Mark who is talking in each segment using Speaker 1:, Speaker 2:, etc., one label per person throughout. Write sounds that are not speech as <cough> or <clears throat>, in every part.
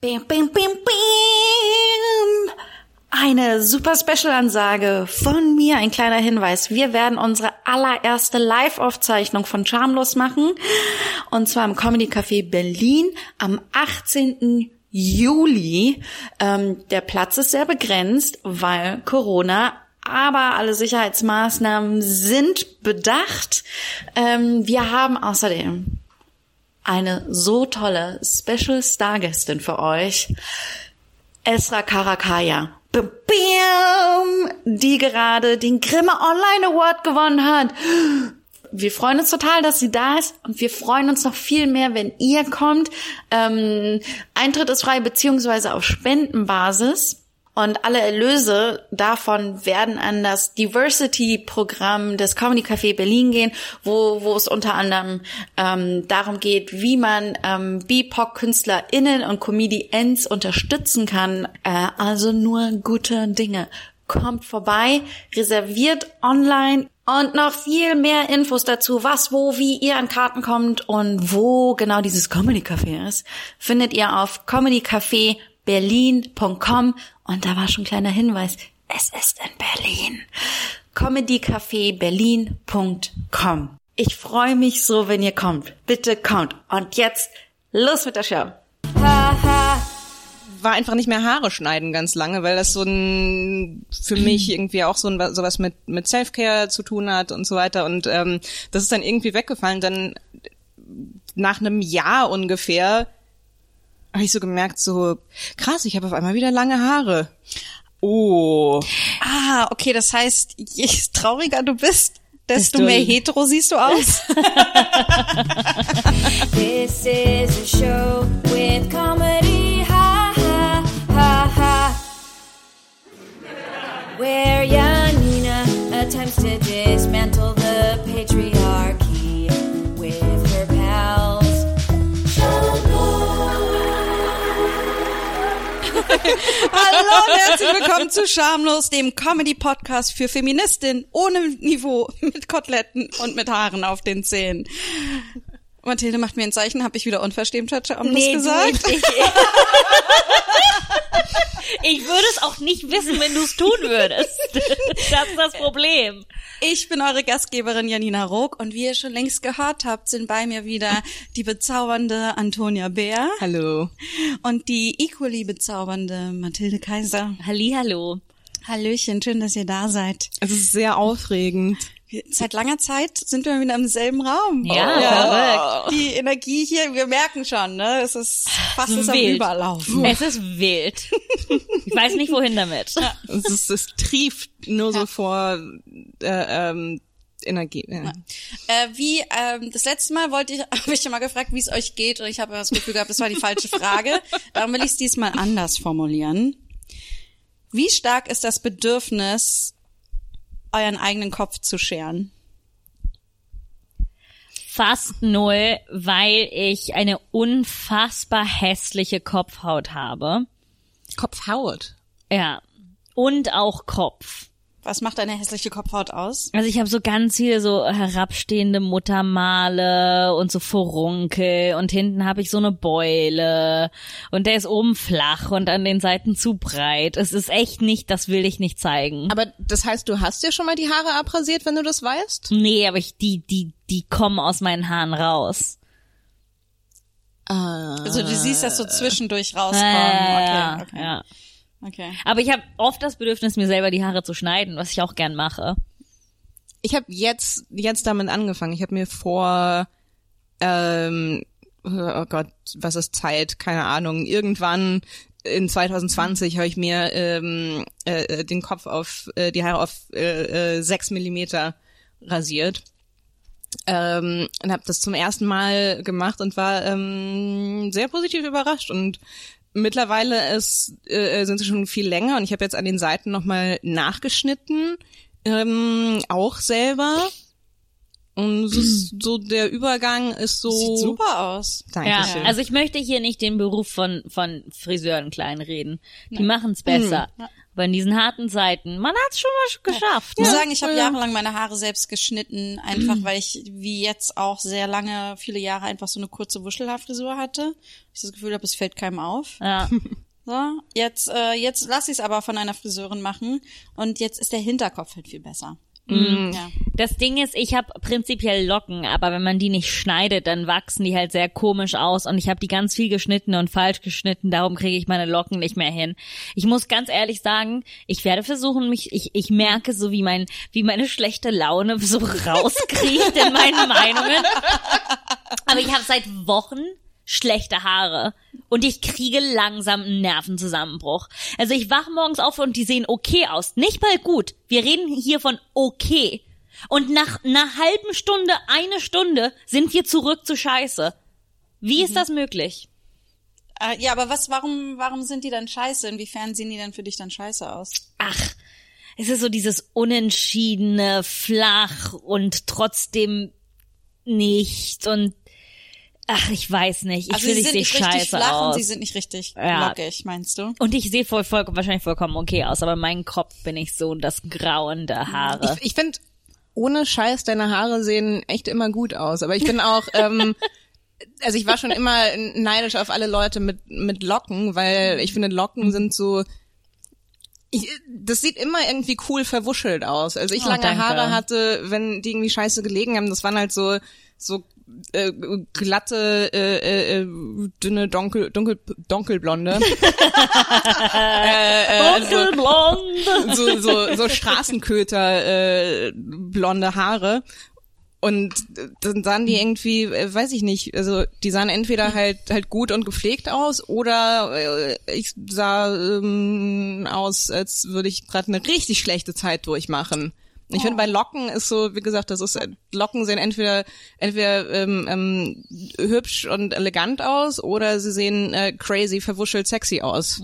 Speaker 1: Bim, bim, bim, bim. Eine super Special-Ansage von mir, ein kleiner Hinweis. Wir werden unsere allererste Live-Aufzeichnung von Charmlos machen. Und zwar im Comedy Café Berlin am 18. Juli. Ähm, der Platz ist sehr begrenzt, weil Corona aber alle Sicherheitsmaßnahmen sind bedacht. Ähm, wir haben außerdem eine so tolle Special Stargästin für euch. Esra Karakaya. Bam, die gerade den Grimme Online Award gewonnen hat. Wir freuen uns total, dass sie da ist und wir freuen uns noch viel mehr, wenn ihr kommt. Ähm, Eintritt ist frei beziehungsweise auf Spendenbasis. Und alle Erlöse davon werden an das Diversity-Programm des Comedy Café Berlin gehen, wo, wo es unter anderem ähm, darum geht, wie man ähm, BIPOC-KünstlerInnen und Comedians unterstützen kann. Äh, also nur gute Dinge. Kommt vorbei, reserviert online und noch viel mehr Infos dazu, was, wo, wie ihr an Karten kommt und wo genau dieses Comedy Café ist, findet ihr auf comedycafeberlin.com und da war schon ein kleiner Hinweis. Es ist in Berlin. comedycafeberlin.com. Ich freue mich so, wenn ihr kommt. Bitte kommt. Und jetzt los mit der Show. <laughs>
Speaker 2: war einfach nicht mehr Haare schneiden ganz lange, weil das so ein für <clears throat> mich irgendwie auch so ein sowas mit mit Selfcare zu tun hat und so weiter und ähm, das ist dann irgendwie weggefallen. Dann nach einem Jahr ungefähr habe ich so gemerkt, so krass, ich habe auf einmal wieder lange Haare. Oh.
Speaker 3: Ah, okay, das heißt, je trauriger du bist, desto mehr hetero siehst du aus. <laughs>
Speaker 4: This is a show with comedy, ha ha ha ha. Where Janina attempts to
Speaker 3: Hallo und herzlich willkommen zu Schamlos, dem Comedy-Podcast für Feministin ohne Niveau, mit Koteletten und mit Haaren auf den Zähnen. Mathilde macht mir ein Zeichen, habe ich wieder unverschämtheit schamlos
Speaker 5: Nee, du,
Speaker 3: gesagt?
Speaker 5: ich, <laughs> ich würde es auch nicht wissen, wenn du es tun würdest. <laughs> Das ist das Problem.
Speaker 3: Ich bin eure Gastgeberin Janina Rook und wie ihr schon längst gehört habt, sind bei mir wieder die bezaubernde Antonia Bär
Speaker 2: Hallo.
Speaker 3: und die equally bezaubernde Mathilde Kaiser.
Speaker 5: Hallihallo.
Speaker 3: Hallöchen, schön, dass ihr da seid.
Speaker 2: Es ist sehr aufregend.
Speaker 3: Wir- Seit langer Zeit sind wir wieder im selben Raum.
Speaker 5: Ja, verrückt.
Speaker 3: Die Energie hier, wir merken schon, ne? Es ist fast ist am
Speaker 5: Wild.
Speaker 3: Überlaufen.
Speaker 5: Es ist wild. Ich weiß nicht, wohin damit.
Speaker 2: Es, ist, es trieft nur so vor äh, ähm, Energie. Ja.
Speaker 3: Äh, wie ähm, das letzte Mal wollte ich, <laughs> habe ich schon mal gefragt, wie es euch geht, und ich habe das Gefühl gehabt, das war die falsche Frage. <laughs> Darum will ich es diesmal anders formulieren. Wie stark ist das Bedürfnis, euren eigenen Kopf zu scheren?
Speaker 5: Fast null, weil ich eine unfassbar hässliche Kopfhaut habe.
Speaker 2: Kopfhaut.
Speaker 5: Ja. Und auch Kopf.
Speaker 3: Was macht eine hässliche Kopfhaut aus?
Speaker 5: Also ich habe so ganz viele so herabstehende Muttermale und so Furunkel und hinten habe ich so eine Beule und der ist oben flach und an den Seiten zu breit. Es ist echt nicht, das will ich nicht zeigen.
Speaker 2: Aber das heißt, du hast dir schon mal die Haare abrasiert, wenn du das weißt?
Speaker 5: Nee, aber ich, die, die, die kommen aus meinen Haaren raus.
Speaker 3: Also du siehst das so zwischendurch rauskommen.
Speaker 5: ja,
Speaker 3: Okay, okay.
Speaker 5: ja.
Speaker 3: Okay.
Speaker 5: Aber ich habe oft das Bedürfnis, mir selber die Haare zu schneiden, was ich auch gern mache.
Speaker 2: Ich habe jetzt jetzt damit angefangen. Ich habe mir vor ähm, oh Gott, was ist Zeit? Keine Ahnung. Irgendwann in 2020 habe ich mir ähm, äh, den Kopf auf äh, die Haare auf äh, äh, 6 Millimeter rasiert. Ähm, und habe das zum ersten Mal gemacht und war ähm, sehr positiv überrascht und mittlerweile ist, äh, sind sie schon viel länger und ich habe jetzt an den Seiten nochmal nachgeschnitten, ähm, auch selber Und es ist <clears throat> so der Übergang ist so.
Speaker 3: Sieht super aus.
Speaker 5: Ja,
Speaker 2: Dankeschön.
Speaker 5: also ich möchte hier nicht den Beruf von, von Friseuren kleinreden. Die machen's besser. Aber in diesen harten Zeiten, man hat's schon mal geschafft.
Speaker 3: Ich muss
Speaker 5: Ne?
Speaker 3: sagen, ich habe jahrelang meine Haare selbst geschnitten, einfach weil ich wie jetzt auch sehr lange, viele Jahre einfach so eine kurze Wuschelhaarfrisur hatte. Ich das Gefühl habe, es fällt keinem auf.
Speaker 5: Ja. <laughs>
Speaker 3: So, jetzt, äh, jetzt lasse ich es aber von einer Friseurin machen und jetzt ist der Hinterkopf halt viel besser. Ja.
Speaker 5: Das Ding ist, ich habe prinzipiell Locken, aber wenn man die nicht schneidet, dann wachsen die halt sehr komisch aus und ich habe die ganz viel geschnitten und falsch geschnitten, darum kriege ich meine Locken nicht mehr hin. Ich muss ganz ehrlich sagen, ich werde versuchen, mich, ich, ich merke so, wie mein, wie meine schlechte Laune so <laughs> rauskriecht in meinen Meinungen. Aber ich habe seit Wochen schlechte Haare und ich kriege langsam einen Nervenzusammenbruch. Also ich wache morgens auf und die sehen okay aus. Nicht mal gut. Wir reden hier von okay. Und nach einer halben Stunde, eine Stunde sind wir zurück zu Scheiße. Wie ist das möglich?
Speaker 3: Äh, ja, aber was, warum, warum sind die dann scheiße? Inwiefern sehen die dann für dich dann scheiße aus?
Speaker 5: Ach, es ist so dieses unentschiedene, flach und trotzdem nicht und ach, ich weiß nicht. Ich
Speaker 3: also
Speaker 5: finde,
Speaker 3: sie
Speaker 5: ich
Speaker 3: sind
Speaker 5: sehe
Speaker 3: nicht richtig
Speaker 5: scheiße
Speaker 3: flach
Speaker 5: aus.
Speaker 3: und sie sind nicht richtig
Speaker 5: Ja.
Speaker 3: lockig, meinst du?
Speaker 5: Und ich sehe voll, voll, wahrscheinlich vollkommen okay aus, aber mein Kopf bin ich so das Grauen der Haare.
Speaker 2: Ich, ich finde, ohne Scheiß, deine Haare sehen echt immer gut aus. Aber ich bin auch, <laughs> ähm, also ich war schon immer neidisch auf alle Leute mit, mit Locken, weil ich finde, Locken sind so, ich, das sieht immer irgendwie cool verwuschelt aus. Also ich
Speaker 5: Oh,
Speaker 2: lange
Speaker 5: danke.
Speaker 2: Haare hatte, wenn die irgendwie scheiße gelegen haben, das waren halt so, so äh, glatte, äh, äh, dünne, dunkel, dunkel, dunkelblonde. <laughs> äh, äh, also,
Speaker 5: Dunkelblond.
Speaker 2: so, so, so Straßenköter äh, blonde Haare. Und äh, dann sahen die irgendwie, äh, weiß ich nicht, also die sahen entweder halt halt gut und gepflegt aus oder äh, ich sah ähm, aus, als würde ich gerade eine richtig schlechte Zeit durchmachen. Ich finde bei Locken ist so, wie gesagt, das ist äh, Locken sehen entweder entweder ähm, ähm, hübsch und elegant aus oder sie sehen äh, crazy, verwuschelt, sexy aus.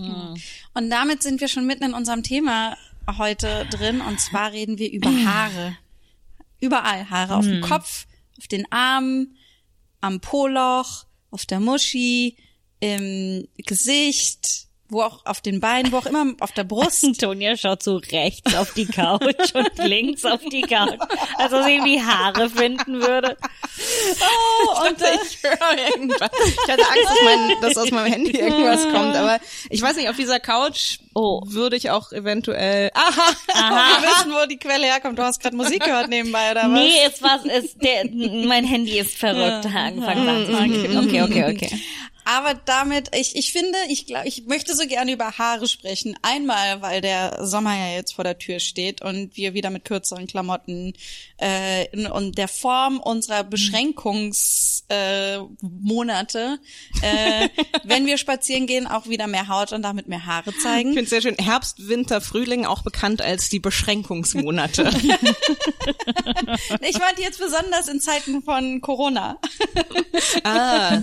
Speaker 3: Und damit sind wir schon mitten in unserem Thema heute drin. Und zwar reden wir über Haare. Überall Haare. Auf dem Kopf, auf den Armen, am Po-Loch, auf der Muschi, im Gesicht, wo auch auf den Beinen, wo auch immer, auf der Brust.
Speaker 5: Antonia schaut so rechts auf die Couch und <laughs> links auf die Couch, als ob sie irgendwie Haare finden würde.
Speaker 3: Oh, und
Speaker 2: ich höre irgendwas. Ich hatte Angst, dass, mein, dass aus meinem Handy irgendwas <laughs> kommt, aber ich weiß nicht, auf dieser Couch
Speaker 5: Oh.
Speaker 2: würde ich auch eventuell. Aha! <laughs>
Speaker 3: wir wissen, wo die Quelle herkommt. Du hast gerade Musik gehört nebenbei, oder was?
Speaker 5: Nee, es war, es, der, mein Handy ist verrückt, angefangen nachzudenken. Okay, okay, okay.
Speaker 3: Aber damit, ich, ich finde, ich glaube, ich möchte so gerne über Haare sprechen. Einmal, weil der Sommer ja jetzt vor der Tür steht und wir wieder mit kürzeren Klamotten äh, in, und der Form unserer Beschränkungsmonate, äh, äh, <laughs> wenn wir spazieren gehen, auch wieder mehr Haut und damit mehr Haare
Speaker 2: Ich
Speaker 3: zeigen.
Speaker 2: finde es sehr schön. Herbst, Winter, Frühling, auch bekannt als die Beschränkungsmonate. <laughs>
Speaker 3: Ich meinte jetzt besonders in Zeiten von Corona.
Speaker 2: ah.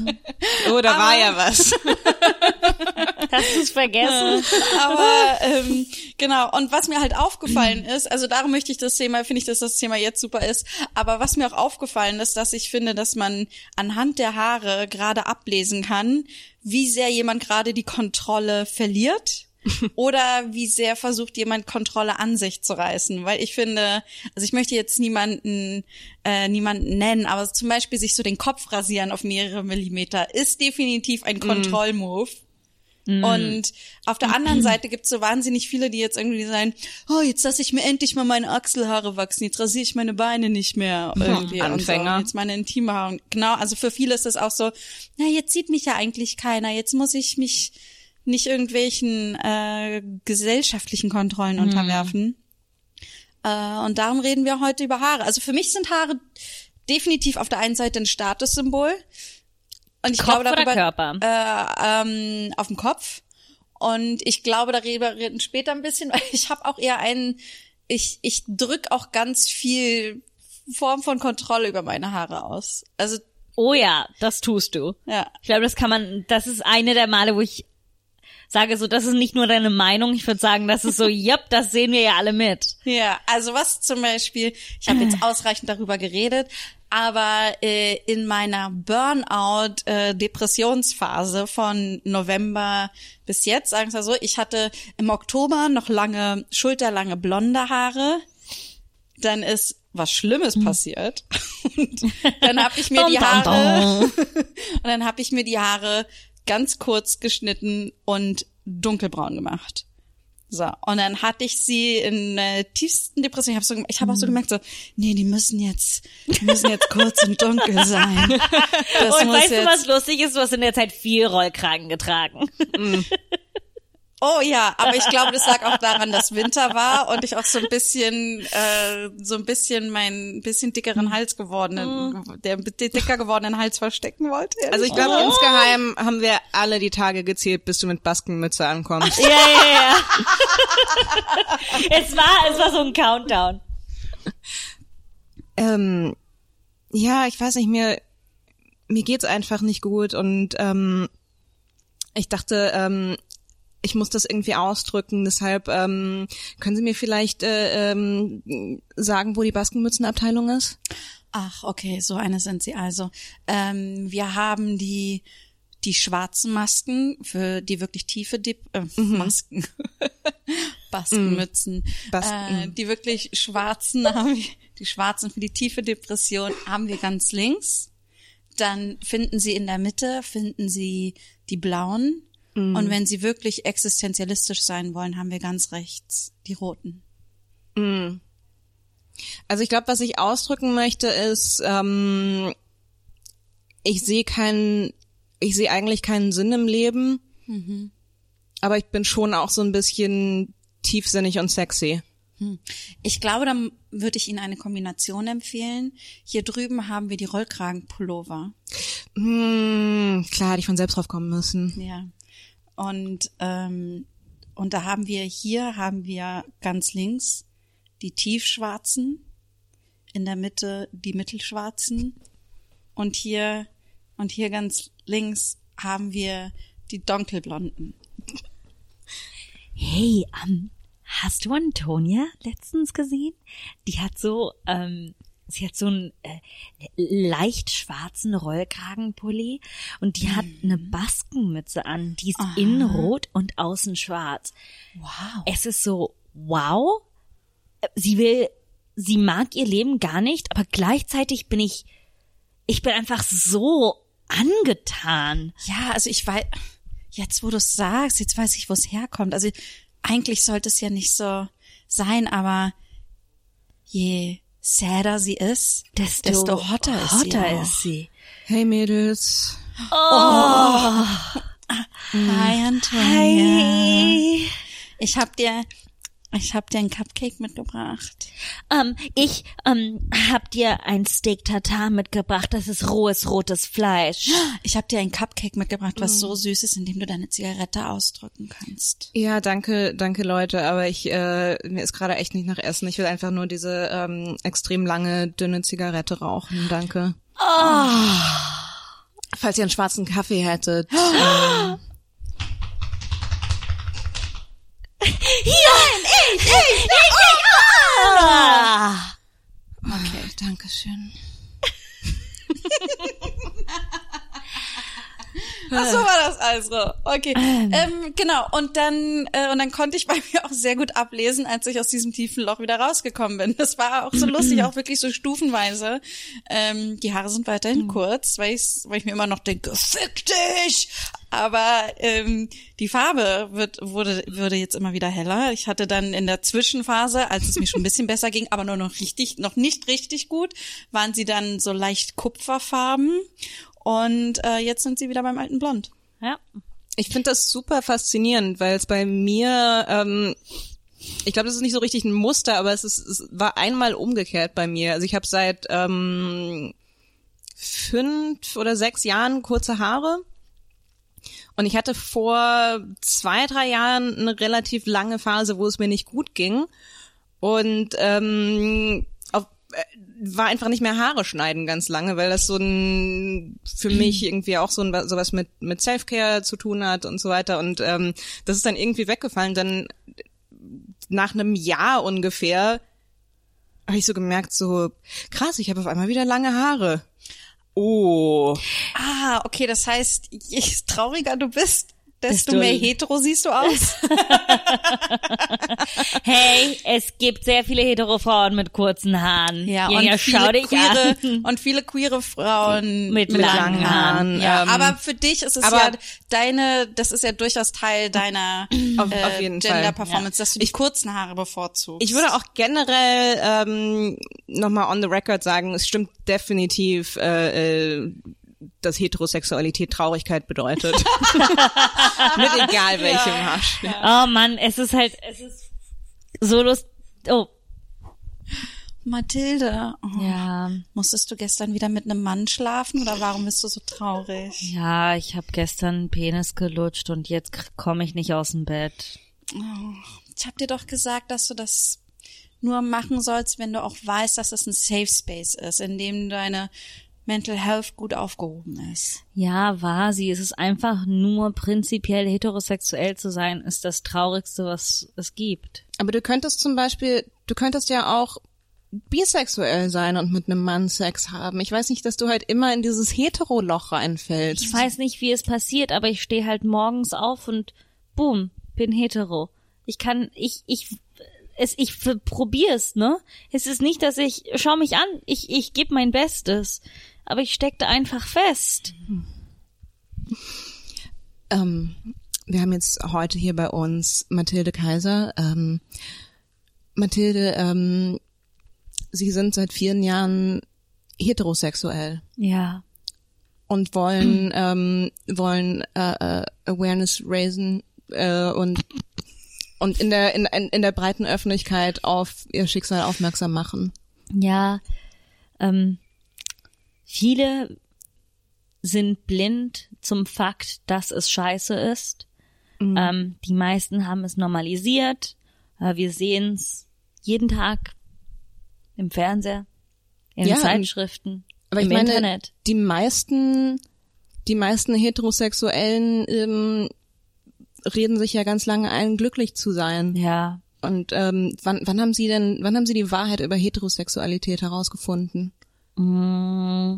Speaker 2: Oh, da war ja was. <laughs>
Speaker 5: Hast du es vergessen?
Speaker 3: Aber ähm, genau, und was mir halt aufgefallen ist, also darum möchte ich das Thema, finde ich, dass das Thema jetzt super ist, aber was mir auch aufgefallen ist, dass ich finde, dass man anhand der Haare gerade ablesen kann, wie sehr jemand gerade die Kontrolle verliert. <laughs> oder wie sehr versucht jemand Kontrolle an sich zu reißen, weil ich finde, also ich möchte jetzt niemanden äh, niemanden nennen, aber zum Beispiel sich so den Kopf rasieren auf mehrere Millimeter ist definitiv ein Kontrollmove. Und auf der anderen Seite gibt's so wahnsinnig viele, die jetzt irgendwie sagen, oh, jetzt lasse ich mir endlich mal meine Achselhaare wachsen, jetzt rasiere ich meine Beine nicht mehr <laughs> irgendwie. und
Speaker 2: Anfänger.
Speaker 3: So. Jetzt meine Intimhaare. Genau, also für viele ist das auch so, na, jetzt sieht mich ja eigentlich keiner, jetzt muss ich mich nicht irgendwelchen äh, gesellschaftlichen Kontrollen unterwerfen. Äh, und darum reden wir heute über Haare. Also für mich sind Haare definitiv auf der einen Seite ein Statussymbol. Und ich
Speaker 5: Kopf
Speaker 3: glaube
Speaker 5: oder
Speaker 3: darüber,
Speaker 5: Körper?
Speaker 3: Äh, ähm, auf dem Kopf. Und ich glaube, darüber reden später ein bisschen, <laughs> weil ich habe auch eher einen, ich, ich drück auch ganz viel Form von Kontrolle über meine Haare aus. Also,
Speaker 5: Oh ja, das tust du.
Speaker 3: ja.
Speaker 5: Ich glaube, das kann man, das ist eine der Male, wo ich sage so, das ist nicht nur deine Meinung. Ich würde sagen, das ist so, <laughs> yep, das sehen wir ja alle mit.
Speaker 3: Ja, also was zum Beispiel, ich habe jetzt <laughs> ausreichend darüber geredet, aber äh, in meiner Burnout-Depressionsphase von November bis jetzt, sagen wir so, ich hatte im Oktober noch lange, schulterlange blonde Haare. Dann ist was Schlimmes passiert. <laughs> Und dann habe ich mir die Haare und dann habe ich mir die Haare ganz kurz geschnitten und dunkelbraun gemacht. So, und dann hatte ich sie in äh, tiefsten Depression. Ich habe so, ich habe auch so gemerkt, so, nee, die müssen jetzt, die müssen jetzt kurz und dunkel sein. <laughs> Das
Speaker 5: Und weißt du, was lustig ist? Du hast in der Zeit viel Rollkragen getragen.
Speaker 3: Oh ja, aber ich glaube, das lag auch daran, dass Winter war und ich auch so ein bisschen, äh, so ein bisschen meinen bisschen dickeren Hals gewordenen, der dicker gewordenen Hals verstecken wollte.
Speaker 2: Also ich glaube, insgeheim haben wir alle die Tage gezählt, bis du mit Baskenmütze ankommst.
Speaker 5: Ja, ja, ja. es war, es war so ein Countdown.
Speaker 2: ähm, ja, ich weiß nicht, mir, mir geht's einfach nicht gut und ähm, ich dachte, ähm, ich muss das irgendwie ausdrücken, deshalb ähm, können Sie mir vielleicht äh, ähm, sagen, wo die Baskenmützenabteilung ist?
Speaker 3: Ach, okay, so eine sind sie also. Ähm, wir haben die die schwarzen Masken für die wirklich tiefe Dip äh, Masken. <laughs> Baskenmützen.
Speaker 2: Bas-
Speaker 3: äh, die wirklich schwarzen haben wir, die schwarzen für die tiefe Depression haben wir ganz links. Dann finden sie in der Mitte, finden sie die blauen. Und wenn sie wirklich existenzialistisch sein wollen, haben wir ganz rechts die roten.
Speaker 2: Also ich glaube, was ich ausdrücken möchte, ist, ähm, ich sehe keinen, ich sehe eigentlich keinen Sinn im Leben, aber ich bin schon auch so ein bisschen tiefsinnig und sexy.
Speaker 3: Ich glaube, dann würde ich Ihnen eine Kombination empfehlen. Hier drüben haben wir die Rollkragenpullover.
Speaker 2: Hm, klar, hätte ich von selbst drauf kommen müssen.
Speaker 3: Ja. Und, ähm, und da haben wir, hier haben wir ganz links die tiefschwarzen, in der Mitte die mittelschwarzen und hier, und hier ganz links haben wir die dunkelblonden.
Speaker 5: Hey, ähm, hast du Antonia letztens gesehen? Die hat so, ähm, sie hat so einen äh, leicht schwarzen Rollkragenpulli und die hat eine Baskenmütze an. Die ist innen rot und außen schwarz.
Speaker 3: Wow.
Speaker 5: Es ist so, wow. Sie will, sie mag ihr Leben gar nicht, aber gleichzeitig bin ich, ich bin einfach so angetan.
Speaker 3: Ja, also ich weiß, jetzt wo du es sagst, jetzt weiß ich, wo es herkommt. Also eigentlich sollte es ja nicht so sein, aber je sadder sie ist,
Speaker 5: Desto,
Speaker 3: desto hotter ist sie.
Speaker 5: hotter
Speaker 3: auch.
Speaker 5: ist sie.
Speaker 2: Hey Mädels.
Speaker 3: Hi, Antonia.
Speaker 5: Hey.
Speaker 3: Ich hab dir, ich hab dir ein Cupcake mitgebracht.
Speaker 5: Ähm, ich ähm, hab dir ein Steak Tartar mitgebracht. Das ist rohes rotes Fleisch.
Speaker 3: Ich hab dir ein Cupcake mitgebracht, was so süß ist, indem du deine Zigarette ausdrücken kannst.
Speaker 2: Ja, danke, danke Leute, aber ich mir ist gerade echt nicht nach Essen. Ich will einfach nur diese ähm, extrem lange dünne Zigarette rauchen. Danke. Falls ihr einen schwarzen Kaffee hättet. <gasps> ähm,
Speaker 5: Ah.
Speaker 2: okay, danke schön. <laughs>
Speaker 3: Ach so war das also. Okay. Ähm, genau. Und dann, äh, und dann konnte ich bei mir auch sehr gut ablesen, als ich aus diesem tiefen Loch wieder rausgekommen bin. Das war auch so lustig, auch wirklich so stufenweise. Ähm, die Haare sind weiterhin kurz, weil ich, weil ich mir immer noch denke, fick dich! Aber ähm, die Farbe wird, wurde, wurde jetzt immer wieder heller. Ich hatte dann in der Zwischenphase, als es mir schon ein bisschen besser ging, aber nur noch richtig, noch nicht richtig gut, waren sie dann so leicht kupferfarben. Und äh, jetzt sind sie wieder beim alten Blond.
Speaker 5: Ja.
Speaker 2: Ich finde das super faszinierend, weil es bei mir, ähm, ich glaube, das ist nicht so richtig ein Muster, aber es, ist, es war einmal umgekehrt bei mir. Also ich habe seit ähm, fünf oder sechs Jahren kurze Haare. Und ich hatte vor zwei, drei Jahren eine relativ lange Phase, wo es mir nicht gut ging. Und ähm, äh, war einfach nicht mehr Haare schneiden ganz lange, weil das so ein für <clears throat> mich irgendwie auch so ein sowas mit mit Selfcare zu tun hat und so weiter und ähm, das ist dann irgendwie weggefallen. Dann nach einem Jahr ungefähr habe ich so gemerkt, so krass, ich habe auf einmal wieder lange Haare. Oh,
Speaker 3: Ah, okay, das heißt, je trauriger du bist, desto
Speaker 5: Desto-
Speaker 3: mehr hetero siehst du aus. <laughs>
Speaker 5: Hey, es gibt sehr viele hetero Frauen mit kurzen Haaren.
Speaker 3: Ja,
Speaker 5: Jenja,
Speaker 3: und viele,
Speaker 5: schau dich
Speaker 3: queere, <laughs> und viele queere Frauen
Speaker 5: Mit langen Haaren.
Speaker 3: Ja,
Speaker 2: ähm,
Speaker 3: aber für dich ist es ja deine, das ist ja durchaus Teil deiner <clears throat>
Speaker 2: Auf-
Speaker 3: äh,
Speaker 2: auf
Speaker 3: Gender Performance, dass du die kurzen Haare bevorzugst.
Speaker 2: Ich würde auch generell ähm, nochmal on the record sagen, es stimmt definitiv, äh, äh, dass Heterosexualität Traurigkeit bedeutet. <laughs> Mit egal welchem Haarschnitt.
Speaker 5: Oh Mann, es ist halt, es ist so lust. Oh,
Speaker 3: Mathilde, oh,
Speaker 5: ja,
Speaker 3: musstest du gestern wieder mit einem Mann schlafen oder warum bist du so traurig?
Speaker 5: ja, ich habe gestern einen Penis gelutscht und jetzt komme ich nicht aus dem Bett.
Speaker 3: Ich habe dir doch gesagt, dass du das nur machen sollst, wenn du auch weißt, dass es ein Safe Space ist, in dem deine Mental Health gut aufgehoben ist.
Speaker 5: Ja, war sie. Es ist einfach nur prinzipiell heterosexuell zu sein, ist das Traurigste, was es gibt.
Speaker 2: Aber du könntest zum Beispiel, du könntest ja auch bisexuell sein und mit einem Mann Sex haben. Ich weiß nicht, dass du halt immer in dieses Hetero-Loch reinfällst.
Speaker 5: Ich weiß nicht, wie es passiert, aber ich stehe halt morgens auf und boom, bin hetero. Ich kann, ich, ich, es, ich probier's, ne? Es ist nicht, dass ich, schau mich an, ich, ich gebe mein Bestes, aber ich steckte einfach fest.
Speaker 2: Ähm, wir haben jetzt heute hier bei uns Mathilde Kaiser. Ähm, Mathilde, ähm, Sie sind seit vielen Jahren heterosexuell
Speaker 5: Ja.
Speaker 2: und wollen ähm, wollen äh, äh, Awareness raisen äh, und und in der in, in, in der breiten Öffentlichkeit auf ihr Schicksal aufmerksam machen.
Speaker 5: Ja, ähm, viele sind blind zum Fakt, dass es scheiße ist. Ähm, die meisten haben es normalisiert. Äh, wir sehen es jeden Tag im Fernseher, in
Speaker 2: Ja,
Speaker 5: Zeitschriften,
Speaker 2: Aber
Speaker 5: im
Speaker 2: ich meine,
Speaker 5: Internet.
Speaker 2: die meisten die meisten Heterosexuellen ähm, reden sich ja ganz lange ein, glücklich zu sein.
Speaker 5: Ja,
Speaker 2: Und ähm, wann, wann haben Sie denn, wann haben Sie die Wahrheit über Heterosexualität herausgefunden?
Speaker 5: Mm.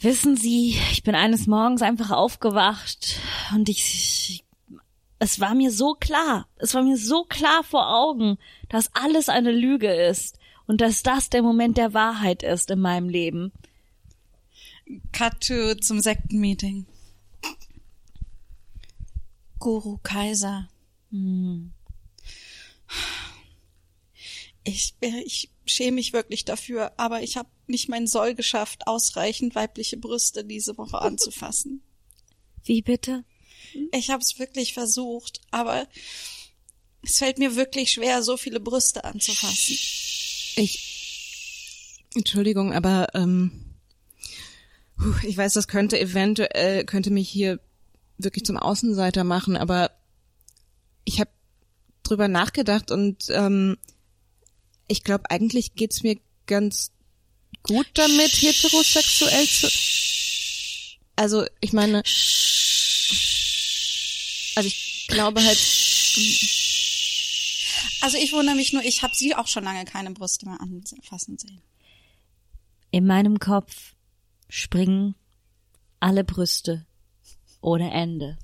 Speaker 5: Wissen Sie, ich bin eines Morgens einfach aufgewacht und ich, es war mir so klar, es war mir so klar vor Augen, dass alles eine Lüge ist und dass das der Moment der Wahrheit ist in meinem Leben.
Speaker 3: Cut to zum Sektenmeeting. Guru Kaiser. Ich, ich schäme mich wirklich dafür, aber ich habe nicht mein Soll geschafft, ausreichend weibliche Brüste diese Woche <laughs> anzufassen.
Speaker 5: Wie bitte?
Speaker 3: Ich habe es wirklich versucht, aber es fällt mir wirklich schwer, so viele Brüste anzufassen.
Speaker 2: Ich, Entschuldigung, aber ähm, ich weiß, das könnte eventuell, könnte mich hier wirklich zum Außenseiter machen, aber ich habe drüber nachgedacht und ähm, ich glaube, eigentlich geht's mir ganz gut damit, heterosexuell zu. Also, ich meine, also ich glaube halt,
Speaker 3: Also ich wundere mich nur, ich habe sie auch schon lange keine Brüste mehr anfassen sehen.
Speaker 5: In meinem Kopf springen alle Brüste ohne Ende.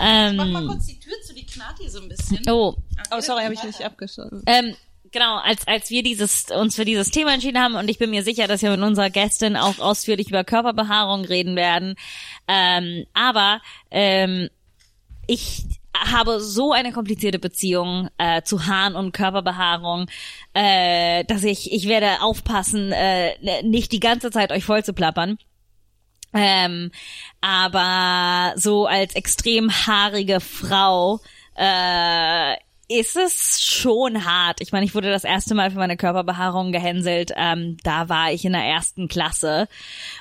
Speaker 5: Ähm,
Speaker 3: kurz die Tür zu, die knarrt hier so ein bisschen.
Speaker 5: oh,
Speaker 2: oh sorry, habe ich nicht abgeschlossen.
Speaker 5: Ähm, genau, als, als wir dieses, uns für dieses Thema entschieden haben und ich bin mir sicher, dass wir mit unserer Gästin auch ausführlich über Körperbehaarung reden werden. Ähm, aber ähm, ich habe so eine komplizierte Beziehung äh, zu Haaren und Körperbehaarung, äh, dass ich, ich werde aufpassen, äh, nicht die ganze Zeit euch voll zu plappern. Ähm, aber so als extrem haarige Frau äh, ist es schon hart. Ich meine, ich wurde das erste Mal für meine Körperbehaarung gehänselt. Ähm, da war ich in der ersten Klasse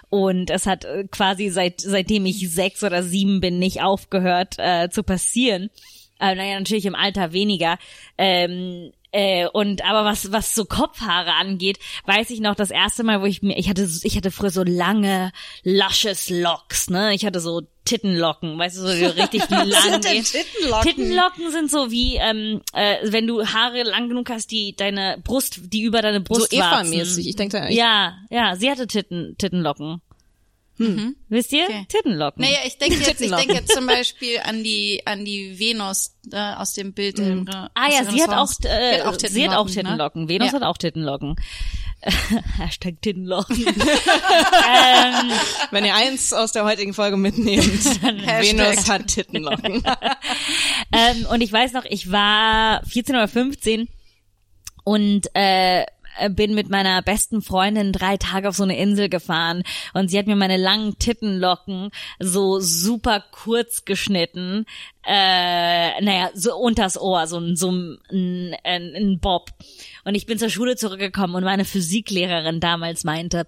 Speaker 5: und es hat äh, quasi seit seitdem ich sechs oder sieben bin nicht aufgehört äh, zu passieren. Äh, naja, natürlich im Alter weniger. Ähm, äh, und aber was was so Kopfhaare angeht, weiß ich noch das erste Mal, wo ich mir ich hatte ich hatte früher so lange luscious Locks, ne? Ich hatte so Tittenlocken, weißt du, so die richtig <laughs> lang
Speaker 3: sind denn
Speaker 5: gehen.
Speaker 3: Tittenlocken?
Speaker 5: Tittenlocken sind so wie ähm, äh, wenn du Haare lang genug hast, die deine Brust, die über deine Brust
Speaker 2: So Eva-mäßig. Ich denke da echt.
Speaker 5: Ja, ja, sie hatte Titten Tittenlocken. Wisst ihr?
Speaker 3: Mhm. Okay.
Speaker 5: Tittenlocken.
Speaker 3: Naja, ich denke jetzt, ich denke jetzt zum Beispiel an die an die Venus äh, aus dem Bild. im Re-
Speaker 5: Ah ja, sie hat auch, äh, sie hat auch
Speaker 3: ne?
Speaker 5: Tittenlocken. Venus
Speaker 3: Ja.
Speaker 5: hat auch Tittenlocken. <laughs> Hashtag Tittenlocken. <laughs> ähm,
Speaker 2: Wenn ihr eins aus der heutigen Folge mitnehmt, <laughs> Venus hat Tittenlocken.
Speaker 5: ähm, und ich weiß noch, ich war 14 oder 15 und äh, bin mit meiner besten Freundin drei Tage auf so eine Insel gefahren und sie hat mir meine langen Tittenlocken so super kurz geschnitten, äh, naja, so unters Ohr, so ein, so ein, ein, ein Bob. Und ich bin zur Schule zurückgekommen und meine Physiklehrerin damals meinte,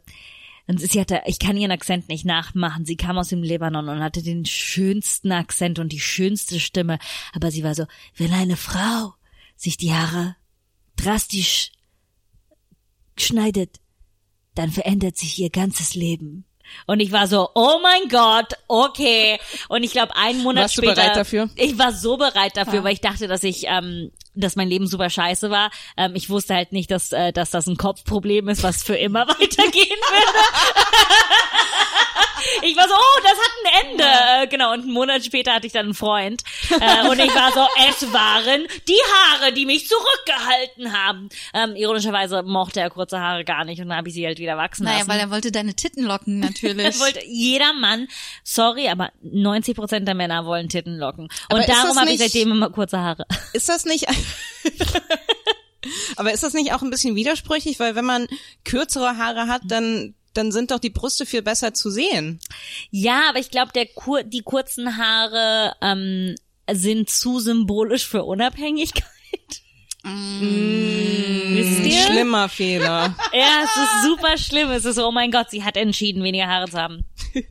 Speaker 5: und sie hatte, ich kann ihren Akzent nicht nachmachen. Sie kam aus dem Libanon und hatte den schönsten Akzent und die schönste Stimme. Aber sie war so, wenn eine Frau sich die Haare drastisch schneidet, dann verändert sich ihr ganzes Leben. Und ich war so, oh mein Gott, okay. Und ich glaube, einen Monat
Speaker 2: Warst du
Speaker 5: später.
Speaker 2: bereit dafür?
Speaker 5: Ich war so bereit dafür, weil ich dachte, dass ich, ähm, dass mein Leben super scheiße war. Ähm, ich wusste halt nicht, dass, äh, dass das ein Kopfproblem ist, was für immer <laughs> weitergehen würde. Ich war so, oh, das hat ein Ende. Äh, Genau, und einen Monat später hatte ich dann einen Freund. Äh, und ich war so, <laughs> es waren die Haare, die mich zurückgehalten haben. Ähm, ironischerweise mochte er kurze Haare gar nicht und dann habe ich sie halt wieder wachsen
Speaker 3: Naja,
Speaker 5: lassen.
Speaker 3: weil er wollte deine Tittenlocken natürlich.
Speaker 5: Das <laughs> wollte jeder Mann, sorry, aber 90 Prozent der Männer wollen Tittenlocken.
Speaker 2: Aber
Speaker 5: Und
Speaker 2: das
Speaker 5: darum habe ich seitdem immer kurze Haare.
Speaker 2: Ist das nicht, <laughs> aber ist das nicht auch ein bisschen widersprüchlich, weil wenn man kürzere Haare hat, dann, dann sind doch die Brüste viel besser zu sehen.
Speaker 5: Ja, aber ich glaube, der Kur die kurzen Haare ähm, sind zu symbolisch für Unabhängigkeit. Wisst ihr?
Speaker 2: Schlimmer Fehler. <laughs>
Speaker 5: Ja, es ist super schlimm. Es ist so, oh mein Gott, sie hat entschieden, weniger Haare zu haben.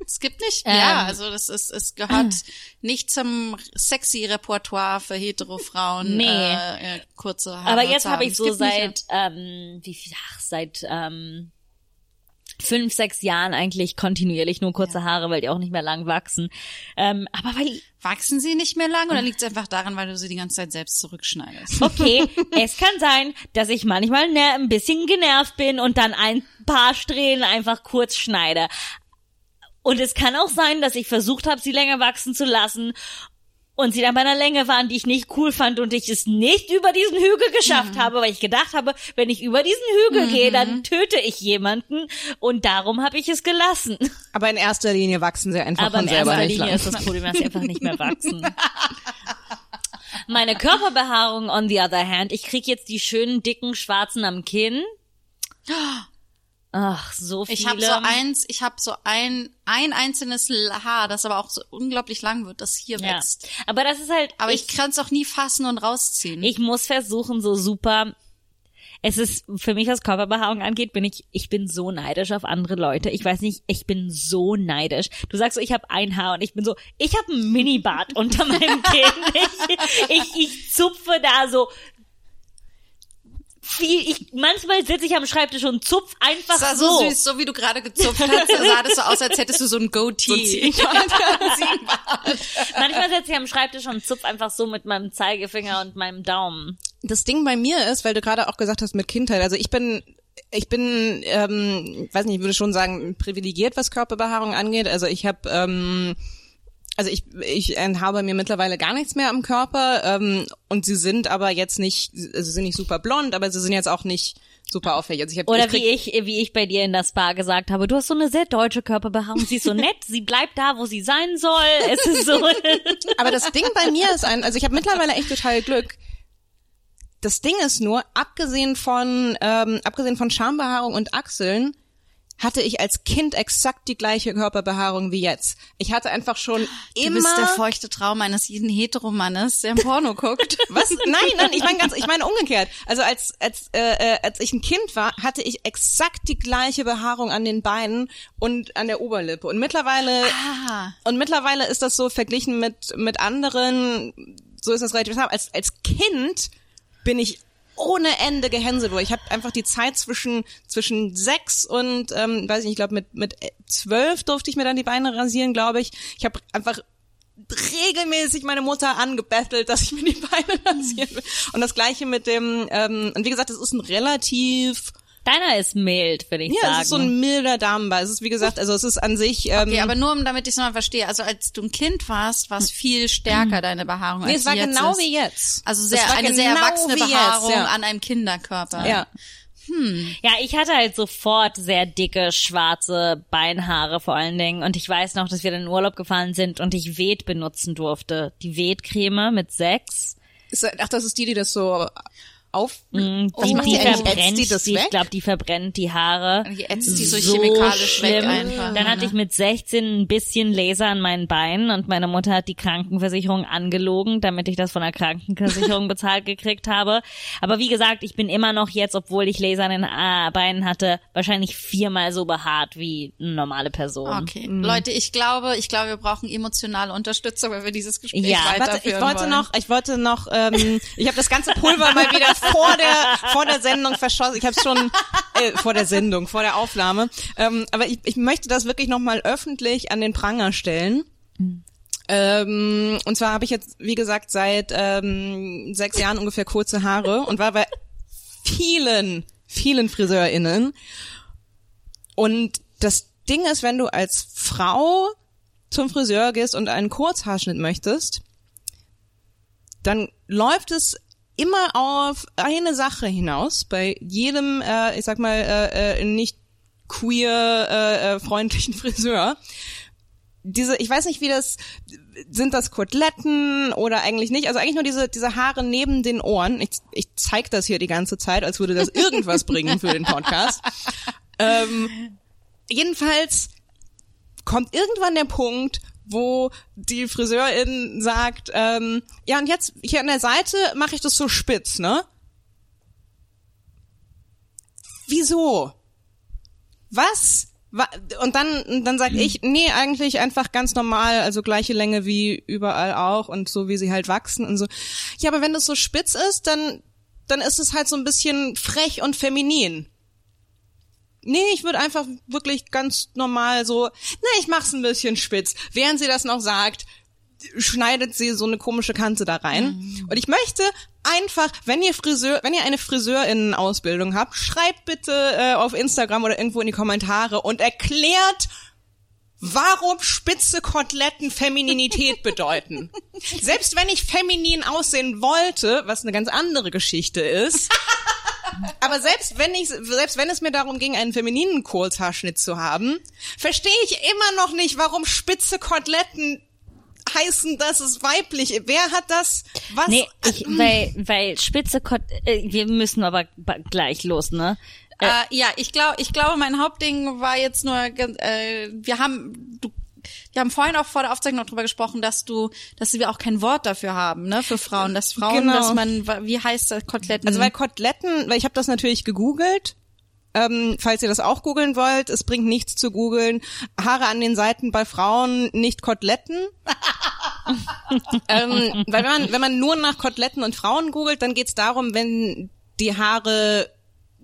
Speaker 3: Es gibt nicht,
Speaker 5: Ähm.
Speaker 3: ja, also das ist, es gehört nicht zum sexy Repertoire für hetero Frauen.
Speaker 5: Nee.
Speaker 3: Äh, äh, kurze Haare.
Speaker 5: Aber jetzt habe
Speaker 3: haben.
Speaker 5: ich so seit, ähm, wie viel, ach, seit ähm, fünf, sechs Jahren eigentlich kontinuierlich nur kurze Haare, weil die auch nicht mehr lang wachsen. Ähm, aber weil
Speaker 3: Wachsen sie nicht mehr lang oder liegt es einfach daran, weil du sie die ganze Zeit selbst zurückschneidest?
Speaker 5: Okay, <laughs> es kann sein, dass ich manchmal ne, ein bisschen genervt bin und dann ein paar Strähnen einfach kurz schneide. Und es kann auch sein, dass ich versucht habe, sie länger wachsen zu lassen und sie dann bei einer Länge waren, die ich nicht cool fand und ich es nicht über diesen Hügel geschafft habe, weil ich gedacht habe, wenn ich über diesen Hügel gehe, dann töte ich jemanden und darum habe ich es gelassen.
Speaker 2: Aber in erster Linie wachsen sie einfach
Speaker 5: Aber
Speaker 2: von
Speaker 5: in
Speaker 2: selber
Speaker 5: erster
Speaker 2: nicht
Speaker 5: Linie
Speaker 2: lang.
Speaker 5: ist das Problem, dass sie einfach nicht mehr wachsen. <laughs> Meine Körperbehaarung, on the other hand, ich krieg jetzt die schönen, dicken, schwarzen am Kinn. <gasps> Ach, so viele.
Speaker 3: Ich habe so eins, ich habe so ein ein einzelnes Haar, das aber auch so unglaublich lang wird, das hier
Speaker 5: ja.
Speaker 3: wächst.
Speaker 5: Aber das ist halt,
Speaker 3: Aber ich,
Speaker 5: ich,
Speaker 3: kann es auch nie fassen und rausziehen.
Speaker 5: ich muss versuchen, so super es ist für mich, was Körperbehaarung angeht, bin ich, ich bin so neidisch auf andere Leute. Ich weiß nicht, ich bin so neidisch. Du sagst so, ich habe ein Haar und ich bin so, ich habe ein Minibart unter meinem <laughs> Kinn. Ich, ich, ich zupfe da so viel. Ich manchmal sitze ich am Schreibtisch und zupf einfach
Speaker 3: das so,
Speaker 5: so.
Speaker 3: süß, so wie du gerade gezupft hast, sah das so aus, als hättest du so ein Goatee. <laughs>
Speaker 5: Manchmal sitze ich am Schreibtisch und zupf einfach so mit meinem Zeigefinger und meinem Daumen.
Speaker 2: Das Ding bei mir ist, weil du gerade auch gesagt hast mit Kindheit, also ich bin ich bin, ähm, weiß nicht, ich würde schon sagen, privilegiert, was Körperbehaarung angeht. Also ich habe, ähm, also ich, ich habe mir mittlerweile gar nichts mehr am Körper ähm, und sie sind aber jetzt nicht, also sie sind nicht super blond, aber sie sind jetzt auch nicht super auffällig. Also ich hab,
Speaker 5: Oder
Speaker 2: ich
Speaker 5: wie ich, wie ich bei dir in der Spa gesagt habe, du hast so eine sehr deutsche Körperbehaarung, sie ist so <laughs> nett, sie bleibt da, wo sie sein soll. Es ist so. <laughs>
Speaker 2: Aber das Ding bei mir ist ein, also ich habe mittlerweile echt total Glück. Das Ding ist nur, abgesehen von, ähm, abgesehen von Schambehaarung und Achseln, hatte ich als Kind exakt die gleiche Körperbehaarung wie jetzt. Ich hatte einfach schon
Speaker 3: Du
Speaker 2: immer.
Speaker 3: bist der feuchte Traum eines jeden Heteromannes, der ein Porno guckt. <laughs>
Speaker 2: was? Nein, nein, ich meine ganz, ich meine umgekehrt. Also als als äh, äh, als ich ein Kind war, hatte ich exakt die gleiche Behaarung an den Beinen und an der Oberlippe. Und mittlerweile
Speaker 3: Ah.
Speaker 2: und mittlerweile ist das so verglichen mit mit anderen so ist das relativ. Als, als Kind bin ich ohne Ende gehänselt wurde. Ich habe einfach die Zeit zwischen zwischen sechs und ähm, weiß ich nicht, ich glaube mit mit zwölf durfte ich mir dann die Beine rasieren, glaube ich. Ich habe einfach regelmäßig meine Mutter angebettelt, dass ich mir die <laughs> Beine rasieren will. Und das gleiche mit dem ähm, und wie gesagt, es ist ein relativ
Speaker 5: Deiner ist mild, würde ich
Speaker 2: ja,
Speaker 5: sagen.
Speaker 2: es ist so ein milder Damenball. Es ist wie gesagt, also es ist an sich ähm,
Speaker 3: Okay, aber nur um damit ich es nochmal verstehe. Also als du ein Kind warst, war es viel stärker deine Behaarung
Speaker 2: nee,
Speaker 3: als
Speaker 2: es war genau
Speaker 3: ist.
Speaker 2: wie jetzt.
Speaker 3: Also sehr, eine sehr
Speaker 2: genau
Speaker 3: erwachsene
Speaker 2: wie jetzt,
Speaker 3: Behaarung
Speaker 2: ja.
Speaker 3: an einem Kinderkörper.
Speaker 2: Ja.
Speaker 5: Ja, ich hatte halt sofort sehr dicke, schwarze Beinhaare vor allen Dingen. Und ich weiß noch, dass wir dann in den Urlaub gefahren sind und ich Wet benutzen durfte. Die Wet-Creme mit sechs.
Speaker 2: Ist, ach, das ist die, die das so auf.
Speaker 5: Mm,
Speaker 2: Was
Speaker 5: Die,
Speaker 2: macht
Speaker 5: die
Speaker 2: die
Speaker 5: verbrennt,
Speaker 2: die das
Speaker 5: die, ich
Speaker 2: weg?
Speaker 5: glaube, die verbrennt die Haare.
Speaker 3: Die ätzt die so chemikalisch weg
Speaker 5: schlimm.
Speaker 3: einfach.
Speaker 5: Dann hatte ich mit 16 ein bisschen Laser an meinen Beinen und meine Mutter hat die Krankenversicherung angelogen, damit ich das von der Krankenversicherung <laughs> bezahlt gekriegt habe. Aber wie gesagt, ich bin immer noch jetzt, obwohl ich Laser an den äh, Beinen hatte, wahrscheinlich viermal so behaart wie eine normale Person.
Speaker 3: Okay. Leute, ich glaube, ich glaube, wir brauchen emotionale Unterstützung, wenn wir dieses Gespräch
Speaker 5: Ja,
Speaker 2: Warte,
Speaker 3: weiterführen
Speaker 2: ich wollte
Speaker 3: wollen.
Speaker 2: noch, ich wollte noch, ähm, ich habe das ganze Pulver mal wieder <laughs> vor der vor der Sendung verschossen. Ich habe schon äh, vor der Sendung, vor der Aufnahme. Ähm, aber ich, ich möchte das wirklich noch mal öffentlich an den Pranger stellen. Ähm, und zwar habe ich jetzt, wie gesagt, seit ähm, sechs Jahren ungefähr kurze Haare und war bei vielen, vielen FriseurInnen. Und das Ding ist, wenn du als Frau zum Friseur gehst und einen Kurzhaarschnitt möchtest, dann läuft es immer auf eine Sache hinaus bei jedem, äh, ich sag mal, äh, äh, nicht queer äh, äh, freundlichen <laughs> Friseur. Diese, ich weiß nicht, wie das sind das Koteletten oder eigentlich nicht. Also eigentlich nur diese diese Haare neben den Ohren. Ich, ich zeig das hier die ganze Zeit, als würde das irgendwas <laughs> bringen für den Podcast. Ähm, jedenfalls kommt irgendwann der Punkt, wo die Friseurin sagt, ähm, ja und jetzt hier an der Seite mache ich das so spitz, ne? Wieso? Was? Wa- Und dann, dann sag ich, <clears throat> nee, eigentlich einfach ganz normal, also gleiche Länge wie überall auch und so wie sie halt wachsen und so. Ja, aber wenn das so spitz ist, dann, dann ist es halt so ein bisschen frech und feminin. Nee, ich würde einfach wirklich ganz normal so, na, ich mach's ein bisschen spitz. Während sie das noch sagt, schneidet sie so eine komische Kante da rein. Und ich möchte einfach, wenn ihr Friseur, wenn ihr eine Friseurinnen-Ausbildung habt, schreibt bitte äh, auf Instagram oder irgendwo in die Kommentare und erklärt, warum spitze Koteletten Femininität <laughs> bedeuten. Selbst wenn ich feminin aussehen wollte, was eine ganz andere Geschichte ist, <laughs> aber selbst wenn ich, selbst wenn es mir darum ging, einen femininen Kurzhaarschnitt zu haben, verstehe ich immer noch nicht, warum spitze Koteletten heißen, dass es weiblich. Wer hat das? Was?
Speaker 5: Nee, ich, weil, weil spitze Kot äh, wir müssen aber gleich los, ne?
Speaker 3: Äh, ja, ich glaube, ich glaube, mein Hauptding war jetzt nur, äh, wir haben, du, wir haben vorhin auch vor der Aufzeichnung noch drüber gesprochen, dass du, dass wir auch kein Wort dafür haben, ne, für Frauen, dass Frauen,
Speaker 2: Genau.
Speaker 3: dass man, wie heißt das, Koteletten?
Speaker 2: Also weil Koteletten, weil ich habe das natürlich gegoogelt. Ähm, falls ihr das auch googeln wollt, es bringt nichts zu googeln. Haare an den Seiten bei Frauen, nicht Koteletten. <laughs> ähm, weil wenn man, wenn man nur nach Koteletten und Frauen googelt, dann geht's darum, wenn die Haare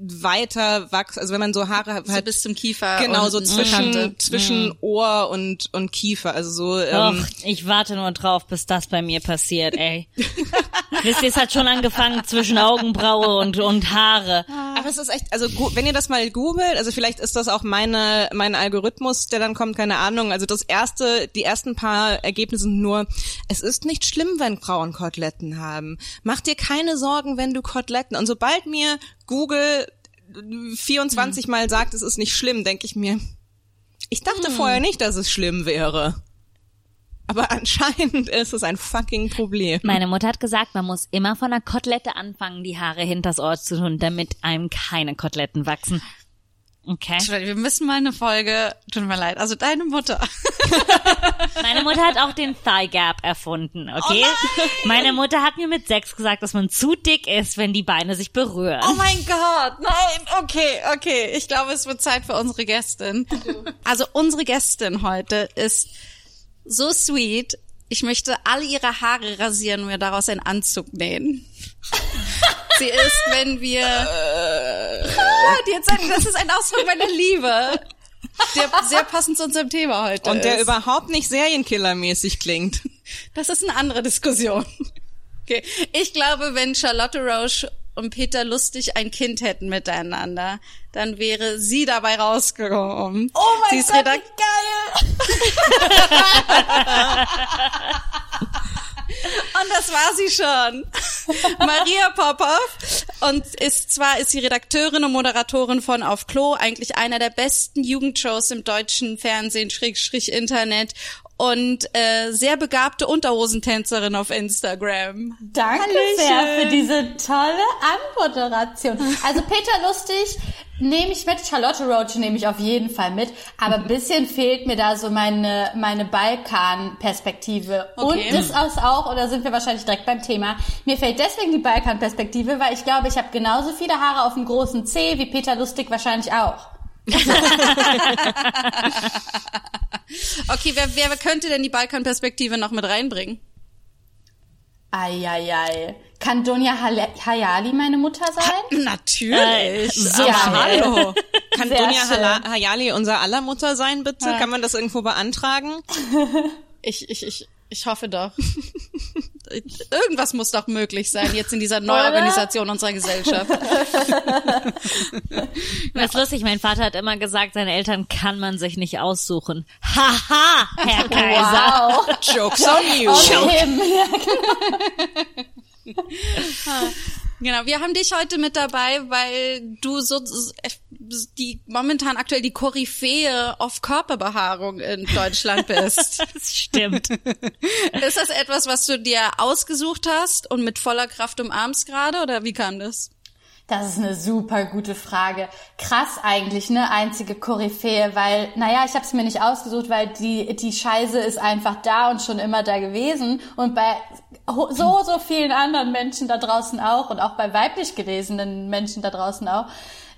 Speaker 2: weiter wachsen, also wenn man so Haare
Speaker 3: so
Speaker 2: halt
Speaker 3: bis zum Kiefer.
Speaker 2: genau
Speaker 3: und
Speaker 2: so zwischen
Speaker 3: Kante.
Speaker 2: zwischen Ohr und und Kiefer, also so ähm,
Speaker 5: Och, ich warte nur drauf, bis das bei mir passiert, ey. <laughs> Wisst ihr, es hat schon angefangen zwischen Augenbraue und, und Haare.
Speaker 2: Aber es ist echt, also wenn ihr das mal googelt, also vielleicht ist das auch meine mein Algorithmus, der dann kommt, keine Ahnung. Also das erste, die ersten paar Ergebnisse sind nur, es ist nicht schlimm, wenn Frauen Koteletten haben. Mach dir keine Sorgen, wenn du Koteletten. Und sobald mir Google 24 Mal sagt, es ist nicht schlimm, denke ich mir, ich dachte vorher nicht, dass es schlimm wäre. Aber anscheinend ist es ein fucking Problem.
Speaker 5: Meine Mutter hat gesagt, man muss immer von einer Kotelette anfangen, die Haare hinters Ohr zu tun, damit einem keine Koteletten wachsen. Okay.
Speaker 3: Wir müssen mal eine Folge, tut mir leid, also deine Mutter. <laughs>
Speaker 5: Meine Mutter hat auch den Thigh Gap erfunden, okay? Meine Mutter hat mir mit sechs gesagt, dass man zu dick ist, wenn die Beine sich berühren.
Speaker 3: Oh mein Gott, nein, okay, okay. Ich glaube, es wird Zeit für unsere Gästin. Also unsere Gästin heute ist so sweet. Ich möchte alle ihre Haare rasieren und mir daraus einen Anzug nähen. <laughs> Sie ist, wenn wir, Ah, die hat gesagt, das ist ein Ausdruck meiner Liebe, der sehr passend zu unserem Thema heute
Speaker 2: Und der
Speaker 3: ist.
Speaker 2: überhaupt nicht Serienkillermäßig klingt.
Speaker 3: Das ist eine andere Diskussion. Okay. Ich glaube, wenn Charlotte Roche und Peter Lustig ein Kind hätten miteinander, dann wäre sie dabei rausgekommen. Oh mein sie ist Gott, <laughs> Und das war sie schon. Maria Popov und ist zwar ist sie Redakteurin und Moderatorin von Auf Klo, eigentlich einer der besten Jugendshows im deutschen Fernsehen, Schrägstrich Internet und äh, sehr begabte Unterhosentänzerin auf Instagram.
Speaker 6: Danke sehr für diese tolle Anmoderation. Also Peter Lustig nehme ich mit, Charlotte Roach nehme ich auf jeden Fall mit, aber ein bisschen fehlt mir da so meine, meine Balkan-Perspektive.
Speaker 3: Okay.
Speaker 6: Und das ist auch, oder sind wir wahrscheinlich direkt beim Thema, mir fehlt deswegen die Balkan-Perspektive, weil ich glaube, ich habe genauso viele Haare auf dem großen C wie Peter Lustig wahrscheinlich auch. <laughs>
Speaker 3: Okay, wer, wer könnte denn die Balkan-Perspektive noch mit reinbringen?
Speaker 6: Eieiei. Kann Donja Hale- Hayali meine Mutter sein?
Speaker 3: Natürlich.
Speaker 5: so
Speaker 3: Aber
Speaker 6: schnell.
Speaker 3: hallo. <laughs>
Speaker 2: Kann
Speaker 6: Sehr
Speaker 2: Dunja
Speaker 6: schön.
Speaker 2: Hala- Hayali unser aller Mutter sein, bitte? Kann man das irgendwo beantragen?
Speaker 3: Ich, ich, ich, ich hoffe doch. Irgendwas muss doch möglich sein jetzt in dieser Neuorganisation unserer Gesellschaft. <laughs>
Speaker 5: Das ist lustig, mein Vater hat immer gesagt, seine Eltern kann man sich nicht aussuchen. Haha, Herr Kaiser.
Speaker 6: Wow.
Speaker 2: Jokes on you.
Speaker 6: On him. <laughs> <laughs>
Speaker 3: Genau, wir haben dich heute mit dabei, weil du so die momentan aktuell die Koryphäe auf Körperbehaarung in Deutschland bist. <laughs>
Speaker 5: Das stimmt. <laughs>
Speaker 3: Ist das etwas, was du dir ausgesucht hast und mit voller Kraft umarmst gerade oder wie kam das?
Speaker 6: Das ist eine super gute Frage. Krass eigentlich, ne? Einzige Koryphäe, weil, naja, ich habe es mir nicht ausgesucht, weil die, die Scheiße ist einfach da und schon immer da gewesen. Und bei so, so vielen anderen Menschen da draußen auch und auch bei weiblich gelesenen Menschen da draußen auch.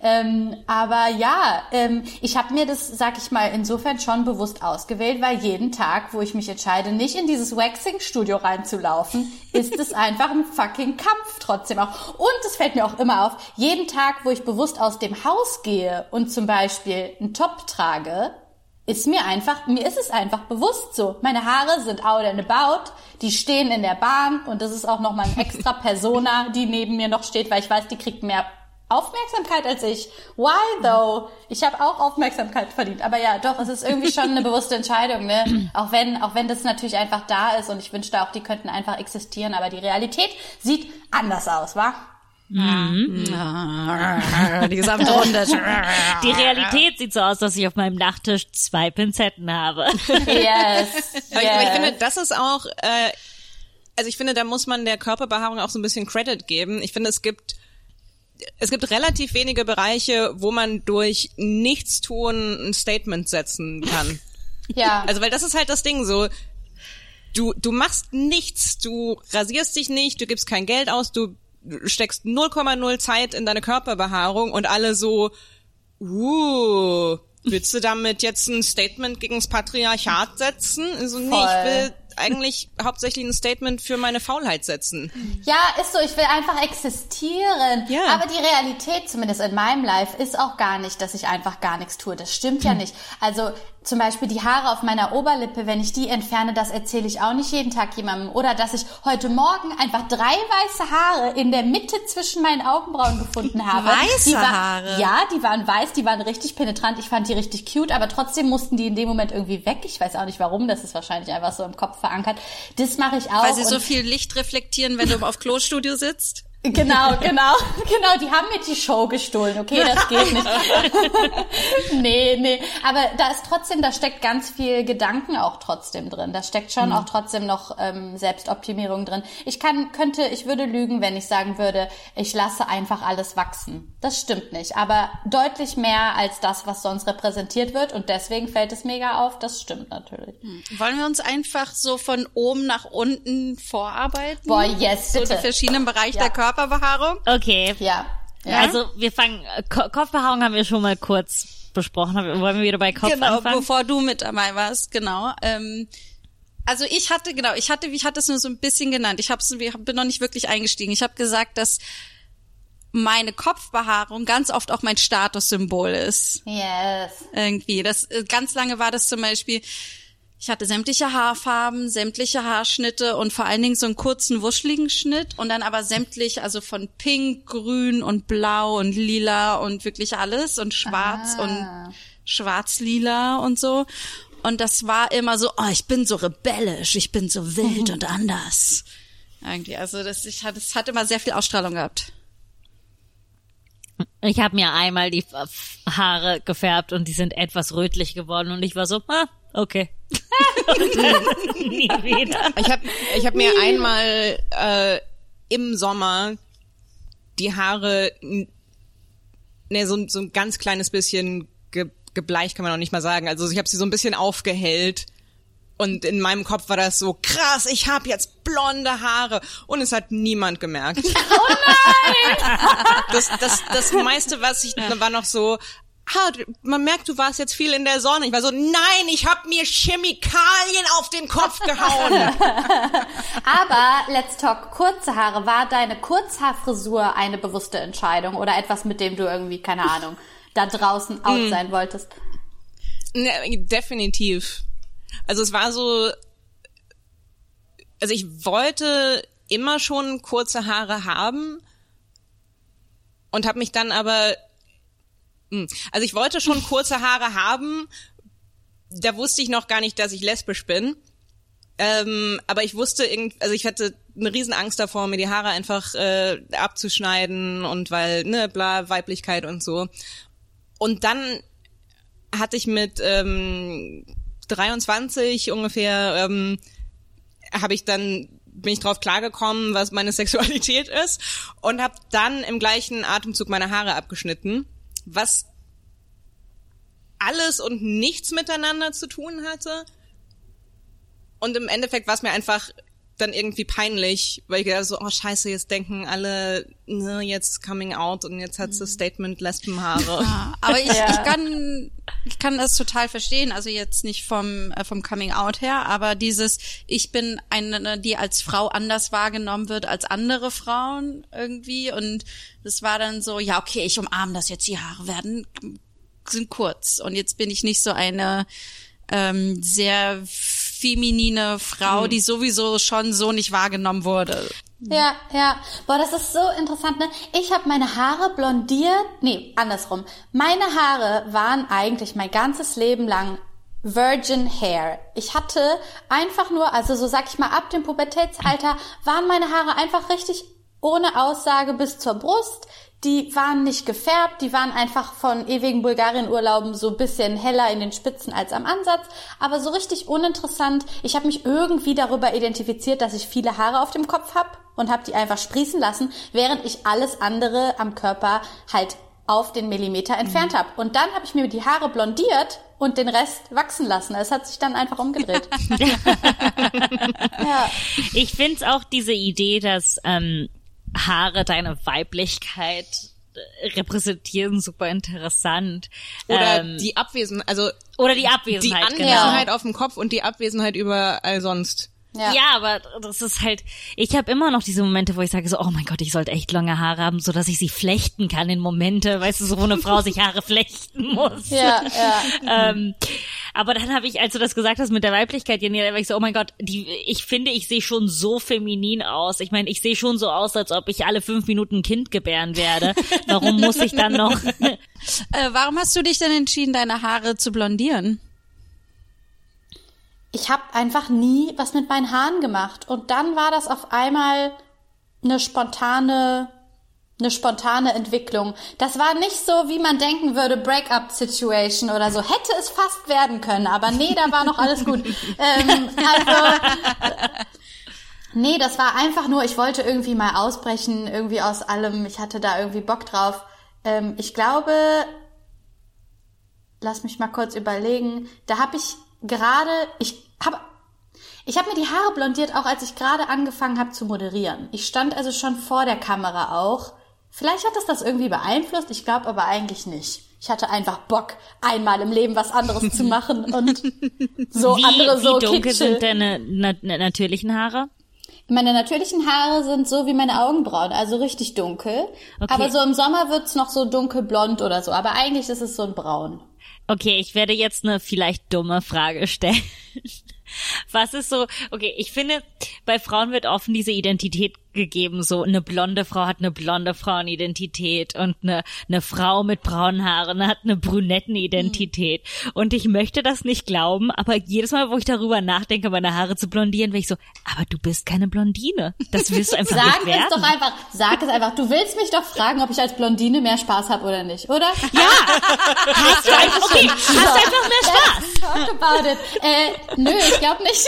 Speaker 6: Ähm, aber ja, ähm, ich habe mir das, sag ich mal, insofern schon bewusst ausgewählt, weil jeden Tag, wo ich mich entscheide, nicht in dieses Waxing-Studio reinzulaufen, ist es einfach ein fucking Kampf trotzdem auch. Und es fällt mir auch immer auf, jeden Tag, wo ich bewusst aus dem Haus gehe und zum Beispiel einen Top trage, ist mir einfach, mir ist es einfach bewusst so. Meine Haare sind out and about, die stehen in der Bahn und das ist auch nochmal ein extra <laughs> Persona, die neben mir noch steht, weil ich weiß, die kriegt mehr Aufmerksamkeit als ich. Why though? Ich habe auch Aufmerksamkeit verdient. Aber ja, doch, es ist irgendwie schon eine <laughs> bewusste Entscheidung, ne? Auch wenn, auch wenn das natürlich einfach da ist und ich wünschte auch, die könnten einfach existieren, aber die Realität sieht anders aus, wa?
Speaker 3: Die gesamte Runde. <laughs>
Speaker 5: Die Realität sieht so aus, dass ich auf meinem Nachttisch zwei Pinzetten habe.
Speaker 6: Yes.
Speaker 2: Aber ich, aber ich
Speaker 6: yes.
Speaker 2: finde, das ist auch, äh, also ich finde, da muss man der Körperbehaarung auch so ein bisschen Credit geben. Ich finde, es gibt es gibt relativ wenige Bereiche, wo man durch Nichtstun ein Statement setzen kann.
Speaker 6: ja.
Speaker 2: Also weil das ist halt das Ding so. Du, du machst nichts, du rasierst dich nicht, du gibst kein Geld aus, du steckst 0,0 Zeit in deine Körperbehaarung und alle so, uh, willst du damit jetzt ein Statement gegen das Patriarchat setzen? Also nee, ich will eigentlich hauptsächlich ein Statement für meine Faulheit setzen.
Speaker 6: Ja, ist so, ich will einfach existieren.
Speaker 2: Ja.
Speaker 6: Aber die Realität, zumindest in meinem Life, ist auch gar nicht, dass ich einfach gar nichts tue. Das stimmt ja nicht. Also zum Beispiel die Haare auf meiner Oberlippe, wenn ich die entferne, das erzähle ich auch nicht jeden Tag jemandem. Oder dass ich heute Morgen einfach drei weiße Haare in der Mitte zwischen meinen Augenbrauen gefunden <laughs> habe.
Speaker 3: Weiße
Speaker 6: die war,
Speaker 3: Haare?
Speaker 6: Ja, die waren weiß, die waren richtig penetrant. Ich fand die richtig cute, aber trotzdem mussten die in dem Moment irgendwie weg. Ich weiß auch nicht warum, das ist wahrscheinlich einfach so im Kopf verankert. Das mache ich auch.
Speaker 3: Weil sie so viel Licht reflektieren, wenn du auf Klostudio sitzt.
Speaker 6: Genau, genau, <laughs> genau. Die haben mir die Show gestohlen. Okay, das <laughs> geht nicht. <laughs> nee, nee. Aber da ist trotzdem, da steckt ganz viel Gedanken auch trotzdem drin. Da steckt schon auch trotzdem noch ähm, Selbstoptimierung drin. Ich kann, könnte, ich würde lügen, wenn ich sagen würde, ich lasse einfach alles wachsen. Das stimmt nicht. Aber deutlich mehr als das, was sonst repräsentiert wird. Und deswegen fällt es mega auf. Das stimmt natürlich.
Speaker 3: Wollen wir uns einfach so von oben nach unten vorarbeiten?
Speaker 6: Boah, yes,
Speaker 3: So die
Speaker 6: bitte.
Speaker 3: verschiedenen Bereiche
Speaker 6: Ja.
Speaker 3: der Körperbehaarung?
Speaker 5: Okay.
Speaker 6: Ja. ja.
Speaker 5: Also wir fangen, Ko Kopfbehaarung haben wir schon mal kurz besprochen. Wollen wir wieder bei Kopf
Speaker 3: genau,
Speaker 5: anfangen?
Speaker 3: bevor du mit dabei warst, genau. Ähm, Also ich hatte genau, ich hatte, ich hatte es nur so ein bisschen genannt. Ich hab's, ich bin noch nicht wirklich eingestiegen. Ich habe gesagt, dass meine Kopfbehaarung ganz oft auch mein Statussymbol ist.
Speaker 6: Yes.
Speaker 3: Irgendwie. Das äh, ganz lange war das zum Beispiel. Ich hatte sämtliche Haarfarben, sämtliche Haarschnitte und vor allen Dingen so einen kurzen wuscheligen Schnitt und dann aber sämtlich, also von Pink, Grün und Blau und Lila und wirklich alles und Schwarz
Speaker 6: Ah.
Speaker 3: und Schwarz-Lila und so. Und das war immer so, oh, ich bin so rebellisch, ich bin so wild <laughs> und anders. Irgendwie, also das, ich, hat- das hat immer sehr viel Ausstrahlung gehabt.
Speaker 5: Ich habe mir einmal die Haare gefärbt und die sind etwas rötlich geworden und ich war so, ah, okay. Nie <laughs> wieder.
Speaker 2: Ich habe ich hab mir einmal äh, im Sommer die Haare ne, so, so ein ganz kleines bisschen ge, gebleicht, kann man auch nicht mal sagen. Also ich habe sie so ein bisschen aufgehellt. Und in meinem Kopf war das so, krass, ich habe jetzt blonde Haare. Und es hat niemand gemerkt. <laughs> Oh nein! Das, das, das meiste, was ich, war noch so, ah, man merkt, du warst jetzt viel in der Sonne. Ich war so, nein, ich habe mir Chemikalien auf den Kopf gehauen. <laughs>
Speaker 6: Aber let's talk kurze Haare. War deine Kurzhaarfrisur eine bewusste Entscheidung oder etwas, mit dem du irgendwie, keine Ahnung, da draußen out sein wolltest?
Speaker 2: Ne, definitiv. Also es war so, also ich wollte immer schon kurze Haare haben und habe mich dann aber, also ich wollte schon kurze Haare haben, da wusste ich noch gar nicht, dass ich lesbisch bin. Ähm, aber ich wusste irgend, also ich hatte eine riesen Angst davor, mir die Haare einfach äh, abzuschneiden und weil, ne, bla, Weiblichkeit und so. Und dann hatte ich mit ähm, 23 ungefähr, ähm, habe ich dann bin ich drauf klargekommen, was meine <laughs> Sexualität ist und habe dann im gleichen Atemzug meine Haare abgeschnitten, was alles und nichts miteinander zu tun hatte. Und im Endeffekt war es mir einfach dann irgendwie peinlich, weil ich gedacht so, oh scheiße, jetzt denken alle, ne, jetzt coming out und jetzt hat sie Statement Lesbenhaare.
Speaker 3: Ja, aber ich, ich kann ich kann das total verstehen, also jetzt nicht vom äh, vom Coming Out her, aber dieses ich bin eine die als Frau anders wahrgenommen wird als andere Frauen irgendwie und das war dann so, ja, okay, ich umarme das jetzt die Haare werden sind kurz und jetzt bin ich nicht so eine ähm, sehr feminine Frau, die sowieso schon so nicht wahrgenommen wurde.
Speaker 6: Ja, ja. Boah, das ist so interessant, ne? Ich habe meine Haare blondiert. Nee, andersrum. Meine Haare waren eigentlich mein ganzes Leben lang Virgin Hair. Ich hatte einfach nur, also so sag ich mal, ab dem Pubertätsalter waren meine Haare einfach richtig ohne Aussage bis zur Brust. Die waren nicht gefärbt, die waren einfach von ewigen Bulgarien-Urlauben so ein bisschen heller in den Spitzen als am Ansatz, aber so richtig uninteressant. Ich habe mich irgendwie darüber identifiziert, dass ich viele Haare auf dem Kopf habe und habe die einfach sprießen lassen, während ich alles andere am Körper halt auf den Millimeter entfernt habe. Und dann habe ich mir die Haare blondiert und den Rest wachsen lassen. Es hat sich dann einfach umgedreht. <laughs> ja.
Speaker 5: Ich find's auch diese Idee, dass ähm, Haare deine Weiblichkeit äh, repräsentieren, super interessant.
Speaker 2: Oder
Speaker 5: ähm,
Speaker 2: die Abwesenheit, also
Speaker 5: oder die
Speaker 2: die
Speaker 5: Abwesenheit, genau.
Speaker 2: Anwesenheit auf dem Kopf und die Abwesenheit überall sonst.
Speaker 6: Ja.
Speaker 5: Ja. aber das ist halt, ich habe immer noch diese Momente, wo ich sage so, oh mein Gott, ich sollte echt lange Haare haben, so dass ich sie flechten kann in Momente, weißt du, so wo eine Frau sich Haare <laughs> flechten muss.
Speaker 6: Ja, ja.
Speaker 5: ähm, aber dann habe ich, als du das gesagt hast mit der Weiblichkeit, Janina, da war ich so, oh mein Gott, die, ich finde, ich sehe schon so feminin aus. Ich meine, ich sehe schon so aus, als ob ich alle fünf Minuten ein Kind gebären werde. Warum muss ich dann noch? <laughs>
Speaker 3: Äh, warum hast du dich denn entschieden, deine Haare zu blondieren?
Speaker 6: Ich habe einfach nie was mit meinen Haaren gemacht. Und dann war das auf einmal eine spontane, eine spontane Entwicklung. Das war nicht so, wie man denken würde, Break-up-Situation oder so. Hätte es fast werden können, aber nee, da war noch alles gut. <laughs> ähm, also, nee, das war einfach nur, ich wollte irgendwie mal ausbrechen, irgendwie aus allem. Ich hatte da irgendwie Bock drauf. Ähm, ich glaube, lass mich mal kurz überlegen. Da habe ich gerade, ich habe ich habe mir die Haare blondiert, auch als ich gerade angefangen habe zu moderieren. Ich stand also schon vor der Kamera auch Vielleicht hat das das irgendwie beeinflusst, ich glaube aber eigentlich nicht. Ich hatte einfach Bock, einmal im Leben was anderes zu <laughs> machen und so
Speaker 5: wie,
Speaker 6: andere so
Speaker 5: wie dunkel
Speaker 6: kitschel.
Speaker 5: sind deine na na natürlichen Haare?
Speaker 6: Meine natürlichen Haare sind so wie meine Augenbrauen, also richtig dunkel.
Speaker 5: Okay.
Speaker 6: Aber so im Sommer wird's noch so dunkelblond oder so. Aber eigentlich ist es so ein Braun.
Speaker 5: Okay, ich werde jetzt eine vielleicht dumme Frage stellen. <laughs> Was ist so, okay, ich finde, bei Frauen wird offen diese Identität gegeben, so eine blonde Frau hat eine blonde Frauenidentität und eine, eine Frau mit braunen Haaren hat eine Brünettenidentität. Und ich möchte das nicht glauben, aber jedes Mal, wo ich darüber nachdenke, meine Haare zu blondieren, bin ich so, aber du bist keine Blondine. Das willst du einfach
Speaker 6: Sag
Speaker 5: nicht
Speaker 6: es doch
Speaker 5: werden.
Speaker 6: einfach, sag es einfach. Du willst mich doch fragen, ob ich als Blondine mehr Spaß habe oder nicht, oder?
Speaker 5: Ja, hast du einfach, okay, hast du einfach mehr Spaß.
Speaker 6: Talk about it. Äh, nö, ich glaube nicht.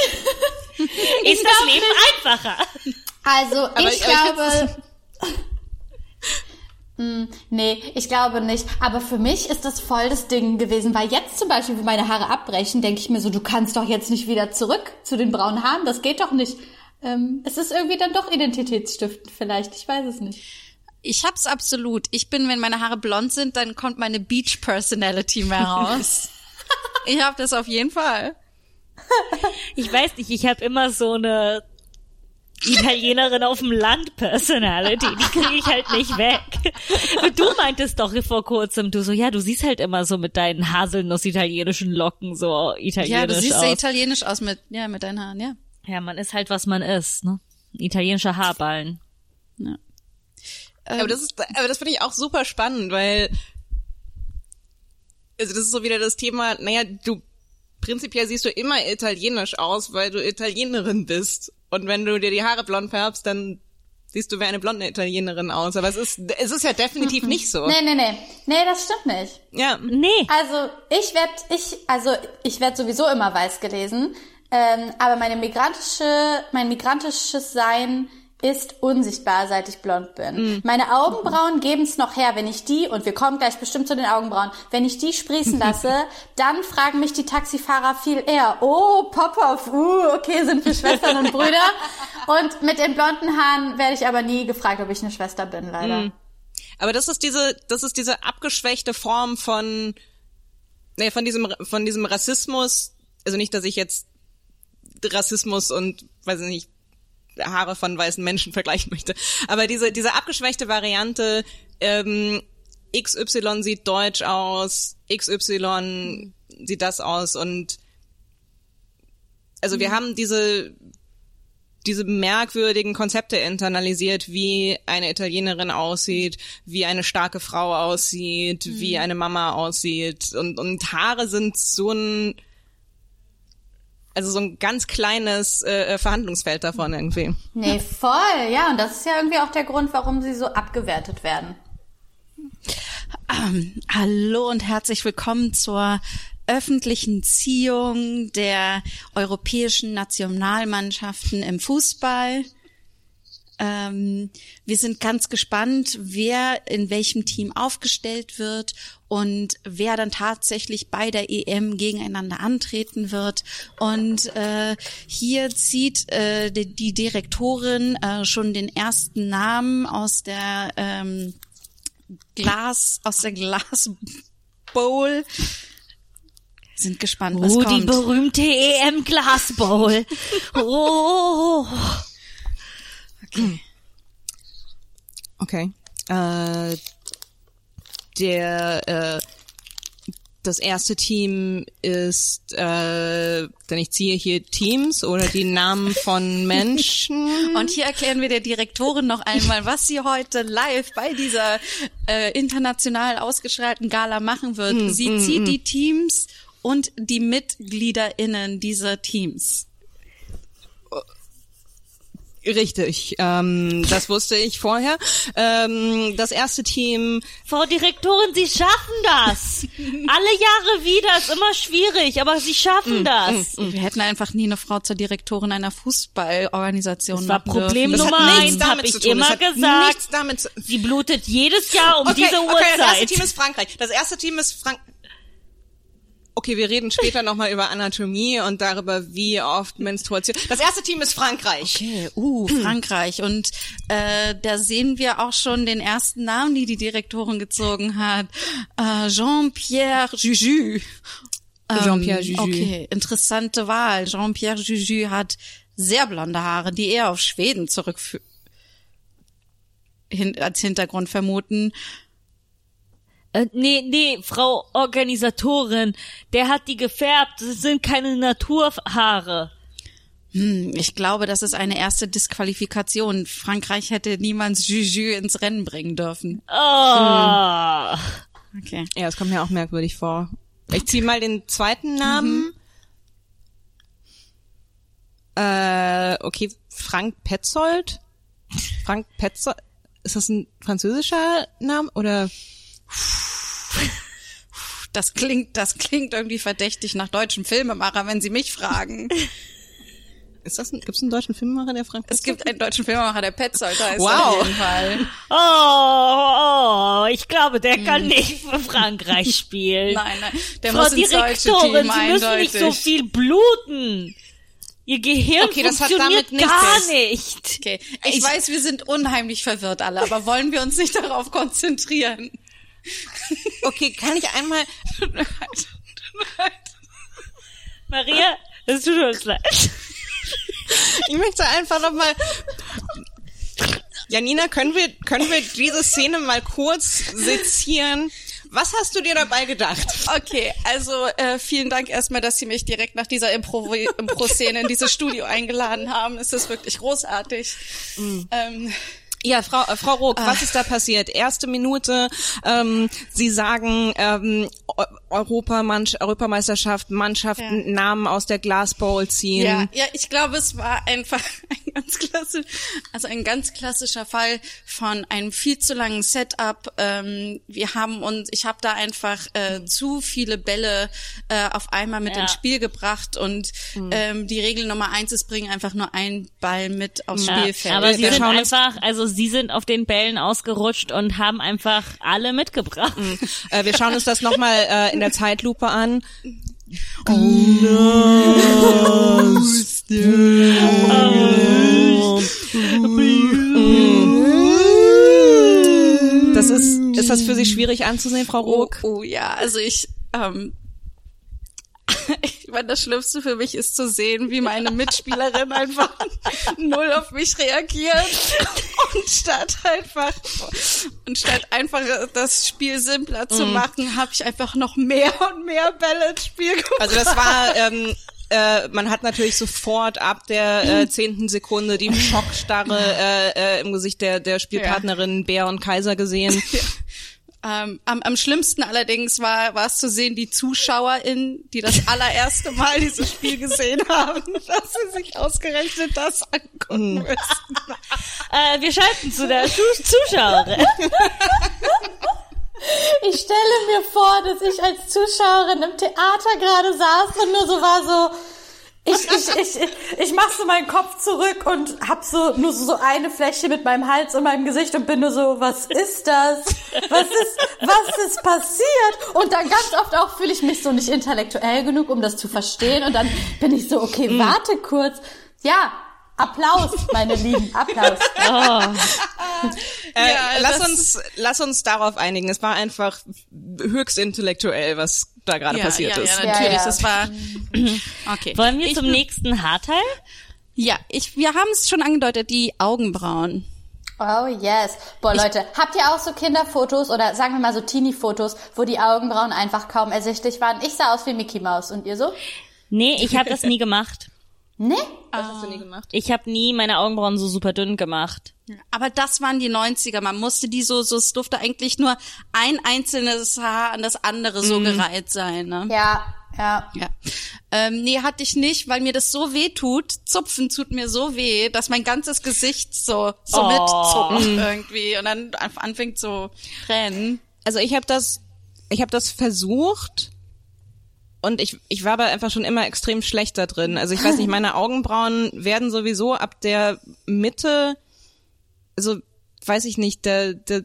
Speaker 5: Ist das Leben einfacher?
Speaker 6: Also ich,
Speaker 2: ich-
Speaker 6: glaube. <laughs> Hm, nee, ich glaube nicht. Aber für mich ist das voll das Ding gewesen, weil jetzt zum Beispiel, wo meine Haare abbrechen, denke ich mir so, du kannst doch jetzt nicht wieder zurück zu den braunen Haaren. Das geht doch nicht. Ähm, es ist irgendwie dann doch identitätsstiftend vielleicht. Ich weiß es nicht.
Speaker 3: Ich hab's absolut. Ich bin, wenn meine Haare blond sind, dann kommt meine Beach Personality mehr <laughs> raus. ich hab das auf jeden Fall.
Speaker 5: Ich weiß nicht, ich habe immer so eine Italienerin auf dem Land Personality, die kriege ich halt nicht weg. Und du meintest doch vor kurzem, du so, ja, du siehst halt immer so mit deinen Haselnuss-italienischen Locken so italienisch
Speaker 3: Ja, du siehst
Speaker 5: aus.
Speaker 3: sehr italienisch aus mit, ja, mit deinen Haaren, ja.
Speaker 5: ja, man ist halt, was man ist, ne? Italienischer Haarballen.
Speaker 2: Aber das ist, aber das finde ich auch super spannend, weil, also das ist so wieder das Thema, naja, du, prinzipiell siehst du immer italienisch aus, weil du Italienerin bist. Und wenn du dir die Haare blond färbst, dann siehst du wie eine blonde Italienerin aus. Aber es ist, es ist ja definitiv nicht so.
Speaker 6: Nee, nee, nee. Nee, das stimmt nicht.
Speaker 2: Ja.
Speaker 5: Nee.
Speaker 6: Also ich werd, ich, also ich werd sowieso immer weiß gelesen, ähm, aber meine migrantische, mein migrantisches Sein ist unsichtbar, seit ich blond bin. Meine Augenbrauen geben's noch her, wenn ich die, und wir kommen gleich bestimmt zu den Augenbrauen, wenn ich die sprießen lasse, <laughs> dann fragen mich die Taxifahrer viel eher, oh, Pop-Off, uh, okay, sind wir Schwestern und Brüder. <laughs> Und mit den blonden Haaren werde ich aber nie gefragt, ob ich eine Schwester bin, leider.
Speaker 2: Aber das ist diese, das ist diese abgeschwächte Form von, nee, von diesem, von diesem Rassismus. Also nicht, dass ich jetzt Rassismus und, weiß ich nicht, Haare von weißen Menschen <laughs> vergleichen möchte. Aber diese, diese abgeschwächte Variante, ähm, XY sieht deutsch aus, XY sieht das aus und also wir haben diese diese merkwürdigen Konzepte internalisiert, wie eine Italienerin aussieht, wie eine starke Frau aussieht, wie eine Mama aussieht. Und, und Haare sind so ein, also so ein ganz kleines äh, Verhandlungsfeld davon irgendwie.
Speaker 6: Nee, voll, ja, und das ist ja irgendwie auch der Grund, warum sie so abgewertet werden.
Speaker 3: Ähm, hallo und herzlich willkommen zur öffentlichen Ziehung der europäischen Nationalmannschaften im Fußball. Ähm, wir sind ganz gespannt, wer in welchem Team aufgestellt wird und wer dann tatsächlich bei der EM gegeneinander antreten wird. Und äh, hier zieht äh, die, die Direktorin äh, schon den ersten Namen aus der ähm, Glas, aus der Glasbowl. Sind gespannt, was
Speaker 5: Oh, die
Speaker 3: kommt.
Speaker 5: berühmte EM Glass Bowl. Oh.
Speaker 2: Okay. Äh, der, äh, das erste Team ist, äh, denn ich ziehe hier Teams oder die Namen von <laughs> Menschen.
Speaker 3: Und hier erklären wir der Direktorin noch einmal, was sie heute live bei dieser äh, international ausgestrahlten Gala machen wird. sie zieht die Teams und die MitgliederInnen dieser Teams.
Speaker 2: Richtig, ähm, das wusste ich vorher. Ähm, das erste Team,
Speaker 5: Frau Direktorin, Sie schaffen das. <laughs> Alle Jahre wieder ist immer schwierig, aber Sie schaffen das.
Speaker 3: Wir hätten einfach nie eine Frau zur Direktorin einer Fußballorganisation
Speaker 5: Das war Problem
Speaker 3: dürfen.
Speaker 5: Nummer
Speaker 2: hat
Speaker 5: eins,
Speaker 2: nichts damit
Speaker 5: hab ich
Speaker 2: zu tun.
Speaker 5: immer
Speaker 2: das hat
Speaker 5: gesagt.
Speaker 2: Nichts damit zu
Speaker 5: Sie blutet jedes Jahr um
Speaker 2: okay,
Speaker 5: diese
Speaker 2: okay, das erste
Speaker 5: Uhrzeit.
Speaker 2: Team ist Frankreich. Das erste Team ist Frank. Okay, wir reden später nochmal über Anatomie und darüber, wie oft Menstruation. Das erste Team ist Frankreich.
Speaker 3: Okay, uh, Frankreich. Und äh, da sehen wir auch schon den ersten Namen, die die Direktorin gezogen hat. Äh, Jean-Pierre Juju. Ähm,
Speaker 2: Jean-Pierre Juju.
Speaker 3: Okay, interessante Wahl. Jean-Pierre Juju hat sehr blonde Haare, die eher auf Schweden zurück hin als Hintergrund vermuten.
Speaker 5: Äh, nee, nee, Frau Organisatorin, der hat die gefärbt. Das sind keine Naturhaare.
Speaker 3: Hm, ich glaube, das ist eine erste Disqualifikation. Frankreich hätte niemals Juju ins Rennen bringen dürfen.
Speaker 5: Oh.
Speaker 3: Okay.
Speaker 2: Ja, das kommt mir auch merkwürdig vor. Ich ziehe mal den zweiten Namen. Äh, okay, Frank Petzold. Frank Petzold. Ist das ein französischer Name oder?
Speaker 3: Das klingt, das klingt irgendwie verdächtig nach deutschem Filmemacher, wenn Sie mich fragen.
Speaker 2: Ist das ein, gibt's einen deutschen Filmemacher, der Frank
Speaker 3: Es gibt einen deutschen Filmemacher, der Petzold heißt
Speaker 2: Wow.
Speaker 3: auf jeden Fall.
Speaker 5: Oh, oh, ich glaube, der kann nicht für Frankreich spielen. <laughs>
Speaker 3: Nein, nein, der
Speaker 5: Frau
Speaker 3: muss ins
Speaker 5: Direktorin,
Speaker 3: Team
Speaker 5: Sie müssen nicht so viel bluten. Ihr Gehirn
Speaker 2: Okay, das hat
Speaker 5: funktioniert
Speaker 2: damit nichts.
Speaker 5: gar nicht.
Speaker 3: Okay, ich, weiß, wir sind unheimlich verwirrt alle, aber wollen wir uns nicht darauf konzentrieren?
Speaker 2: Okay, kann ich einmal, <laughs>
Speaker 5: Maria, es tut uns leid.
Speaker 2: ich möchte einfach nochmal, Janina, können wir, können wir diese Szene mal kurz sezieren? Was hast du dir dabei gedacht?
Speaker 3: Okay, also äh, vielen Dank erstmal, dass Sie mich direkt nach dieser Impro- Impro-Szene in dieses Studio eingeladen haben. Es ist wirklich großartig. Ähm,
Speaker 2: Ja, Frau, äh, Frau Rook, was ist da passiert? Erste Minute, ähm, Sie sagen ähm, Eu- Europamann- Europameisterschaft, Mannschaften, Namen aus der Glasbowl ziehen.
Speaker 3: Ja, ja, ich glaube, es war einfach <laughs> ein ganz klassisch, also ein ganz klassischer Fall von einem viel zu langen Setup. Ähm, wir haben uns, ich habe da einfach äh, zu viele Bälle äh, auf einmal mit
Speaker 5: Ja.
Speaker 3: ins Spiel gebracht und ähm, die Regel Nummer eins ist, bringen einfach nur einen Ball mit aufs
Speaker 5: Ja,
Speaker 3: Spielfeld.
Speaker 5: aber sie
Speaker 2: Wir
Speaker 5: sind einfach, also sie sind auf den Bällen ausgerutscht und haben einfach alle mitgebracht.
Speaker 2: Äh, wir schauen uns das nochmal äh, in <laughs> der Zeitlupe an. Das ist, ist das für Sie schwierig anzusehen, Frau
Speaker 3: Oh,
Speaker 2: Rook?
Speaker 3: oh ja, also ich, ähm, ich meine, das Schlimmste für mich ist zu sehen, wie meine Mitspielerin einfach null auf mich reagiert und statt einfach und statt einfach das Spiel simpler zu machen, habe ich einfach noch mehr und mehr Bälle ins Spiel gebracht.
Speaker 2: Also das war, ähm, äh, man hat natürlich sofort ab der äh, zehnten Sekunde die Schockstarre äh, äh, im Gesicht der, der Spielpartnerin Bär und Kaiser gesehen.
Speaker 3: Ähm, am, am schlimmsten allerdings war, war es zu sehen, die ZuschauerInnen, die das <laughs> allererste Mal dieses Spiel gesehen haben, <laughs> dass sie sich ausgerechnet das angucken müssen. <laughs>
Speaker 5: Äh, wir schalten zu der Zus- Zuschauerin.
Speaker 6: Ich stelle mir vor, dass ich als Zuschauerin im Theater gerade saß und nur so war so, ich, ich, ich, ich, ich mach so meinen Kopf zurück und hab so nur so eine Fläche mit meinem Hals und meinem Gesicht und bin nur so, was ist das? Was ist, was ist passiert? Und dann ganz oft auch fühle ich mich so nicht intellektuell genug, um das zu verstehen und dann bin ich so, okay, warte kurz. Ja, Applaus, meine Lieben, Applaus. <laughs>
Speaker 2: Äh,
Speaker 3: Ja,
Speaker 2: lass uns, lass uns darauf einigen. Es war einfach höchst intellektuell, was da gerade
Speaker 3: ja,
Speaker 2: passiert
Speaker 3: ja,
Speaker 2: ist.
Speaker 3: Ja, natürlich,
Speaker 6: Ja, ja.
Speaker 3: das war okay.
Speaker 5: Wollen wir
Speaker 3: ich,
Speaker 5: zum nächsten Haarteil?
Speaker 3: Ja, ich, wir haben es schon angedeutet, die Augenbrauen.
Speaker 6: Oh yes. Boah, Leute, habt ihr auch so Kinderfotos oder sagen wir mal so Teenie-Fotos, wo die Augenbrauen einfach kaum ersichtlich waren? Ich sah aus wie Mickey Mouse und ihr so? <laughs>
Speaker 5: Nee, ich habe das nie gemacht.
Speaker 6: Nee?
Speaker 2: Was hast du nie gemacht?
Speaker 5: Ich habe nie meine Augenbrauen so super dünn gemacht.
Speaker 3: Aber das waren die 90er. Man musste die so, so, es durfte eigentlich nur ein einzelnes Haar an das andere so gereiht sein. Ne?
Speaker 6: Ja, ja.
Speaker 3: Ja. Ähm, nee, hatte ich nicht, weil mir das so weh tut. Zupfen tut mir so weh, dass mein ganzes Gesicht so, so
Speaker 5: Oh.
Speaker 3: mitzupft irgendwie und dann an- anfängt zu rennen.
Speaker 2: Also ich habe das, ich habe das versucht und ich, ich war aber einfach schon immer extrem schlecht da drin. Also ich weiß nicht, <laughs> meine Augenbrauen werden sowieso ab der Mitte, also weiß ich nicht, da, da,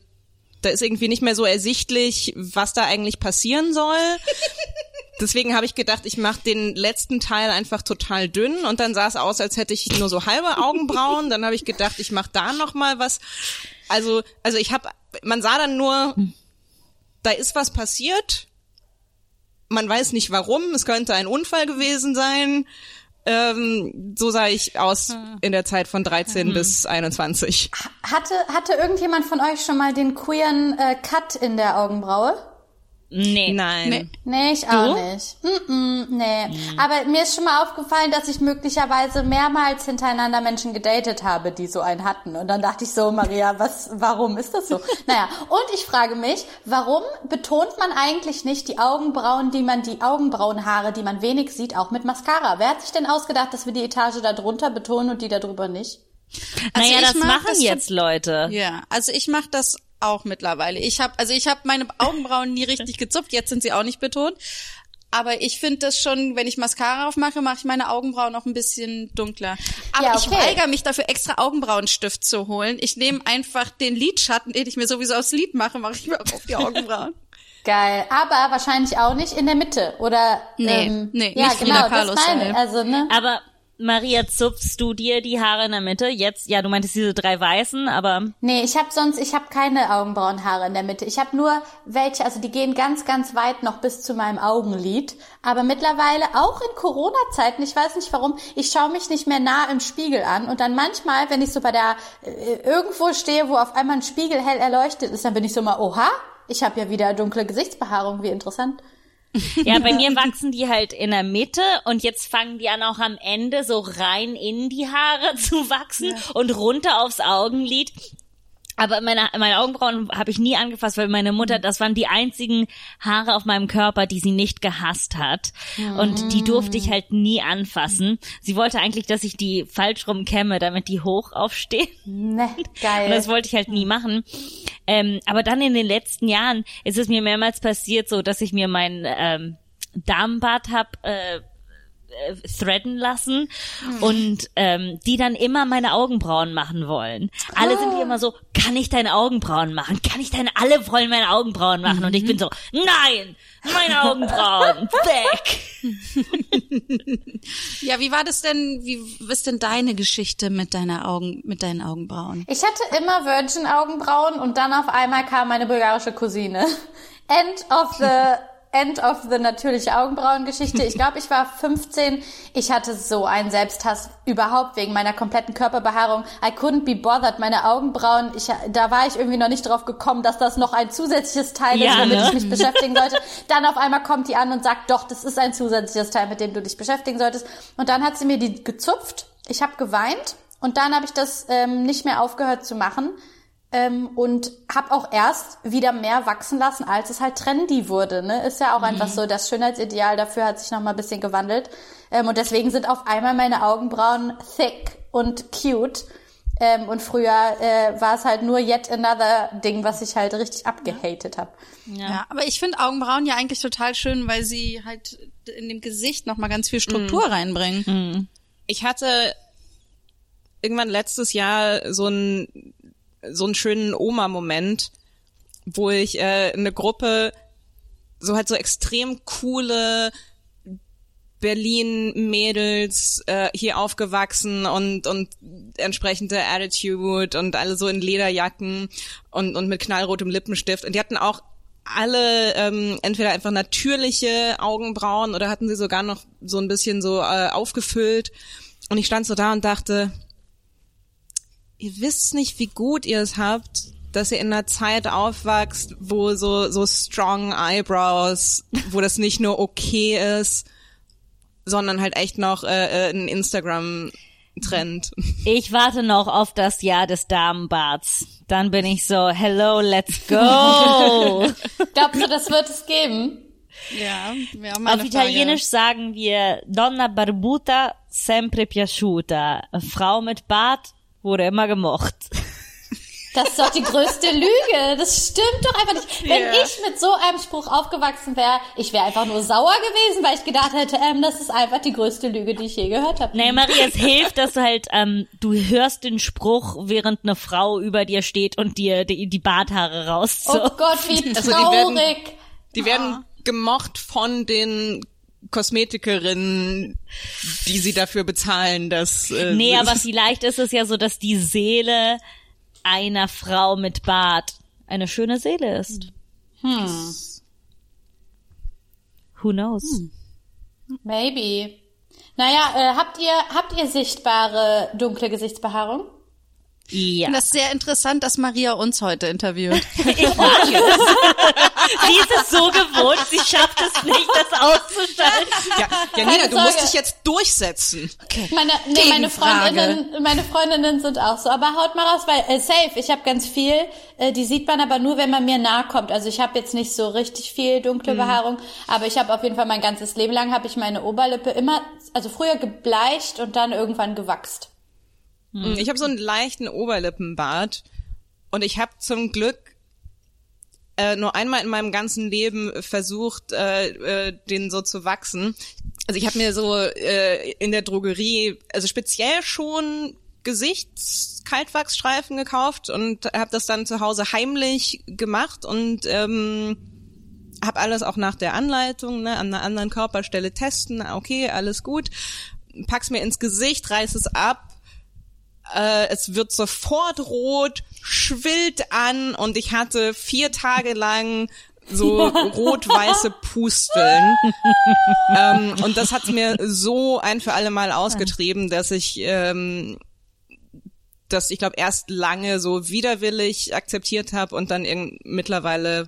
Speaker 2: da ist irgendwie nicht mehr so ersichtlich, was da eigentlich passieren soll. <laughs> deswegen habe ich gedacht, ich mache den letzten Teil einfach total dünn und dann sah es aus, als hätte ich nur so halbe Augenbrauen. Dann habe ich gedacht, ich mache da noch mal was. Also, also ich habe, man sah dann nur, da ist was passiert. Man weiß nicht warum. Es könnte ein Unfall gewesen sein. Ähm, so sah ich aus in der Zeit von 13 bis 21.
Speaker 6: Hatte, hatte irgendjemand von euch schon mal den queeren äh, Cut in der Augenbraue?
Speaker 5: Nee.
Speaker 2: Nein.
Speaker 3: Nee.
Speaker 6: Nee, ich auch nicht. Mm -mm, nee. Aber mir ist schon mal aufgefallen, dass ich möglicherweise mehrmals hintereinander Menschen gedatet habe, die so einen hatten. Und dann dachte ich so, Maria, was, warum ist das so? <laughs> naja, und ich frage mich, warum betont man eigentlich nicht die Augenbrauen, die man, die Augenbrauenhaare, die man wenig sieht, auch mit Mascara? Wer hat sich denn ausgedacht, dass wir die Etage da drunter betonen und die da drüber nicht?
Speaker 3: Also
Speaker 5: naja,
Speaker 3: ich
Speaker 5: das
Speaker 3: mag
Speaker 5: machen
Speaker 3: das
Speaker 5: jetzt Leute.
Speaker 3: Ja, also ich mache das auch mittlerweile. Ich habe also ich habe meine Augenbrauen nie richtig gezupft, jetzt sind sie auch nicht betont. Aber ich finde das schon, wenn ich Mascara aufmache, mache ich meine Augenbrauen noch ein bisschen dunkler. Aber
Speaker 6: Ja,
Speaker 3: ich
Speaker 6: okay.
Speaker 3: weigere mich dafür extra Augenbrauenstift zu holen. Ich nehme einfach den Lidschatten, den ich mir sowieso aufs Lid mache, mache ich mir auch auf die Augenbrauen. <laughs>
Speaker 6: Geil. Aber wahrscheinlich auch nicht in der Mitte, oder?
Speaker 3: Nee,
Speaker 6: ähm,
Speaker 3: nee,
Speaker 6: ja,
Speaker 3: nicht
Speaker 6: genau, das meine, also, ne?
Speaker 5: Aber Maria, zupfst du dir die Haare in der Mitte? Jetzt, ja, du meintest diese drei weißen, aber
Speaker 6: Nee, ich habe sonst, ich habe keine Augenbrauenhaare in der Mitte. Ich habe nur welche, also die gehen ganz, ganz weit noch bis zu meinem Augenlid. Aber mittlerweile auch in Corona-Zeiten, ich weiß nicht warum, ich schaue mich nicht mehr nah im Spiegel an. Und dann manchmal, wenn ich so bei der äh, irgendwo stehe, wo auf einmal ein Spiegel hell erleuchtet ist, dann bin ich so mal, oha, ich habe ja wieder dunkle Gesichtsbehaarung, wie interessant. <laughs>
Speaker 5: ja, bei mir wachsen die halt in der Mitte und jetzt fangen die an auch am Ende so rein in die Haare <laughs> zu wachsen und runter aufs Augenlid. Aber meine, meine Augenbrauen habe ich nie angefasst, weil meine Mutter, das waren die einzigen Haare auf meinem Körper, die sie nicht gehasst hat. Und die durfte ich halt nie anfassen. Sie wollte eigentlich, dass ich die falsch rum kämme, damit die hoch aufstehen.
Speaker 6: Ne, <laughs>
Speaker 5: Und
Speaker 6: geil.
Speaker 5: das wollte ich halt nie machen. Ähm, aber dann in den letzten Jahren ist es mir mehrmals passiert, so dass ich mir meinen ähm, Darmbart hab äh, äh, threaden lassen und ähm, die dann immer meine Augenbrauen machen wollen. Alle sind wie immer so, kann ich deine Augenbrauen machen? Kann ich deine, alle wollen meine Augenbrauen machen und ich bin so, nein, meine Augenbrauen, <laughs> weg.
Speaker 3: Ja, wie war das denn, wie ist denn deine Geschichte mit deiner Augen, mit deinen Augenbrauen?
Speaker 6: Ich hatte immer Virgin-Augenbrauen und dann auf einmal kam meine bulgarische Cousine. End of the End of the natürliche Augenbrauengeschichte. Ich glaube, ich war 15. Ich hatte so einen Selbsthass überhaupt wegen meiner kompletten Körperbehaarung. I couldn't be bothered. Meine Augenbrauen, ich, da war ich irgendwie noch nicht drauf gekommen, dass das noch ein zusätzliches Teil
Speaker 5: Ja,
Speaker 6: ist, womit
Speaker 5: ne?
Speaker 6: ich mich <laughs> beschäftigen sollte. Dann auf einmal kommt die an und sagt, doch, das ist ein zusätzliches Teil, mit dem du dich beschäftigen solltest. Und dann hat sie mir die gezupft. Ich habe geweint und dann habe ich das ähm, nicht mehr aufgehört zu machen. Ähm, und habe auch erst wieder mehr wachsen lassen, als es halt trendy wurde. Ne? Ist ja auch einfach so, das Schönheitsideal dafür hat sich noch mal ein bisschen gewandelt. Ähm, und deswegen sind auf einmal meine Augenbrauen thick und cute. Ähm, und früher äh, war es halt nur yet another Ding, was ich halt richtig abgehatet habe.
Speaker 3: Ja, aber ich finde Augenbrauen ja eigentlich total schön, weil sie halt in dem Gesicht noch mal ganz viel Struktur reinbringen.
Speaker 2: Ich hatte irgendwann letztes Jahr so einen so einen schönen Oma-Moment, wo ich äh, eine Gruppe so halt so extrem coole Berlin-Mädels äh, hier aufgewachsen und und entsprechende Attitude und alle so in Lederjacken und und mit knallrotem Lippenstift. Und die hatten auch alle ähm, entweder einfach natürliche Augenbrauen oder hatten sie sogar noch so ein bisschen so äh, aufgefüllt. Und ich stand so da und dachte, ihr wisst nicht, wie gut ihr es habt, dass ihr in einer Zeit aufwachst, wo so, so strong Eyebrows, wo das nicht nur okay ist, sondern halt echt noch äh, äh, ein Instagram-Trend.
Speaker 5: Ich warte noch auf das Jahr des Damenbarts. Dann bin ich so, hello, let's go. <laughs>
Speaker 6: Glaubst du, das wird es geben?
Speaker 3: Ja, wir haben
Speaker 5: Auf Italienisch sagen wir Donna barbuta sempre piaciuta. Frau mit Bart wurde immer gemocht.
Speaker 6: Das ist doch die größte Lüge. Das stimmt doch einfach nicht. Wenn
Speaker 3: Ja.
Speaker 6: ich mit so einem Spruch aufgewachsen wäre, ich wäre einfach nur sauer gewesen, weil ich gedacht hätte, ähm, das ist einfach die größte Lüge, die ich je gehört habe.
Speaker 5: Nee, Maria, es hilft, dass du halt, ähm, du hörst den Spruch, während eine Frau über dir steht und dir die, die Barthaare
Speaker 6: Oh
Speaker 5: rauszupft.
Speaker 6: Gott, wie
Speaker 2: Also die werden-
Speaker 6: traurig.
Speaker 2: Die werden gemocht von den Kosmetikerinnen, die sie dafür bezahlen, dass äh,
Speaker 5: Nee, <laughs> aber vielleicht ist es ja so, dass die Seele einer Frau mit Bart eine schöne Seele ist.
Speaker 6: Hm.
Speaker 5: Who knows?
Speaker 6: Maybe. Naja, äh, habt ihr, habt ihr sichtbare dunkle Gesichtsbehaarung?
Speaker 5: Ja.
Speaker 3: Das ist sehr interessant, dass Maria uns heute interviewt. <laughs>
Speaker 5: Ich mag es. <laughs> sie ist es so gewohnt, sie schafft es nicht, das auszuschalten.
Speaker 2: ja, Janina, du musst dich jetzt durchsetzen.
Speaker 6: Meine, nee, meine. Freundinnen, meine Freundinnen sind auch so. Aber haut mal raus, weil äh, safe. Ich habe ganz viel. Äh, die sieht man aber nur, wenn man mir nahe kommt. Also ich habe jetzt nicht so richtig viel dunkle Behaarung, aber ich habe auf jeden Fall mein ganzes Leben lang habe ich meine Oberlippe immer, also früher gebleicht und dann irgendwann gewachst.
Speaker 2: Ich habe so einen leichten Oberlippenbart und ich habe zum Glück äh, nur einmal in meinem ganzen Leben versucht, äh, äh, den so zu wachsen. Also ich habe mir so äh, in der Drogerie, also speziell schon Gesichtskaltwachsstreifen gekauft und habe das dann zu Hause heimlich gemacht und ähm, habe alles auch nach der Anleitung ne, an einer anderen Körperstelle testen. Okay, alles gut. Pack's mir ins Gesicht, reiß es ab, äh, es wird sofort rot, schwillt an und ich hatte vier Tage lang so <laughs> rot-weiße Pusteln. ähm, und das hat mir so ein für alle Mal ausgetrieben, dass ich ähm, dass ich glaube erst lange so widerwillig akzeptiert habe und dann irgend mittlerweile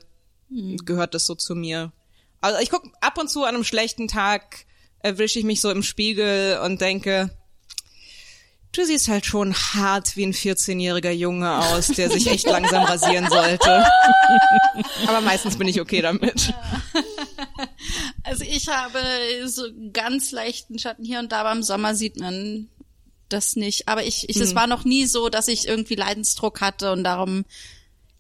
Speaker 2: gehört das so zu mir. Also ich guck ab und zu an einem schlechten Tag erwische ich mich so im Spiegel und denke, du siehst halt schon hart wie ein 14-jähriger Junge aus, der sich echt langsam rasieren sollte. Aber meistens bin ich okay damit.
Speaker 3: Also ich habe so ganz leichten Schatten hier und da, aber im Sommer sieht man das nicht. Aber ich, ich es war noch nie so, dass ich irgendwie Leidensdruck hatte und darum,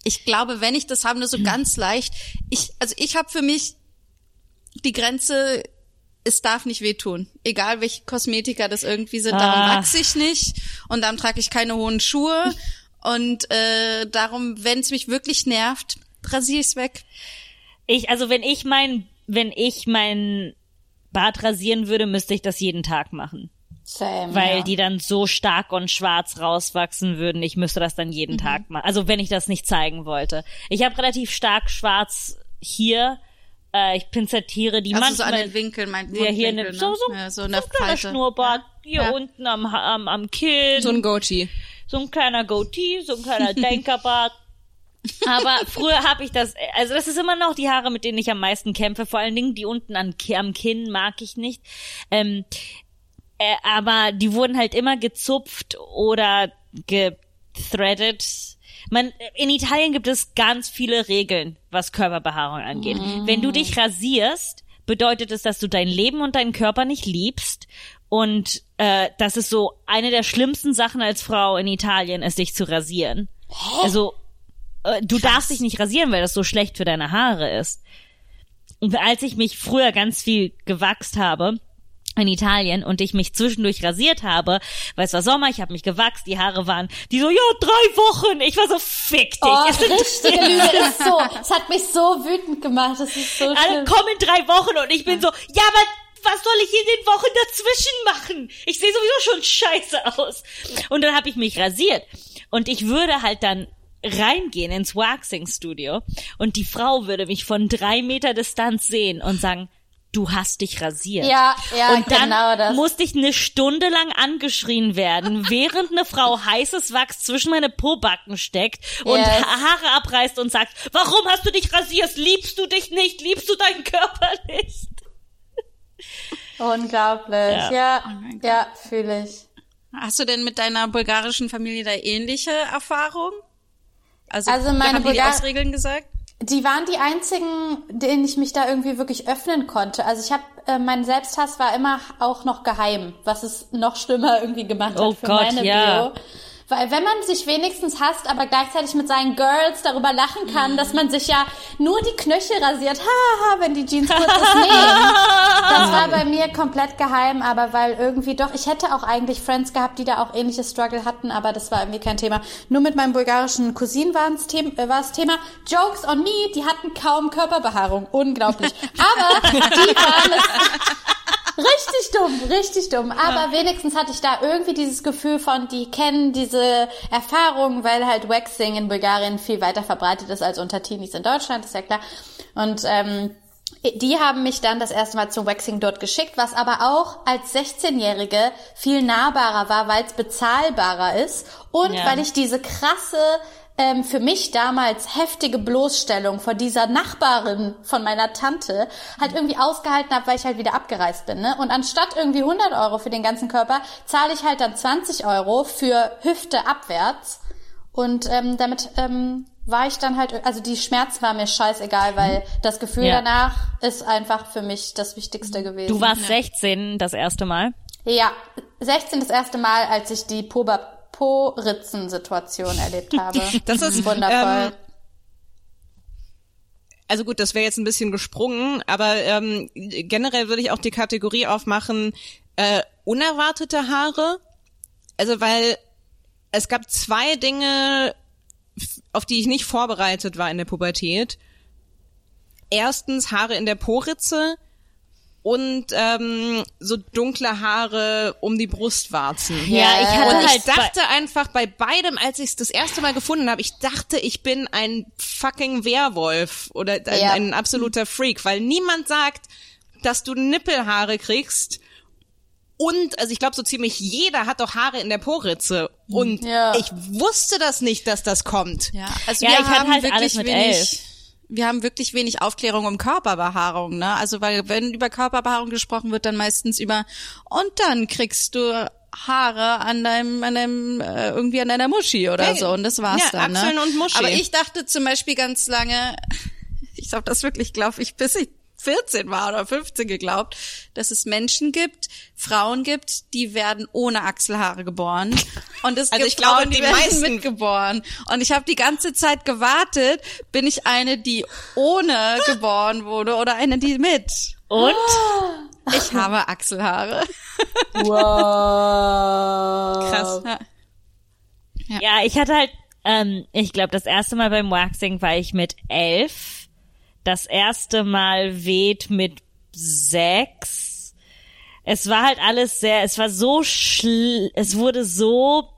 Speaker 3: ich glaube, wenn ich das habe, nur so ganz leicht. Ich, also ich habe für mich die Grenze, es darf nicht wehtun. Egal welche Kosmetika das irgendwie sind, darum
Speaker 5: Ah.
Speaker 3: wachse ich nicht und darum trage ich keine hohen Schuhe. Und äh, darum, wenn es mich wirklich nervt, rasiere ich's weg.
Speaker 5: Ich, also wenn ich mein, wenn ich mein Bart rasieren würde, müsste ich das jeden Tag machen.
Speaker 6: Same.
Speaker 5: Weil
Speaker 6: ja.
Speaker 5: die dann so stark und schwarz rauswachsen würden. Ich müsste das dann jeden Tag machen. Also wenn ich das nicht zeigen wollte. Ich habe relativ stark schwarz hier. Äh, ich pinzettiere die
Speaker 3: Also so an
Speaker 5: manchmal.
Speaker 3: den Winkeln, mein
Speaker 5: ja, hier
Speaker 3: Mundwinkel,
Speaker 5: ne, so, so,
Speaker 3: ja, so
Speaker 5: so
Speaker 3: in
Speaker 5: ein. Schnurrbart hier
Speaker 3: Ja.
Speaker 5: unten am, am, am Kinn.
Speaker 2: So ein Goatee.
Speaker 5: so ein kleiner Goatee, so ein kleiner <laughs> Denkerbart. Aber früher habe ich das, also das ist immer noch die Haare, mit denen ich am meisten kämpfe. Vor allen Dingen die unten an, am Kinn mag ich nicht. Ähm, äh, aber die wurden halt immer gezupft oder gethreadet. Man, in Italien gibt es ganz viele Regeln, was Körperbehaarung angeht. Wenn du dich rasierst, bedeutet es, dass du dein Leben und deinen Körper nicht liebst. Und äh, das ist so eine der schlimmsten Sachen als Frau in Italien, ist dich zu rasieren. Also äh, du darfst dich nicht rasieren, weil das so schlecht für deine Haare ist. Und als ich mich früher ganz viel gewachst habe in Italien und ich mich zwischendurch rasiert habe, weil es war Sommer, ich habe mich gewachst, die Haare waren, die so, ja, drei Wochen. Ich war so, fick dich.
Speaker 6: Oh, richtige Lüge ist so. Es hat mich so wütend gemacht. Das ist so
Speaker 5: alle
Speaker 6: schlimm.
Speaker 5: kommen in drei Wochen und ich bin so, ja, aber was soll ich in den Wochen dazwischen machen? Ich sehe sowieso schon scheiße aus. Und dann habe ich mich rasiert. Und ich würde halt dann reingehen ins Waxing-Studio und die Frau würde mich von drei Meter Distanz sehen und sagen, du hast dich rasiert.
Speaker 6: Ja, ja,
Speaker 5: und dann
Speaker 6: genau das.
Speaker 5: musste ich eine Stunde lang angeschrien werden, <laughs> während eine Frau heißes Wachs zwischen meine Pobacken steckt und
Speaker 6: Yes.
Speaker 5: Ha- Haare abreißt und sagt, warum hast du dich rasiert? Liebst du dich nicht? Liebst du deinen Körper nicht? <laughs>
Speaker 6: Unglaublich.
Speaker 5: Ja.
Speaker 6: Ja,
Speaker 3: Oh
Speaker 6: ja, fühle ich.
Speaker 3: Hast du denn mit deiner bulgarischen Familie da ähnliche Erfahrungen? Also,
Speaker 6: Also meine
Speaker 3: haben die, die Ausregeln gesagt?
Speaker 6: Die waren die einzigen, denen ich mich da irgendwie wirklich öffnen konnte. Also ich habe, äh, mein Selbsthass war immer auch noch geheim, was es noch schlimmer irgendwie gemacht hat
Speaker 5: Oh
Speaker 6: für
Speaker 5: Gott,
Speaker 6: meine
Speaker 5: ja.
Speaker 6: Bio. Weil wenn man sich wenigstens hasst, aber gleichzeitig mit seinen Girls darüber lachen kann, dass man sich ja nur die Knöchel rasiert, haha, wenn die Jeans kurz ist, nee. Das war bei mir komplett geheim, aber weil irgendwie doch, ich hätte auch eigentlich Friends gehabt, die da auch ähnliche Struggle hatten, aber das war irgendwie kein Thema. Nur mit meinem bulgarischen Cousin war es Thema, äh, Thema. Jokes on me, die hatten kaum Körperbehaarung. Unglaublich. Aber die waren es Richtig dumm, richtig dumm. Aber wenigstens hatte ich da irgendwie dieses Gefühl von, die kennen diese Erfahrung, weil halt Waxing in Bulgarien viel weiter verbreitet ist als unter Teenies in Deutschland, ist ja klar. Und ähm, die haben mich dann das erste Mal zum Waxing dort geschickt, was aber auch als 16-Jährige viel nahbarer war, weil es bezahlbarer ist und
Speaker 5: Ja.
Speaker 6: weil ich diese krasse ähm, für mich damals heftige Bloßstellung vor dieser Nachbarin von meiner Tante halt irgendwie ausgehalten habe, weil ich halt wieder abgereist bin. Ne? Und anstatt irgendwie 100 Euro für den ganzen Körper, zahle ich halt dann 20 Euro für Hüfte abwärts. Und ähm, damit ähm, war ich dann halt, also die Schmerzen war mir scheißegal, weil das Gefühl
Speaker 5: Ja.
Speaker 6: danach ist einfach für mich das Wichtigste gewesen.
Speaker 5: Du warst 16 das erste Mal.
Speaker 6: Ja, 16 das erste Mal, als ich die Poba Po-Ritzen-Situation erlebt habe.
Speaker 2: Das ist,
Speaker 6: wundervoll.
Speaker 2: ähm, Also gut, das wäre jetzt ein bisschen gesprungen, aber ähm, generell würde ich auch die Kategorie aufmachen, äh, unerwartete Haare. Also weil es gab zwei Dinge, auf die ich nicht vorbereitet war in der Pubertät. Erstens Haare in der Poritze und ähm, so dunkle Haare um die Brustwarzen.
Speaker 5: Ja, ich hatte
Speaker 2: Und
Speaker 5: halt
Speaker 2: ich dachte einfach bei beidem, als ich es das erste Mal gefunden habe, ich dachte, ich bin ein fucking Werwolf oder ein,
Speaker 6: Ja.
Speaker 2: ein absoluter Freak, weil niemand sagt, dass du Nippelhaare kriegst. Und, also ich glaube, so ziemlich jeder hat doch Haare in der Poritze. Und
Speaker 6: Ja.
Speaker 2: ich wusste das nicht, dass das kommt.
Speaker 3: Ja, also
Speaker 5: Ja,
Speaker 3: wir
Speaker 5: ich
Speaker 3: haben
Speaker 5: halt
Speaker 3: wirklich
Speaker 5: alles mit
Speaker 3: wenig,
Speaker 5: elf.
Speaker 3: Wir haben wirklich wenig Aufklärung um Körperbehaarung, ne? Also weil wenn über Körperbehaarung gesprochen wird, dann meistens über und dann kriegst du Haare an deinem, an deinem, äh, irgendwie an deiner Muschi oder
Speaker 2: Ja,
Speaker 3: so und das war's
Speaker 2: ja,
Speaker 3: dann.
Speaker 2: Achseln
Speaker 3: ne?
Speaker 2: und Muschi.
Speaker 3: Aber ich dachte zum Beispiel ganz lange, <laughs> ich habe das wirklich, glaube ich, bis ich 14 war oder 15 geglaubt, dass es Menschen gibt, Frauen gibt, die werden ohne Achselhaare geboren. Und es
Speaker 2: Also
Speaker 3: gibt
Speaker 2: ich glaube,
Speaker 3: Frauen, die,
Speaker 2: die
Speaker 3: werden
Speaker 2: meisten-
Speaker 3: mitgeboren. Und ich habe die ganze Zeit gewartet, bin ich eine, die ohne geboren wurde oder eine, die mit.
Speaker 5: Und <gasps>
Speaker 3: Ich habe Achselhaare. <laughs>
Speaker 2: Krass.
Speaker 3: Ja.
Speaker 5: ja, ich hatte halt, ähm, ich glaube, das erste Mal beim Waxing war ich mit elf. Das erste Mal weht mit sechs. Es war halt alles sehr, es war so schl, es wurde so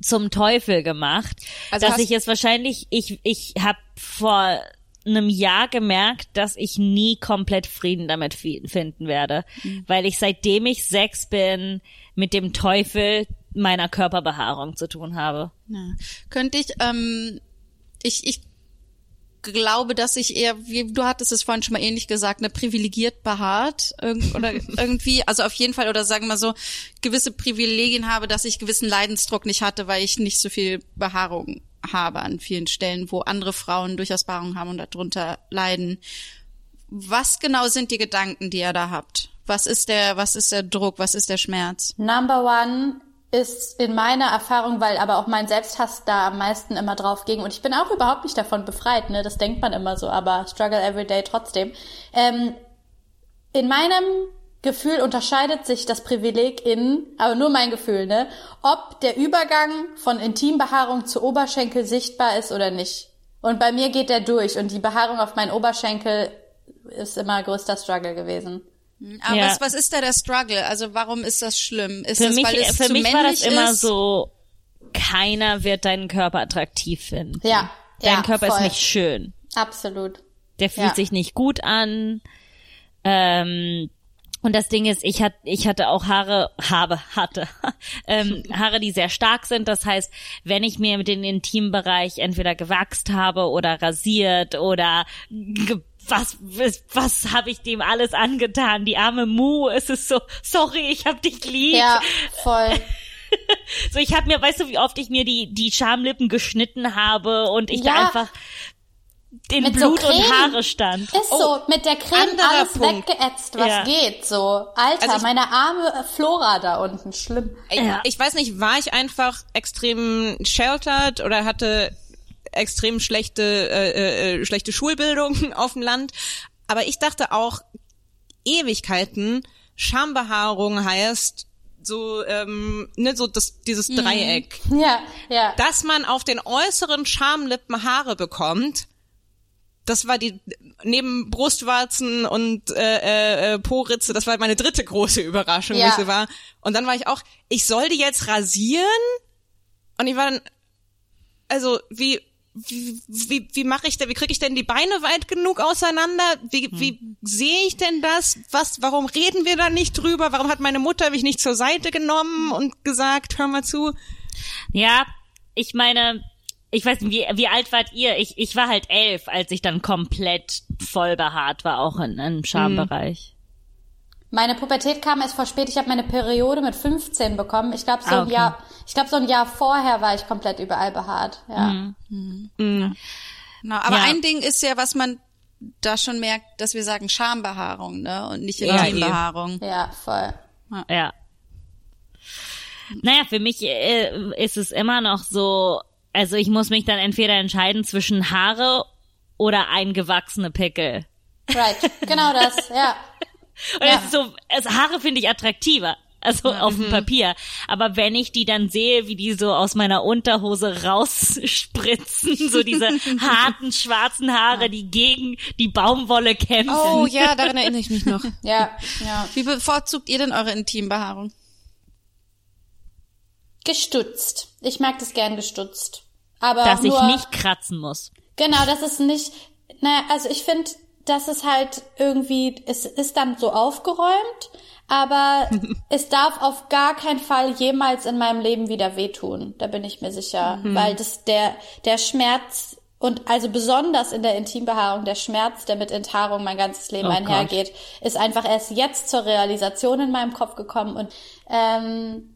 Speaker 5: zum Teufel gemacht,
Speaker 3: Also
Speaker 5: dass ich es wahrscheinlich, ich, ich habe vor einem Jahr gemerkt, dass ich nie komplett Frieden damit fi- finden werde,
Speaker 3: Mhm.
Speaker 5: weil ich seitdem ich sechs bin mit dem Teufel meiner Körperbehaarung zu tun habe.
Speaker 3: Ja. Könnte ich, ähm, ich, ich glaube, dass ich eher, wie du hattest es vorhin schon mal ähnlich gesagt, eine privilegiert behaart oder <laughs> irgendwie, also auf jeden Fall, oder sagen wir so, gewisse Privilegien habe, dass ich gewissen Leidensdruck nicht hatte, weil ich nicht so viel Behaarung habe an vielen Stellen, wo andere Frauen durchaus Behaarung haben und darunter leiden. Was genau sind die Gedanken, die ihr da habt? Was ist der, was ist der Druck? Was ist der Schmerz?
Speaker 6: Number one ist in meiner Erfahrung, weil aber auch mein Selbsthass da am meisten immer drauf ging. Und ich bin auch überhaupt nicht davon befreit, ne? Das denkt man immer so, aber struggle every day trotzdem. Ähm, in meinem Gefühl unterscheidet sich das Privileg in, aber nur mein Gefühl, ne? Ob der Übergang von Intimbehaarung zu Oberschenkel sichtbar ist oder nicht. Und bei mir geht der durch und die Behaarung auf meinen Oberschenkel ist immer größter Struggle gewesen.
Speaker 3: Aber
Speaker 5: Ja.
Speaker 3: was, was ist da der Struggle? Also warum ist das schlimm? Ist
Speaker 5: Für
Speaker 3: das,
Speaker 5: mich,
Speaker 3: weil es
Speaker 5: für
Speaker 3: zu
Speaker 5: mich war das immer
Speaker 3: ist?
Speaker 5: so, keiner wird deinen Körper attraktiv finden.
Speaker 6: Ja,
Speaker 5: Dein
Speaker 6: ja,
Speaker 5: Körper
Speaker 6: voll.
Speaker 5: ist nicht schön.
Speaker 6: Absolut.
Speaker 5: Der fühlt
Speaker 6: Ja.
Speaker 5: sich nicht gut an. Ähm, und das Ding ist, ich hatte, ich hatte auch Haare, habe, hatte, <laughs> ähm, Haare, die sehr stark sind. Das heißt, wenn ich mir den Intimbereich entweder gewachst habe oder rasiert oder ge was, was, was habe ich dem alles angetan? Die arme Mu, es ist so, sorry, ich hab dich lieb.
Speaker 6: Ja, voll. <laughs>
Speaker 5: So, ich habe mir, weißt du, wie oft ich mir die, die Schamlippen geschnitten habe und ich
Speaker 6: Ja.
Speaker 5: da einfach, in
Speaker 6: Mit so
Speaker 5: Blut und
Speaker 6: Creme.
Speaker 5: Haare stand.
Speaker 6: Ist so, mit der Creme alles
Speaker 2: Punkt.
Speaker 6: weggeätzt, was
Speaker 5: Ja.
Speaker 6: geht, so. Alter,
Speaker 2: Also ich-
Speaker 6: meine arme Flora da unten, schlimm.
Speaker 2: Ich,
Speaker 5: Ja.
Speaker 2: ich weiß nicht, war ich einfach extrem sheltered oder hatte extrem schlechte äh, äh, schlechte Schulbildung <laughs> auf dem Land. Aber ich dachte auch Ewigkeiten Schambehaarung heißt so ähm, ne so das dieses Dreieck,
Speaker 6: Ja, ja.
Speaker 2: dass man auf den äußeren Schamlippen Haare bekommt. Das war die neben Brustwarzen und äh, äh, äh, Poritze, das war meine dritte große Überraschung,
Speaker 6: Ja.
Speaker 2: wie sie war. Und dann war ich auch, ich soll die jetzt rasieren? Und ich war dann, also wie wie, wie, wie mache ich denn, wie kriege ich denn die Beine weit genug auseinander? Wie, wie sehe ich denn das? Was, warum reden wir da nicht drüber? Warum hat meine Mutter mich nicht zur Seite genommen und gesagt, hör mal zu?
Speaker 5: Ja, ich meine, ich weiß nicht, wie, wie alt wart ihr? Ich, ich war halt elf, als ich dann komplett voll behaart war, auch in, im Schambereich.
Speaker 6: Meine Pubertät kam erst vor spät. Ich habe meine Periode mit 15 bekommen. Ich glaube so
Speaker 5: Ah,
Speaker 6: ein
Speaker 5: okay.
Speaker 6: Jahr, ich glaube so ein Jahr vorher war ich komplett überall behaart. Ja.
Speaker 3: Genau, aber
Speaker 5: Ja.
Speaker 3: ein Ding ist ja, was man da schon merkt, dass wir sagen Schambehaarung, ne? Und nicht
Speaker 2: Ja,
Speaker 3: Intimbehaarung.
Speaker 6: Ja, voll.
Speaker 5: Ja. Naja, für mich äh, ist es immer noch so, also ich muss mich dann entweder entscheiden zwischen Haare oder eingewachsene Pickel.
Speaker 6: Right. Genau das, ja.
Speaker 5: Und es ist so, also Haare finde ich attraktiver. Also auf dem Papier. Aber wenn ich die dann sehe, wie die so aus meiner Unterhose rausspritzen, so diese <laughs> harten schwarzen Haare, die gegen die Baumwolle kämpfen.
Speaker 2: Oh ja, daran erinnere ich mich noch.
Speaker 6: Ja, ja.
Speaker 3: Wie bevorzugt ihr denn eure Intimbehaarung?
Speaker 6: Gestutzt. Ich mag das gern gestutzt. Aber
Speaker 5: dass ich
Speaker 6: nur,
Speaker 5: nicht kratzen muss.
Speaker 6: Genau, das ist nicht, naja, also ich finde, das ist halt irgendwie, es ist dann so aufgeräumt, aber <laughs> es darf auf gar keinen Fall jemals in meinem Leben wieder wehtun. Da bin ich mir sicher, weil das der der Schmerz und also besonders in der Intimbehaarung der Schmerz, der mit Enthaarung mein ganzes Leben
Speaker 5: Oh
Speaker 6: einhergeht, ist einfach erst jetzt zur Realisation in meinem Kopf gekommen und ähm,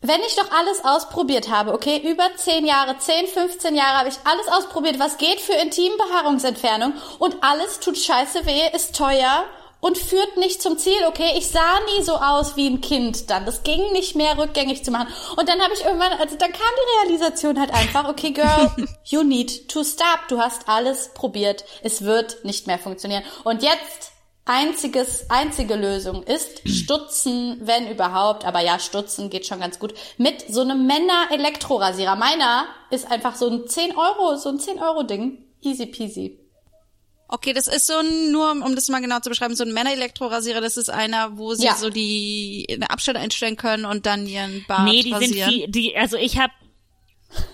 Speaker 6: wenn ich doch alles ausprobiert habe, okay, über 10 Jahre, 10, 15 Jahre habe ich alles ausprobiert, was geht für Intimbehaarungsentfernung und alles tut scheiße weh, ist teuer und führt nicht zum Ziel, okay? Ich sah nie so aus wie ein Kind dann. Das ging nicht mehr rückgängig zu machen. Und dann habe ich irgendwann, also dann kam die Realisation halt einfach, okay, girl, you need to stop. Du hast alles probiert. Es wird nicht mehr funktionieren. Und jetzt einziges, einzige Lösung ist Stutzen, wenn überhaupt, aber ja, Stutzen geht schon ganz gut, mit so einem Männer-Elektrorasierer. Meiner ist einfach so ein 10 Euro, so ein 10 Euro Ding. Easy peasy.
Speaker 3: Okay, das ist so ein, nur um das mal genau zu beschreiben, so ein Männer-Elektrorasierer, das ist einer, wo sie
Speaker 6: Ja.
Speaker 3: so die eine Abstände einstellen können und dann ihren Bart
Speaker 5: Nee, die sind
Speaker 3: rasieren.
Speaker 5: viel, die, also ich habe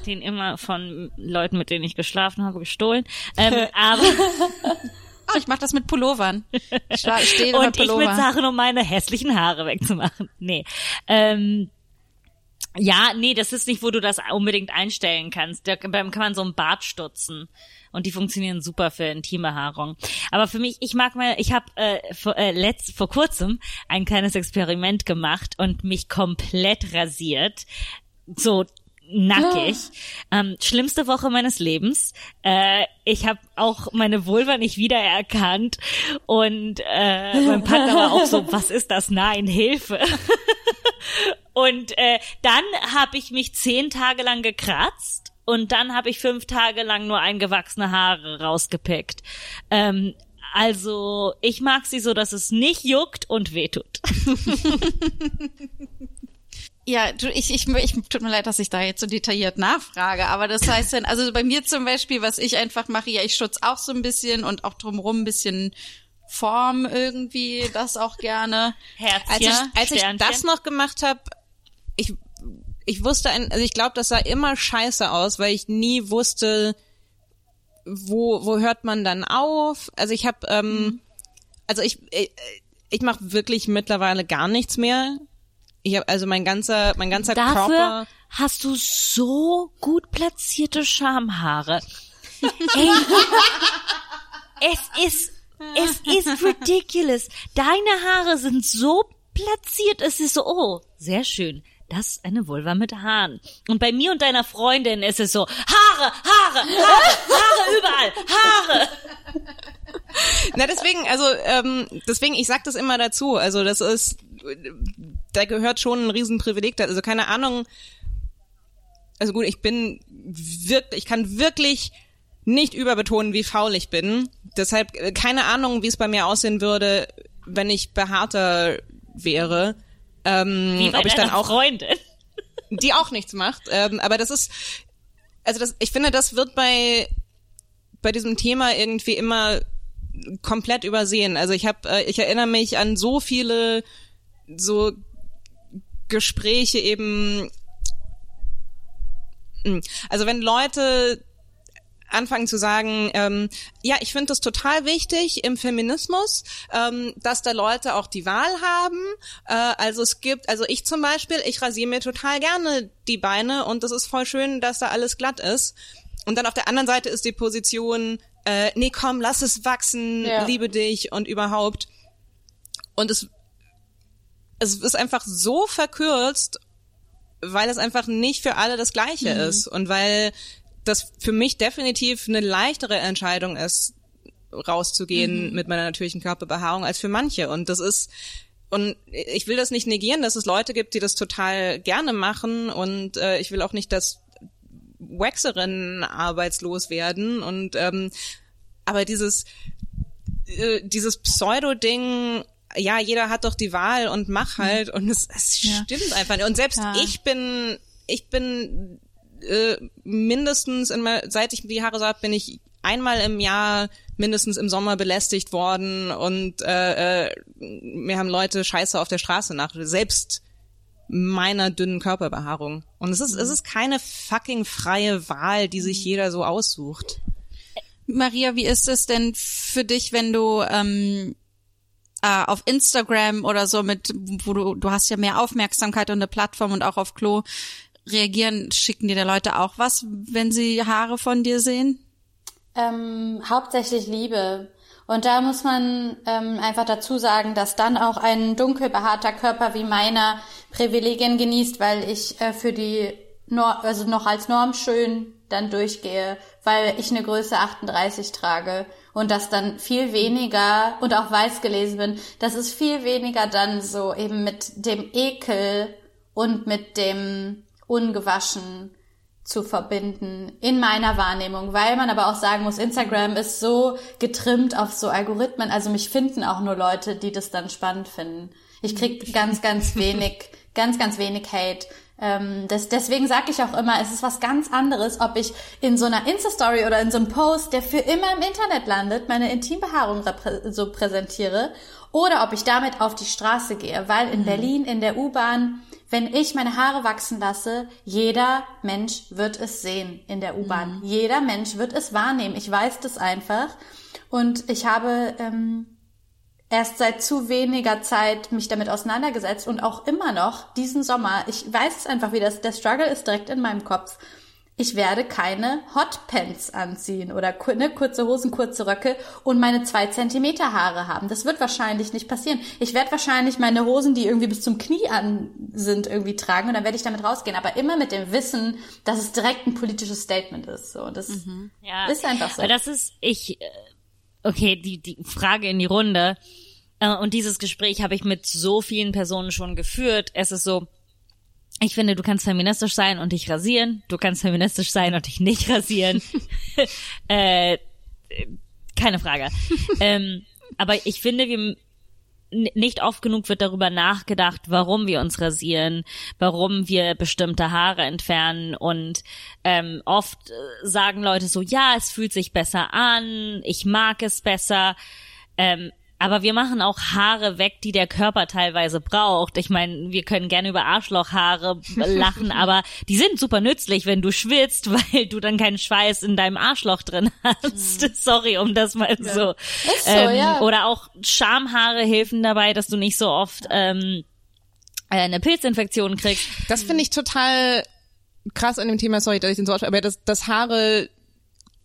Speaker 5: den immer von Leuten, mit denen ich geschlafen habe, gestohlen. Ähm, <laughs> aber
Speaker 3: Oh, ich mach das mit Pullovern. <laughs> Ich stehe
Speaker 5: und
Speaker 3: mit
Speaker 5: ich mit
Speaker 3: Pullover.
Speaker 5: Sachen, um meine hässlichen Haare wegzumachen. Nee. Ähm, ja, nee, das ist nicht, wo du das unbedingt einstellen kannst. Da kann man so einen Bart stutzen. Und die funktionieren super für Intimbehaarung. Aber für mich, ich mag mal, ich habe äh, vor, äh, letzt, vor kurzem ein kleines Experiment gemacht und mich komplett rasiert. So nackig. Ähm, schlimmste Woche meines Lebens. Äh, ich habe auch meine Vulva nicht wiedererkannt und äh, mein Partner war auch so, <laughs> was ist das? Nein, Hilfe. <laughs> und äh, dann habe ich mich zehn Tage lang gekratzt und dann habe ich fünf Tage lang nur eingewachsene Haare rausgepickt. Ähm, also ich mag sie so, dass es nicht juckt und wehtut. <laughs>
Speaker 3: Ja, du, ich, ich, ich, tut mir leid, dass ich da jetzt so detailliert nachfrage, aber das heißt dann, also bei mir zum Beispiel, was ich einfach mache, ja, ich schutz auch so ein bisschen und auch drumrum ein bisschen Form irgendwie, das auch gerne.
Speaker 5: Herzchen,
Speaker 2: Als ich, als ich das noch gemacht habe, ich, ich wusste, ein, also ich glaube, das sah immer scheiße aus, weil ich nie wusste, wo, wo hört man dann auf. Also ich habe, ähm, also ich, ich, ich mache wirklich mittlerweile gar nichts mehr. Ich habe also mein ganzer, mein ganzer
Speaker 5: Dafür
Speaker 2: Körper.
Speaker 5: hast du so gut platzierte Schamhaare. <laughs> Ey, es ist, es ist ridiculous. Deine Haare sind so platziert, es ist so, oh, sehr schön. Das ist eine Vulva mit Haaren. Und bei mir und deiner Freundin ist es so, Haare, Haare, Haare, Haare überall, Haare. <laughs>
Speaker 2: Na, deswegen, also, ähm, deswegen, ich sag das immer dazu. Also, das ist, da gehört schon ein Riesenprivileg. Also, keine Ahnung. Also gut, ich bin wirklich, ich kann wirklich nicht überbetonen, wie faul ich bin. Deshalb äh, keine Ahnung, wie es bei mir aussehen würde, wenn ich behaarter wäre. Ähm,
Speaker 5: Wie bei
Speaker 2: ob ich dann auch
Speaker 5: Freundin. <laughs>
Speaker 2: die auch nichts macht. Ähm, aber das ist, also das, ich finde, das wird bei bei diesem Thema irgendwie immer komplett übersehen. Also ich habe, äh, ich erinnere mich an so viele so Gespräche eben. Hm, Also wenn Leute anfangen zu sagen, ähm, ja, ich finde es total wichtig im Feminismus, ähm, dass da Leute auch die Wahl haben. Äh, also es gibt, also ich zum Beispiel, ich rasiere mir total gerne die Beine und es ist voll schön, dass da alles glatt ist. Und dann auf der anderen Seite ist die Position, äh, nee, komm, lass es wachsen,
Speaker 6: Ja.
Speaker 2: liebe dich und überhaupt. Und es, es ist einfach so verkürzt, weil es einfach nicht für alle das Gleiche ist und weil das für mich definitiv eine leichtere Entscheidung ist, rauszugehen mit meiner natürlichen Körperbehaarung als für manche. Und das ist, und ich will das nicht negieren, dass es Leute gibt, die das total gerne machen und äh, ich will auch nicht, dass Waxerinnen arbeitslos werden und ähm, aber dieses äh, dieses Pseudo-Ding, ja, jeder hat doch die Wahl und mach halt und es, es stimmt einfach nicht. Und selbst
Speaker 3: Ja.
Speaker 2: ich bin, ich bin äh, mindestens, in mein, seit ich die Haare so hab, bin ich einmal im Jahr mindestens im Sommer belästigt worden und äh, äh, mir haben Leute Scheiße auf der Straße nach, selbst meiner dünnen Körperbehaarung. Und es ist, es ist keine fucking freie Wahl, die sich jeder so aussucht.
Speaker 3: Maria, wie ist es denn für dich, wenn du ähm, äh, auf Instagram oder so mit, wo du, du hast ja mehr Aufmerksamkeit und eine Plattform und auch auf Klo reagieren, schicken dir da Leute auch was, wenn sie Haare von dir sehen?
Speaker 6: Ähm, hauptsächlich Liebe. Und da muss man ähm, einfach dazu sagen, dass dann auch ein dunkel behaarter Körper wie meiner Privilegien genießt, weil ich äh, für die Nor also noch als Norm schön dann durchgehe, weil ich eine Größe 38 trage und das dann viel weniger und auch weiß gelesen bin, das ist viel weniger dann so eben mit dem Ekel und mit dem ungewaschen zu verbinden in meiner Wahrnehmung, weil man aber auch sagen muss, Instagram ist so getrimmt auf so Algorithmen, also mich finden auch nur Leute, die das dann spannend finden. Ich krieg ganz, ganz <laughs> wenig, ganz, ganz wenig Hate. Ähm, das, deswegen sage ich auch immer, es ist was ganz anderes, ob ich in so einer Insta-Story oder in so einem Post, der für immer im Internet landet, meine Intimbehaarung so präsentiere oder ob ich damit auf die Straße gehe, weil in Berlin in der U-Bahn wenn ich meine Haare wachsen lasse, jeder Mensch wird es sehen in der U-Bahn. Jeder Mensch wird es wahrnehmen. Ich weiß das einfach. Und ich habe ähm, erst seit zu weniger Zeit mich damit auseinandergesetzt und auch immer noch diesen Sommer. Ich weiß es einfach wieder. Der Struggle ist direkt in meinem Kopf. Ich werde keine Hotpants anziehen oder ne, kurze Hosen, kurze Röcke und meine zwei Zentimeter Haare haben. Das wird wahrscheinlich nicht passieren. Ich werde wahrscheinlich meine Hosen, die irgendwie bis zum Knie an sind, irgendwie tragen und dann werde ich damit rausgehen. Aber immer mit dem Wissen, dass es direkt ein politisches Statement ist. So, das
Speaker 5: Ja.
Speaker 6: ist einfach so.
Speaker 5: Aber das ist, ich, äh, okay, die, die Frage in die Runde. Äh, Und dieses Gespräch habe ich mit so vielen Personen schon geführt. Es ist so, ich finde, du kannst feministisch sein und dich rasieren. Du kannst feministisch sein und dich nicht rasieren. <laughs> äh, keine Frage. <laughs> ähm, aber ich finde, wir nicht oft genug wird darüber nachgedacht, warum wir uns rasieren, warum wir bestimmte Haare entfernen und ähm, oft äh, sagen Leute so, ja, es fühlt sich besser an, ich mag es besser. Ähm, aber wir machen auch Haare weg, die der Körper teilweise braucht. Ich meine, wir können gerne über Arschlochhaare <laughs> lachen, aber die sind super nützlich, wenn du schwitzt, <laughs> weil du dann keinen Schweiß in deinem Arschloch drin hast. <laughs> Sorry, um das mal so.
Speaker 6: Ist so, ja.
Speaker 5: Oder auch Schamhaare helfen dabei, dass du nicht so oft ähm, äh, eine Pilzinfektion kriegst.
Speaker 2: Das finde ich total krass an dem Thema, sorry, dass ich den so aber dass, dass Haare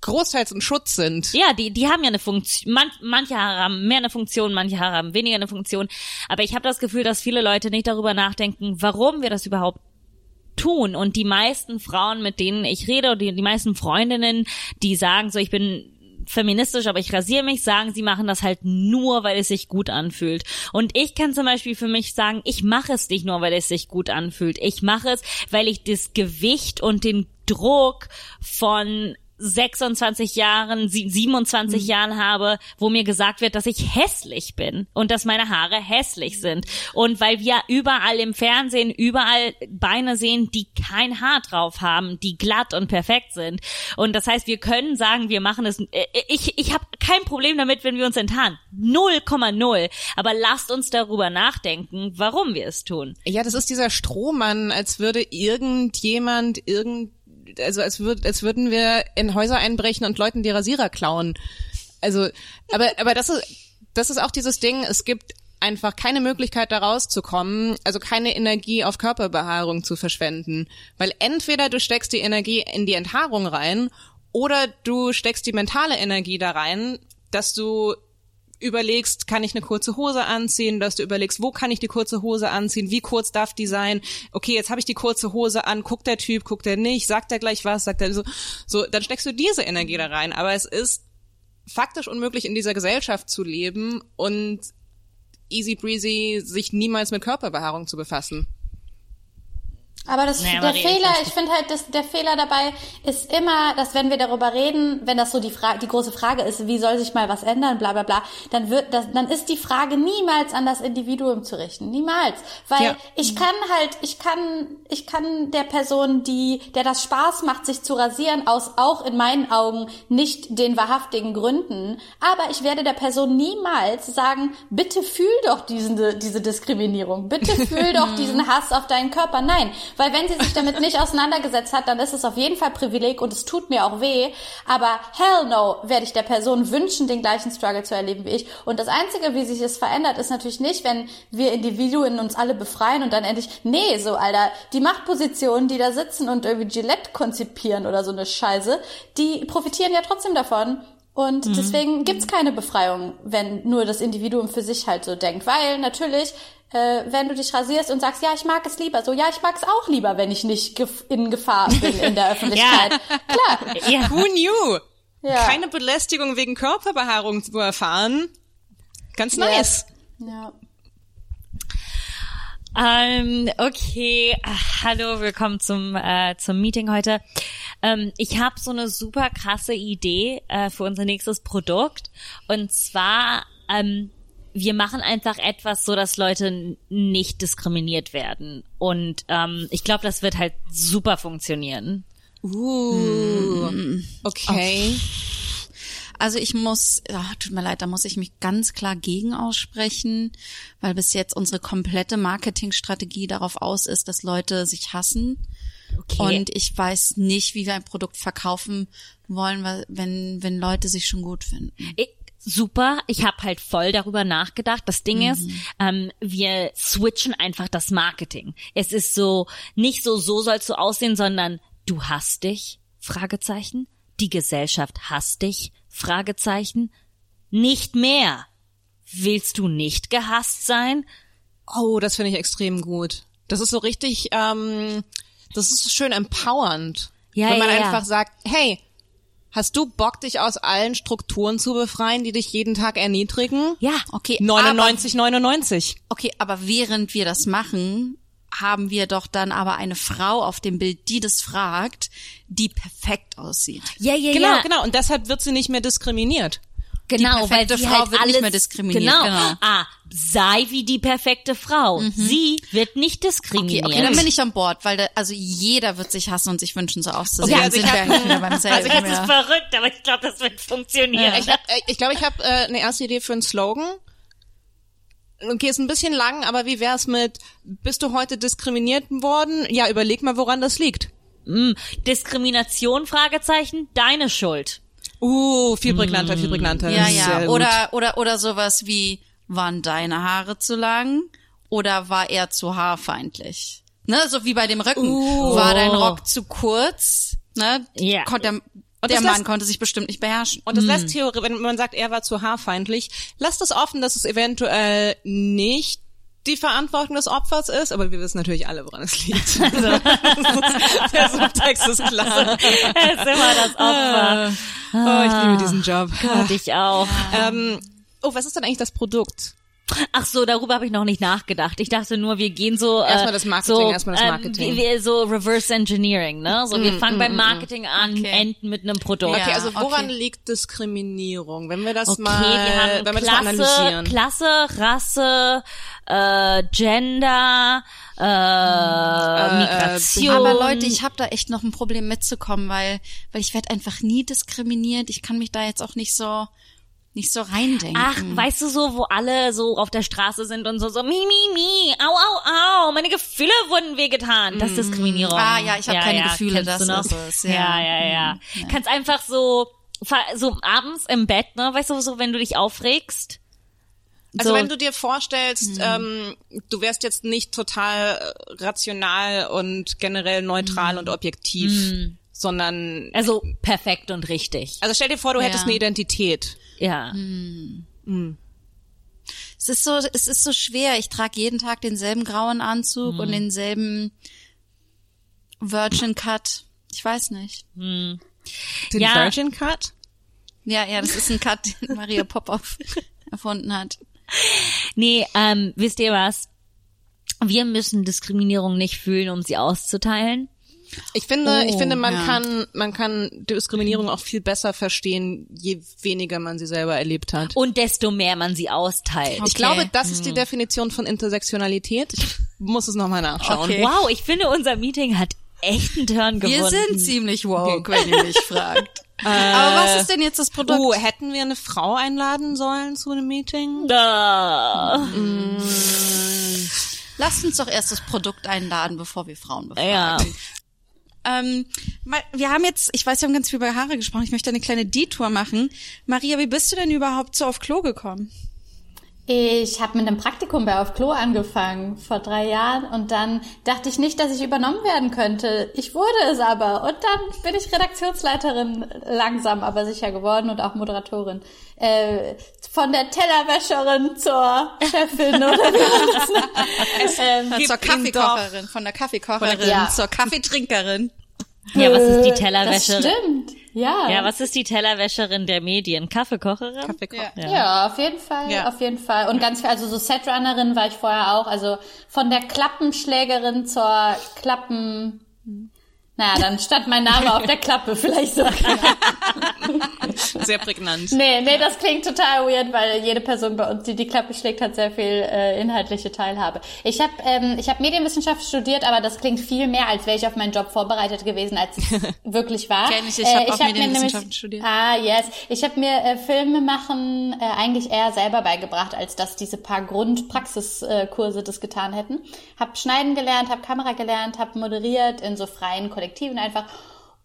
Speaker 2: großteils ein Schutz sind.
Speaker 5: Ja, die, die haben ja eine Funktion. Man, manche Haare haben mehr eine Funktion, manche Haare haben weniger eine Funktion. Aber ich habe das Gefühl, dass viele Leute nicht darüber nachdenken, warum wir das überhaupt tun. Und die meisten Frauen, mit denen ich rede, die, die meisten Freundinnen, die sagen so, ich bin feministisch, aber ich rasiere mich, sagen, sie machen das halt nur, weil es sich gut anfühlt. Und ich kann zum Beispiel für mich sagen, ich mache es nicht nur, weil es sich gut anfühlt. Ich mache es, weil ich das Gewicht und den Druck von 26 Jahren, sie- 27 Jahren habe, wo mir gesagt wird, dass ich hässlich bin und dass meine Haare hässlich sind. Und weil wir überall im Fernsehen überall Beine sehen, die kein Haar drauf haben, die glatt und perfekt sind. Und das heißt, wir können sagen, wir machen es. äh, Ich, ich habe kein Problem damit, wenn wir uns enttarnen. 0,0. Aber lasst uns darüber nachdenken, warum wir es tun.
Speaker 2: Ja, das ist dieser Strohmann, als würde irgendjemand irgend, also als würd, als würden wir in Häuser einbrechen und Leuten die Rasierer klauen. Also, aber, aber das ist, das ist auch dieses Ding, es gibt einfach keine Möglichkeit da rauszukommen, also keine Energie auf Körperbehaarung zu verschwenden. Weil entweder du steckst die Energie in die Enthaarung rein oder du steckst die mentale Energie da rein, dass du überlegst, kann ich eine kurze Hose anziehen, dass du überlegst, wo kann ich die kurze Hose anziehen, wie kurz darf die sein, okay, jetzt habe ich die kurze Hose an, guckt der Typ, guckt er nicht, sagt er gleich was, sagt er so, so, dann steckst du diese Energie da rein, aber es ist faktisch unmöglich in dieser Gesellschaft zu leben und easy breezy sich niemals mit Körperbehaarung zu befassen.
Speaker 6: Aber das,
Speaker 5: Naja,
Speaker 6: der Fehler,
Speaker 5: ich-
Speaker 6: finde halt, dass der Fehler dabei ist immer, dass wenn wir darüber reden, wenn das so die Frage, die große Frage ist, wie soll sich mal was ändern, bla bla bla, dann wird das, dann ist die Frage niemals an das Individuum zu richten, niemals, weil
Speaker 2: Ja.
Speaker 6: ich kann halt, ich kann, ich kann der Person, die, der das Spaß macht, sich zu rasieren, aus auch in meinen Augen nicht den wahrhaftigen Gründen, aber ich werde der Person niemals sagen, bitte fühl doch diese, diese Diskriminierung, bitte <laughs> fühl doch diesen Hass auf deinen Körper, nein, weil wenn sie sich damit nicht auseinandergesetzt hat, dann ist es auf jeden Fall Privileg und es tut mir auch weh, aber hell no, werde ich der Person wünschen, den gleichen Struggle zu erleben wie ich und das Einzige, wie sich es verändert, ist natürlich nicht, wenn wir Individuen uns alle befreien und dann endlich, nee, so, Alter, die Machtpositionen, die da sitzen und irgendwie Gillette konzipieren oder so eine Scheiße, die profitieren ja trotzdem davon. Und deswegen gibt's keine Befreiung, wenn nur das Individuum für sich halt so denkt. Weil natürlich, äh, wenn du dich rasierst und sagst, ja, ich mag es lieber, so, ja, ich mag es auch lieber, wenn ich nicht gef in Gefahr bin in der <laughs> Öffentlichkeit. Klar.
Speaker 5: Ja.
Speaker 2: Who knew?
Speaker 6: Ja.
Speaker 2: Keine Belästigung wegen Körperbehaarung zu erfahren. Ganz nice.
Speaker 6: Ja.
Speaker 5: Ähm, okay, Ach, hallo, willkommen zum äh, zum Meeting heute. Ähm, ich habe so eine super krasse Idee äh, für unser nächstes Produkt und zwar ähm, wir machen einfach etwas, so dass Leute nicht diskriminiert werden und ähm, ich glaube, das wird halt super funktionieren.
Speaker 2: Uh, okay.
Speaker 3: Also ich muss, ach, tut mir leid, da muss ich mich ganz klar gegen aussprechen, weil bis jetzt unsere komplette Marketingstrategie darauf aus ist, dass Leute sich hassen.
Speaker 5: Okay.
Speaker 3: Und ich weiß nicht, wie wir ein Produkt verkaufen wollen, weil, wenn, wenn Leute sich schon gut finden.
Speaker 5: Ich, super, ich habe halt voll darüber nachgedacht. Das Ding ist, ähm, wir switchen einfach das Marketing. Es ist so, nicht so, so sollst du aussehen, sondern du hast dich, Fragezeichen. Die Gesellschaft hasst dich, Fragezeichen. Nicht mehr. Willst du nicht gehasst sein?
Speaker 2: Oh, das finde ich extrem gut. Das ist so richtig, ähm, das ist so schön empowernd.
Speaker 5: Ja,
Speaker 2: wenn man
Speaker 5: ja, ja.
Speaker 2: einfach sagt, hey, hast du Bock, dich aus allen Strukturen zu befreien, die dich jeden Tag erniedrigen?
Speaker 5: Ja,
Speaker 3: Okay,
Speaker 2: 99, 99.
Speaker 3: Okay, aber während wir das machen, haben wir doch dann aber eine Frau auf dem Bild, die das fragt, die perfekt aussieht.
Speaker 5: Ja, ja,
Speaker 2: Genau,
Speaker 5: ja.
Speaker 2: genau. Und deshalb wird sie nicht mehr diskriminiert.
Speaker 5: Genau,
Speaker 3: Die perfekte
Speaker 5: weil
Speaker 3: Frau
Speaker 5: halt
Speaker 3: wird nicht
Speaker 5: alles,
Speaker 3: mehr diskriminiert,
Speaker 5: Genau.
Speaker 3: genau.
Speaker 5: Ah, sei wie die perfekte Frau. Sie wird nicht
Speaker 3: Okay,
Speaker 5: diskriminiert.
Speaker 3: okay, dann bin ich an Bord, weil da, also jeder wird sich hassen und sich wünschen, so auszusehen.
Speaker 2: Okay, also
Speaker 3: sind
Speaker 2: ich
Speaker 3: wir
Speaker 2: hab-.
Speaker 5: Also das
Speaker 3: ja.
Speaker 5: ist verrückt, aber ich glaube, das wird funktionieren.
Speaker 2: Ich glaube, ich, glaub, ich habe äh, eine erste Idee für einen Slogan. Okay, ist ein bisschen lang, aber wie wär's mit, bist du heute diskriminiert worden? Ja, überleg mal, woran das liegt.
Speaker 5: Diskrimination, Fragezeichen, deine Schuld.
Speaker 2: Uh, viel prägnanter, viel prägnanter.
Speaker 3: Ja,
Speaker 2: Sehr
Speaker 3: ja.
Speaker 2: gut.
Speaker 3: Oder, oder, oder sowas wie, waren deine Haare zu lang? Oder war er zu haarfeindlich? Ne, so wie bei dem Rücken. War dein Rock zu kurz? Ne?
Speaker 5: Ja.
Speaker 3: Kon- Der,
Speaker 2: das
Speaker 3: der Mann
Speaker 2: lässt-
Speaker 3: konnte sich bestimmt nicht beherrschen.
Speaker 2: Und das lässt Theorie, wenn man sagt, er war zu haarfeindlich, lasst es offen, dass es eventuell nicht die Verantwortung des Opfers ist, aber wir wissen natürlich alle, woran es liegt. <laughs> Also, der Subtext ist klar.
Speaker 5: Er ist immer das Opfer.
Speaker 2: Oh, ich liebe diesen Job.
Speaker 5: Gott, ich auch.
Speaker 2: Ähm, oh, was ist denn eigentlich das Produkt?
Speaker 5: Ach so, darüber habe ich noch nicht nachgedacht. Ich dachte nur, wir gehen so äh,
Speaker 2: Erstmal das Marketing,
Speaker 5: so,
Speaker 2: erstmal das Marketing.
Speaker 5: Ähm, wie, wie, so Reverse Engineering, ne? So wir fangen beim Marketing an,
Speaker 3: Okay.
Speaker 5: enden mit einem Produkt.
Speaker 2: Okay, also woran
Speaker 3: okay.
Speaker 2: liegt Diskriminierung? Wenn wir das
Speaker 5: Okay,
Speaker 2: mal,
Speaker 5: wir haben
Speaker 2: wenn wir das mal
Speaker 5: Klasse,
Speaker 2: analysieren.
Speaker 5: Klasse, Rasse, äh, Gender, äh, Migration.
Speaker 3: Aber Leute, ich habe da echt noch ein Problem mitzukommen, weil weil ich werde einfach nie diskriminiert. Ich kann mich da jetzt auch nicht so nicht so reindenken.
Speaker 5: Ach, weißt du so, wo alle so auf der Straße sind und so, so, mi, mi, mi, au, au, au, meine Gefühle wurden wehgetan. Das ist Diskriminierung.
Speaker 3: Ah, ja, ich hab keine Gefühle,
Speaker 5: kennst
Speaker 3: das ist es, ja.
Speaker 5: Ja, ja, ja. Kannst einfach so, so abends im Bett, ne, weißt du, so, wenn du dich aufregst.
Speaker 2: Also
Speaker 5: so,
Speaker 2: wenn du dir vorstellst, ähm, du wärst jetzt nicht total äh, rational und generell neutral und objektiv, sondern
Speaker 5: also perfekt und richtig.
Speaker 2: also stell dir vor, du
Speaker 3: Ja.
Speaker 2: hättest eine Identität.
Speaker 5: Ja.
Speaker 3: Es ist so, es ist so schwer. Ich trage jeden Tag denselben grauen Anzug und denselben Virgin Cut. Ich weiß nicht.
Speaker 2: Den
Speaker 5: Ja.
Speaker 2: Virgin Cut?
Speaker 3: Ja, ja, das ist ein Cut, den Maria Popov <laughs> erfunden hat.
Speaker 5: Nee, ähm, wisst ihr was? Wir müssen Diskriminierung nicht fühlen, um sie auszuteilen.
Speaker 2: Ich finde, ich
Speaker 3: Oh,
Speaker 2: finde, man
Speaker 3: ja.
Speaker 2: kann, man kann Diskriminierung auch viel besser verstehen, je weniger man sie selber erlebt hat.
Speaker 5: Und desto mehr man sie austeilt.
Speaker 2: Ich
Speaker 3: Okay.
Speaker 2: glaube, das ist die Definition von Intersektionalität. Ich muss es nochmal nachschauen.
Speaker 3: Okay.
Speaker 5: Wow, ich finde, unser Meeting hat echt einen Turn gewonnen.
Speaker 3: Wir sind ziemlich woke, wenn ihr mich fragt. <laughs> Aber was ist denn jetzt das Produkt?
Speaker 2: Oh, hätten wir eine Frau einladen sollen zu einem Meeting?
Speaker 5: Da.
Speaker 3: Lasst uns doch erst das Produkt einladen, bevor wir Frauen befragen.
Speaker 5: Ja.
Speaker 3: Ähm, wir haben jetzt, ich weiß, wir haben ganz viel über Haare gesprochen. Ich möchte eine kleine Detour machen. Maria, wie bist du denn überhaupt so auf Klo gekommen?
Speaker 6: Ich habe mit einem Praktikum bei Auf Klo angefangen vor drei Jahren und dann dachte ich nicht, dass ich übernommen werden könnte. Ich wurde es aber und dann bin ich Redaktionsleiterin langsam, aber sicher geworden und auch Moderatorin. Äh, von der Tellerwäscherin zur Chefin oder wie das <laughs> ähm,
Speaker 3: zur Kaffeekocherin, von der Kaffeekocherin
Speaker 6: Ja.
Speaker 3: zur Kaffeetrinkerin.
Speaker 5: Ja, was ist die
Speaker 6: Das
Speaker 5: Tellerwäscherin?
Speaker 6: stimmt. Ja.
Speaker 5: Ja, was ist die Tellerwäscherin der Medien? Kaffeekocherin?
Speaker 2: Kaffeekocher.
Speaker 6: Ja. auf jeden Fall,
Speaker 3: Ja.
Speaker 6: auf jeden Fall. Und ganz viel, also so Setrunnerin war ich vorher auch, also von der Klappenschlägerin zur Klappen, naja, dann stand mein Name auf der Klappe, vielleicht so. <laughs>
Speaker 2: Sehr prägnant.
Speaker 6: Nee, nee, das klingt total weird, weil jede Person bei uns, die die Klappe schlägt, hat sehr viel äh, inhaltliche Teilhabe. Ich habe ähm, ich hab Medienwissenschaft studiert, aber das klingt viel mehr, als wäre ich auf meinen Job vorbereitet gewesen, als es <laughs> wirklich war.
Speaker 3: Kenn ich, ich hab auch
Speaker 6: mir
Speaker 3: Medienwissenschaften studiert.
Speaker 6: Ah, yes. Ich habe mir äh, Filme machen äh, eigentlich eher selber beigebracht, als dass diese paar Grundpraxiskurse das getan hätten. Hab schneiden gelernt, hab Kamera gelernt, hab moderiert in so freien Kollektiven einfach.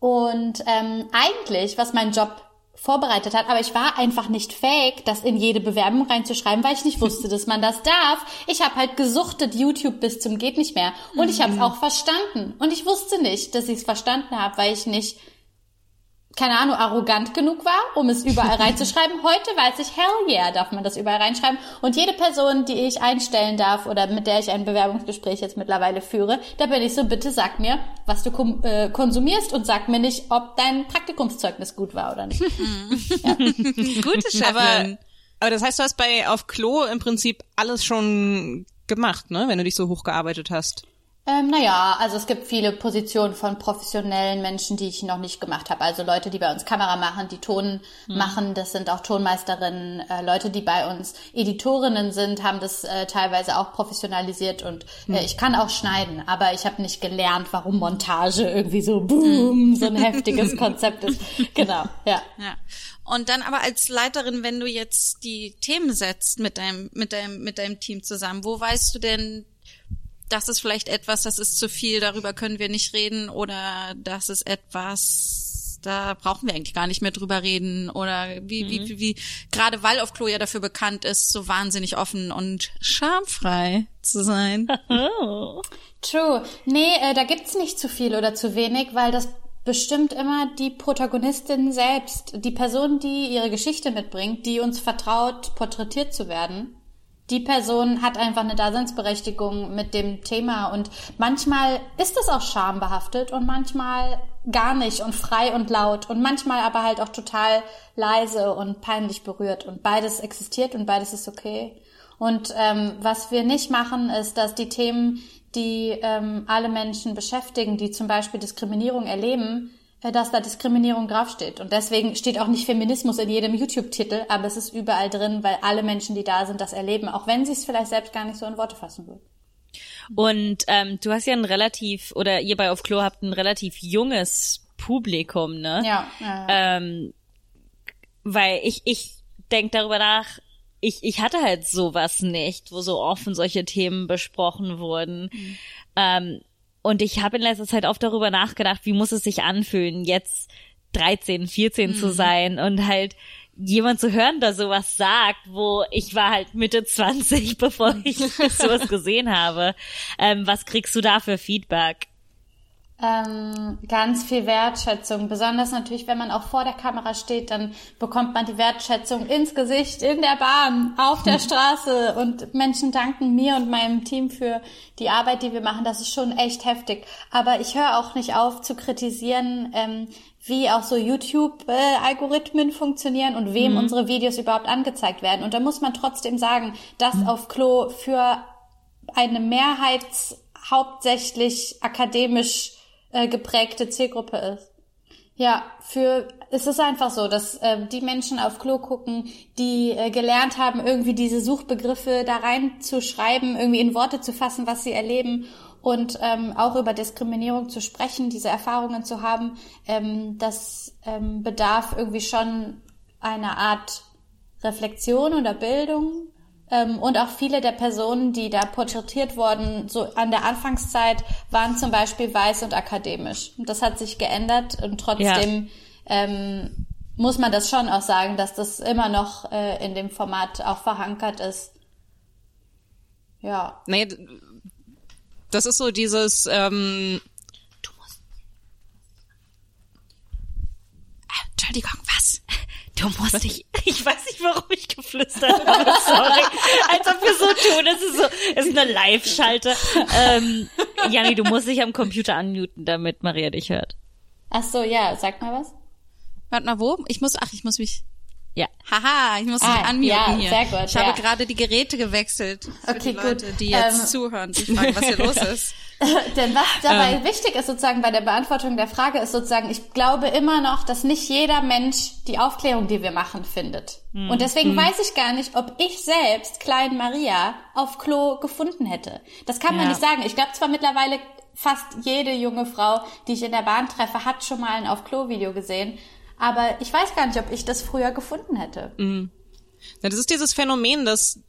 Speaker 6: Und ähm, eigentlich, was mein Job vorbereitet hat, aber ich war einfach nicht fähig, das in jede Bewerbung reinzuschreiben, weil ich nicht wusste, dass man das darf. Ich habe halt gesuchtet YouTube bis zum geht nicht mehr und ich habe es auch verstanden und ich wusste nicht, dass ich es verstanden habe, weil ich nicht keine Ahnung, arrogant genug war, um es überall reinzuschreiben. Heute weiß ich, hell yeah, darf man das überall reinschreiben. Und jede Person, die ich einstellen darf oder mit der ich ein Bewerbungsgespräch jetzt mittlerweile führe, da bin ich so, bitte sag mir, was du kom- äh, konsumierst und sag mir nicht, ob dein Praktikumszeugnis gut war oder nicht. <laughs>
Speaker 3: Gute Chefin.
Speaker 2: Aber, aber das heißt, du hast bei auf Klo im Prinzip alles schon gemacht, ne? Wenn du dich so hochgearbeitet hast.
Speaker 6: Ähm, naja, also es gibt viele Positionen von professionellen Menschen, die ich noch nicht gemacht habe. Also Leute, die bei uns Kamera machen, die Ton machen, das sind auch Tonmeisterinnen. Äh, Leute, die bei uns Editorinnen sind, haben das äh, teilweise auch professionalisiert und äh, ich kann auch schneiden, aber ich habe nicht gelernt, warum Montage irgendwie so boom, so ein heftiges Konzept ist. <laughs> Genau, ja.
Speaker 3: Ja. Und dann aber als Leiterin, wenn du jetzt die Themen setzt mit deinem, mit deinem, mit deinem Team zusammen, wo weißt du denn, das ist vielleicht etwas, das ist zu viel, darüber können wir nicht reden oder das ist etwas, da brauchen wir eigentlich gar nicht mehr drüber reden oder wie, wie, wie, wie, gerade weil auf Klo ja dafür bekannt ist, so wahnsinnig offen und schamfrei zu sein. <laughs>
Speaker 6: True. Nee, äh, da gibt's nicht zu viel oder zu wenig, weil das bestimmt immer die Protagonistin selbst, die Person, die ihre Geschichte mitbringt, die uns vertraut, porträtiert zu werden. Die Person hat einfach eine Daseinsberechtigung mit dem Thema und manchmal ist es auch schambehaftet und manchmal gar nicht und frei und laut und manchmal aber halt auch total leise und peinlich berührt und beides existiert und beides ist okay. Und ähm, was wir nicht machen, ist, dass die Themen, die ähm, alle Menschen beschäftigen, die zum Beispiel Diskriminierung erleben, dass da Diskriminierung draufsteht. Und deswegen steht auch nicht Feminismus in jedem YouTube-Titel, aber es ist überall drin, weil alle Menschen, die da sind, das erleben, auch wenn sie es vielleicht selbst gar nicht so in Worte fassen würden.
Speaker 5: Und ähm, du hast ja ein relativ, oder ihr bei Auf Klo habt ein relativ junges Publikum, ne?
Speaker 6: Ja. ja.
Speaker 5: Ähm, weil ich, ich denk darüber nach, ich, ich hatte halt sowas nicht, wo so offen solche Themen besprochen wurden.
Speaker 6: Mhm.
Speaker 5: Ähm, und ich habe in letzter Zeit oft darüber nachgedacht, wie muss es sich anfühlen, jetzt 13, 14
Speaker 6: Mhm.
Speaker 5: zu sein und halt jemand zu hören, der sowas sagt, wo ich war halt Mitte <laughs> 20, bevor ich <laughs> sowas gesehen habe. Ähm, was kriegst du da für Feedback?
Speaker 6: Ähm, ganz viel Wertschätzung. Besonders natürlich, wenn man auch vor der Kamera steht, dann bekommt man die Wertschätzung ins Gesicht, in der Bahn, auf der <laughs> Straße. Und Menschen danken mir und meinem Team für die Arbeit, die wir machen. Das ist schon echt heftig. Aber ich höre auch nicht auf zu kritisieren, ähm, wie auch so YouTube-Algorithmen funktionieren und wem unsere Videos überhaupt angezeigt werden. Und da muss man trotzdem sagen, dass auf Klo für eine mehrheits hauptsächlich akademisch äh, geprägte Zielgruppe ist. Ja, für es ist einfach so, dass äh, die Menschen auf Klo gucken, die äh, gelernt haben, irgendwie diese Suchbegriffe da reinzuschreiben, irgendwie in Worte zu fassen, was sie erleben und ähm, auch über Diskriminierung zu sprechen, diese Erfahrungen zu haben, ähm, das ähm, bedarf irgendwie schon einer Art Reflexion oder Bildung. Ähm, und auch viele der Personen, die da porträtiert wurden, so an der Anfangszeit, waren zum Beispiel weiß und akademisch. Und das hat sich geändert und trotzdem ähm, muss man das schon auch sagen, dass das immer noch äh, in dem Format auch verankert ist. Ja.
Speaker 2: Nee, das ist so dieses, ähm, du musst. Ah, Entschuldigung, was?
Speaker 5: Du musst dich, <laughs> ich weiß nicht, warum ich geflüstert habe, sorry. Als ob wir so tun, es ist so, es ist eine Live-Schalte. Ähm, Janni, du musst dich am Computer unmuten, damit Maria dich hört.
Speaker 6: Ach so, ja, sag mal was.
Speaker 3: Warte mal, wo? Ich muss, ach, ich muss mich,
Speaker 5: Ja.
Speaker 3: haha, ich muss
Speaker 6: Ah,
Speaker 3: mich unmuten
Speaker 6: ja,
Speaker 3: hier.
Speaker 6: sehr gut,
Speaker 3: ich habe
Speaker 6: ja.
Speaker 3: gerade die Geräte gewechselt. Für
Speaker 6: Okay,
Speaker 3: die Leute,
Speaker 6: gut.
Speaker 3: die jetzt
Speaker 6: Ähm,
Speaker 3: zuhören, sich fragen, was hier <laughs> los ist. <laughs>
Speaker 6: Denn was dabei wichtig ist sozusagen bei der Beantwortung der Frage ist sozusagen, ich glaube immer noch, dass nicht jeder Mensch die Aufklärung, die wir machen, findet. Und deswegen weiß ich gar nicht, ob ich selbst Klein Maria auf Klo gefunden hätte. Das kann man
Speaker 5: Ja.
Speaker 6: nicht sagen. Ich glaube zwar mittlerweile fast jede junge Frau, die ich in der Bahn treffe, hat schon mal ein auf Klo Video gesehen. Aber ich weiß gar nicht, ob ich das früher gefunden hätte.
Speaker 2: Ja, das ist dieses Phänomen, dass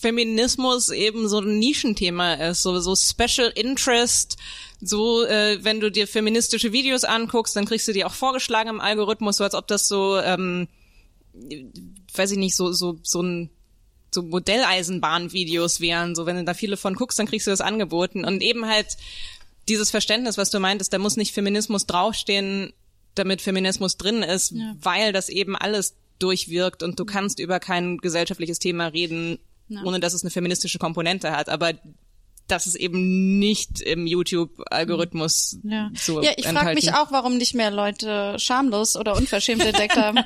Speaker 2: Feminismus eben so ein Nischenthema ist, so, so Special Interest. So, äh, wenn du dir feministische Videos anguckst, dann kriegst du die auch vorgeschlagen im Algorithmus, so als ob das so, ähm, weiß ich nicht, so so so ein so Modelleisenbahnvideos wären. So, wenn du da viele von guckst, dann kriegst du das angeboten und eben halt dieses Verständnis, was du meintest, da muss nicht Feminismus draufstehen, damit Feminismus drin ist, weil das eben alles durchwirkt und du kannst über kein gesellschaftliches Thema reden, ohne dass es eine feministische Komponente hat. Aber das ist eben nicht im YouTube-Algorithmus
Speaker 3: Ja,
Speaker 2: so
Speaker 3: ja ich frage mich auch, warum nicht mehr Leute schamlos oder unverschämt entdeckt haben.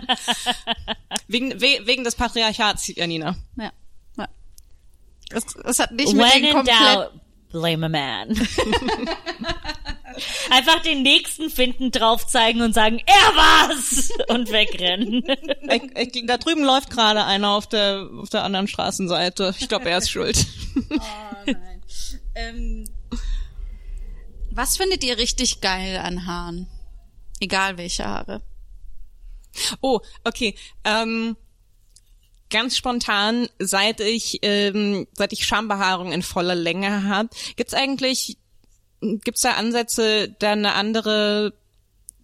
Speaker 3: <laughs>
Speaker 2: Wegen, we, wegen des Patriarchats, Janina.
Speaker 3: Ja. ja. Es, es hat nicht mit
Speaker 5: When
Speaker 3: den
Speaker 5: in
Speaker 3: komplett
Speaker 5: doubt, blame a man. <laughs> Einfach den nächsten finden, drauf zeigen und sagen, er war's! Und wegrennen.
Speaker 2: Ich, ich, da drüben läuft gerade einer auf der, auf der anderen Straßenseite. Ich glaube, er ist schuld.
Speaker 3: Oh nein. ähm, was findet ihr richtig geil an Haaren? Egal welche Haare.
Speaker 2: Oh, okay. Ähm, ganz spontan, seit ich ähm, seit ich Schambehaarung in voller Länge habe, gibt's eigentlich gibt's da Ansätze, da eine andere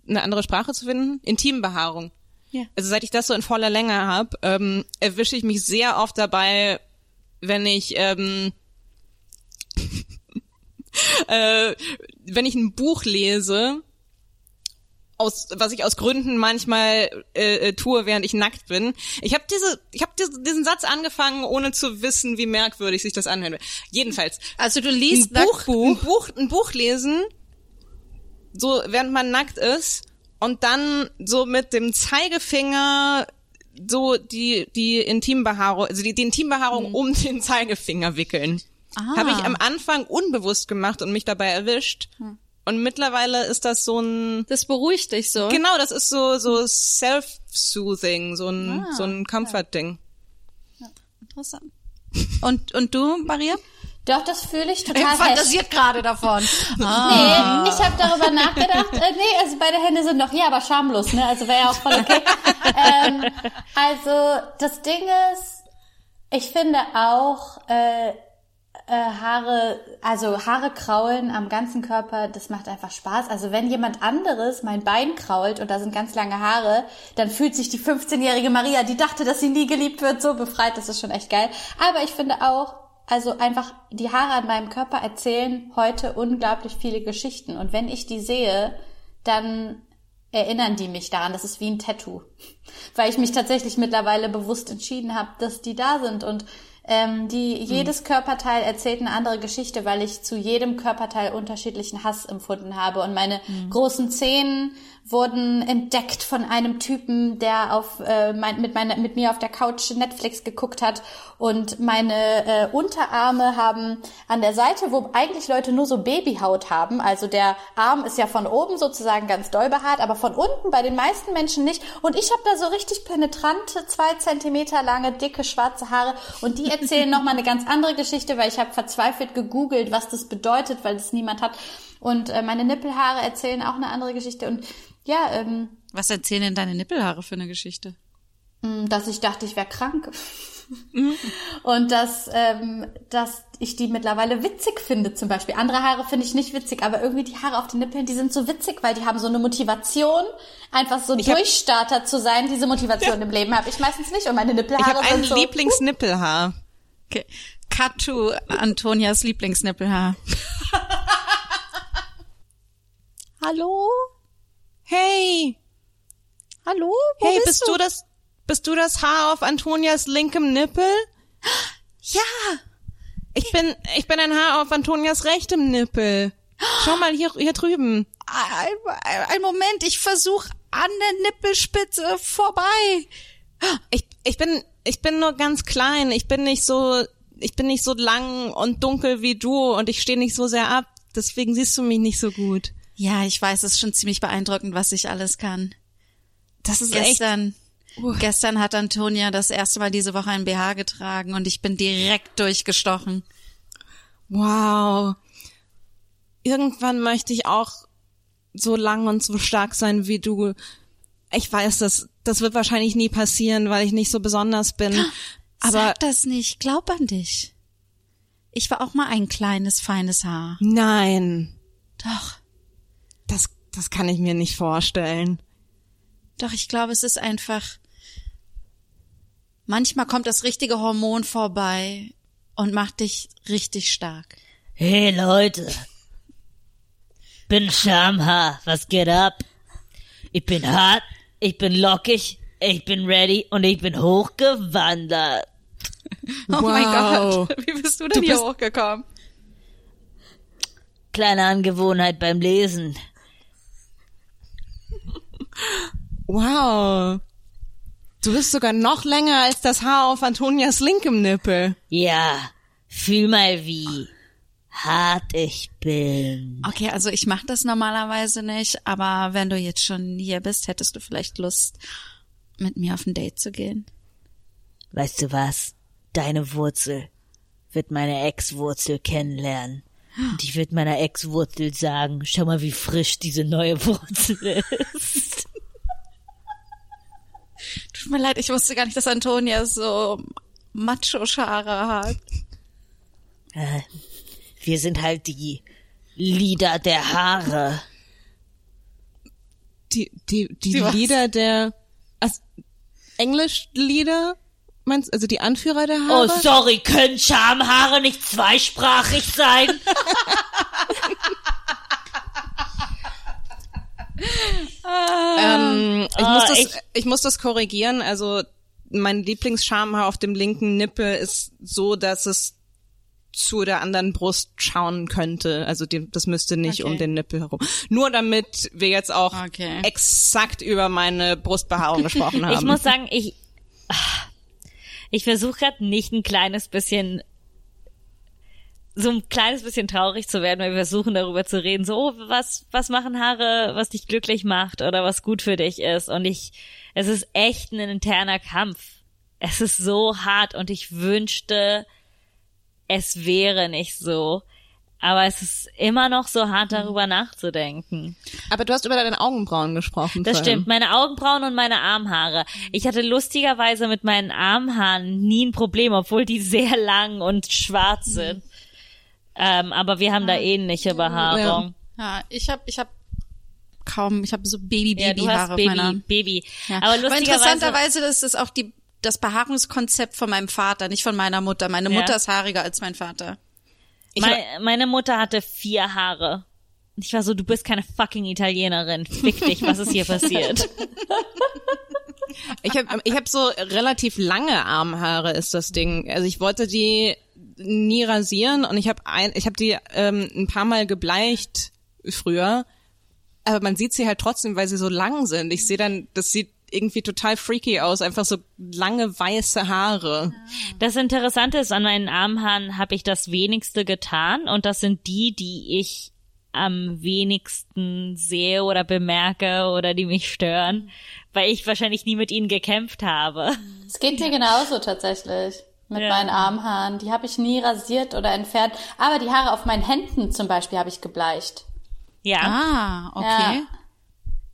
Speaker 2: eine andere Sprache zu finden? Intimbehaarung.
Speaker 3: Ja.
Speaker 2: Also seit ich das so in voller Länge habe, ähm, erwische ich mich sehr oft dabei, wenn ich ähm, <laughs> äh, wenn ich ein Buch lese aus was ich aus Gründen manchmal äh, äh, tue, während ich nackt bin. Ich habe diese ich habe diese, diesen Satz angefangen, ohne zu wissen, wie merkwürdig sich das anhört. Jedenfalls
Speaker 3: Also du
Speaker 2: ein
Speaker 3: liest
Speaker 2: Buch, ein. Buch, ein Buch lesen, so während man nackt ist und dann so mit dem Zeigefinger so die die Intimbehaarung, also die, die Intimbehaarung um den Zeigefinger wickeln.
Speaker 3: Ah.
Speaker 2: Habe ich am Anfang unbewusst gemacht und mich dabei erwischt. Und mittlerweile ist das so ein
Speaker 3: Das beruhigt dich so.
Speaker 2: genau, das ist so so self-soothing, so ein so ein Comfort-Ding.
Speaker 3: Interessant. Und, und du, Maria?
Speaker 6: Doch, das fühle ich total
Speaker 3: Er fantasiert gerade davon. <laughs>
Speaker 6: Nee, ich habe darüber nachgedacht. Äh, nee, also beide Hände sind noch hier, aber schamlos, ne? Also wäre ja auch voll okay. ähm, also das Ding ist, ich finde auch äh, äh, Haare, also Haare kraulen am ganzen Körper, das macht einfach Spaß. Also wenn jemand anderes mein Bein krault und da sind ganz lange Haare, dann fühlt sich die 15-jährige Maria, die dachte, dass sie nie geliebt wird, so befreit. Das ist schon echt geil. Aber ich finde auch, also einfach die Haare an meinem Körper erzählen heute unglaublich viele Geschichten. Und wenn ich die sehe, dann erinnern die mich daran. Das ist wie ein Tattoo. <laughs> Weil ich mich tatsächlich mittlerweile bewusst entschieden habe, dass die da sind. Und ähm, die, jedes Körperteil erzählt eine andere Geschichte, weil ich zu jedem Körperteil unterschiedlichen Hass empfunden habe. Und meine großen Zehen wurden entdeckt von einem Typen, der auf äh, mein, mit, meiner, mit mir auf der Couch Netflix geguckt hat. Und meine äh, Unterarme haben an der Seite, wo eigentlich Leute nur so Babyhaut haben, also der Arm ist ja von oben sozusagen ganz doll behaart, aber von unten bei den meisten Menschen nicht. Und ich habe da so richtig penetrante, zwei Zentimeter lange, dicke, schwarze Haare. Und die erzählen nochmal eine ganz andere Geschichte, weil ich habe verzweifelt gegoogelt, was das bedeutet, weil das niemand hat. Und äh, meine Nippelhaare erzählen auch eine andere Geschichte. Und ja, ähm,
Speaker 3: Was erzählen denn deine Nippelhaare für eine Geschichte?
Speaker 6: mh, dass ich dachte, ich wäre krank. <laughs> Und dass, ähm, dass ich die mittlerweile witzig finde, zum Beispiel. Andere Haare finde ich nicht witzig, aber irgendwie die Haare auf den Nippeln, die sind so witzig, weil die haben so eine Motivation, einfach so
Speaker 2: Ich hab-
Speaker 6: Durchstarter zu sein. Diese Motivation im Leben habe ich meistens nicht. Und meine
Speaker 2: Ich
Speaker 6: Nippelhaare
Speaker 2: habe ein
Speaker 6: sind so.
Speaker 2: Lieblingsnippelhaar.
Speaker 3: Okay. To Antonias Lieblingsnippelhaar. <laughs> Hallo?
Speaker 2: Hey,
Speaker 3: Hallo? Wo
Speaker 2: hey,
Speaker 3: bist,
Speaker 2: bist du das bist du das Haar auf Antonias linkem Nippel?
Speaker 3: Ja.
Speaker 2: Ich bin ich bin ein Haar auf Antonias rechtem Nippel. Schau mal hier hier drüben.
Speaker 3: Ein, ein, ein Moment, ich versuche an der Nippelspitze vorbei.
Speaker 2: Ich ich bin ich bin nur ganz klein. Ich bin nicht so ich bin nicht so lang und dunkel wie du und ich stehe nicht so sehr ab. Deswegen siehst du mich nicht so gut.
Speaker 3: Ja, ich weiß, es ist schon ziemlich beeindruckend, was ich alles kann.
Speaker 2: Das ist echt
Speaker 3: Gestern, gestern hat Antonia das erste Mal diese Woche ein BH getragen und ich bin direkt durchgestochen.
Speaker 2: Wow. Irgendwann möchte ich auch so lang und so stark sein wie du. Ich weiß, das, das wird wahrscheinlich nie passieren, weil ich nicht so besonders bin. Aber
Speaker 3: Sag das nicht, glaub an dich. Ich war auch mal ein kleines, feines Haar.
Speaker 2: nein,
Speaker 3: Doch,
Speaker 2: das, das kann ich mir nicht vorstellen.
Speaker 3: doch, ich glaube, es ist einfach, manchmal kommt das richtige Hormon vorbei und macht dich richtig stark.
Speaker 5: Hey Leute, bin Schamhaar, was geht ab? Ich bin hart, ich bin lockig, ich bin ready und ich bin hochgewandert.
Speaker 3: Oh mein
Speaker 2: Wow.
Speaker 3: Gott, <laughs> wie bist du denn
Speaker 2: Du
Speaker 3: hier hochgekommen?
Speaker 5: Kleine Angewohnheit beim Lesen.
Speaker 2: Wow. Du bist sogar noch länger als das Haar auf Antonias linkem Nippel.
Speaker 5: Ja, fühl mal wie hart ich bin.
Speaker 3: Okay, also ich mache das normalerweise nicht, aber wenn du jetzt schon hier bist, hättest du vielleicht Lust, mit mir auf ein Date zu gehen?
Speaker 5: Weißt du was? Deine Wurzel wird meine Ex-Wurzel kennenlernen. Und ich wird meiner Ex-Wurzel sagen, schau mal, wie frisch diese neue Wurzel ist.
Speaker 3: Tut mir leid, ich wusste gar nicht, dass Antonia so Macho-Schare hat.
Speaker 5: Äh, Wir sind halt die Lieder der Haare.
Speaker 2: Die, die, die,
Speaker 3: Die was?
Speaker 2: Lieder der, As- Englisch-Lieder? Meinst, also die Anführer der
Speaker 5: Oh,
Speaker 2: Haare?
Speaker 5: sorry, können Schamhaare nicht zweisprachig sein? <laughs>
Speaker 2: muss das,
Speaker 5: ich-
Speaker 2: ich, muss das korrigieren. Also mein Lieblingsschamhaar auf dem linken Nippel ist so, dass es zu der anderen Brust schauen könnte. Also die, das müsste nicht
Speaker 3: Okay.
Speaker 2: um den Nippel herum. Nur damit wir jetzt auch
Speaker 3: Okay.
Speaker 2: exakt über meine Brustbehaarung gesprochen <laughs> haben.
Speaker 5: Ich muss sagen, ich ich versuche gerade nicht ein kleines bisschen so ein kleines bisschen traurig zu werden, weil wir versuchen darüber zu reden, so oh, was was machen Haare, was dich glücklich macht oder was gut für dich ist. Und ich es ist echt ein interner Kampf. Es ist so hart und ich wünschte es wäre nicht so, aber es ist immer noch so hart darüber nachzudenken.
Speaker 2: Aber du hast über deine Augenbrauen gesprochen.
Speaker 5: Das stimmt, meine Augenbrauen und meine Armhaare. Ich hatte lustigerweise mit meinen Armhaaren nie ein Problem, obwohl die sehr lang und schwarz sind. Ähm, aber wir haben da ähnliche Behaarung.
Speaker 3: Ja, ich habe ich hab kaum, ich habe so baby
Speaker 5: Ja,
Speaker 3: baby auf
Speaker 5: Baby,
Speaker 3: meiner.
Speaker 5: Baby.
Speaker 3: Ja.
Speaker 5: Aber lustigerweise,
Speaker 3: interessanterweise ist es auch die das Behaarungskonzept von meinem Vater, nicht von meiner Mutter. Meine
Speaker 5: Ja.
Speaker 3: Mutter ist haariger als mein Vater.
Speaker 5: Meine, meine Mutter hatte vier Haare. Ich war so, du bist keine fucking Italienerin. Fick dich, was ist hier passiert?
Speaker 2: Ich habe ich hab so relativ lange Armhaare ist das Ding. Also ich wollte die nie rasieren und ich habe ein, ich habe die ähm, ein paar Mal gebleicht früher, aber man sieht sie halt trotzdem, weil sie so lang sind. Ich sehe dann, das sieht irgendwie total freaky aus, einfach so lange weiße Haare.
Speaker 5: Das Interessante ist, an meinen Armhaaren habe ich das wenigste getan und das sind die, die ich am wenigsten sehe oder bemerke oder die mich stören, weil ich wahrscheinlich nie mit ihnen gekämpft habe.
Speaker 6: Es geht mir genauso tatsächlich. Mit
Speaker 5: Ja.
Speaker 6: meinen Armhaaren. Die habe ich nie rasiert oder entfernt. Aber die Haare auf meinen Händen zum Beispiel habe ich gebleicht.
Speaker 5: Ja,
Speaker 3: Ah, okay.
Speaker 6: Ja.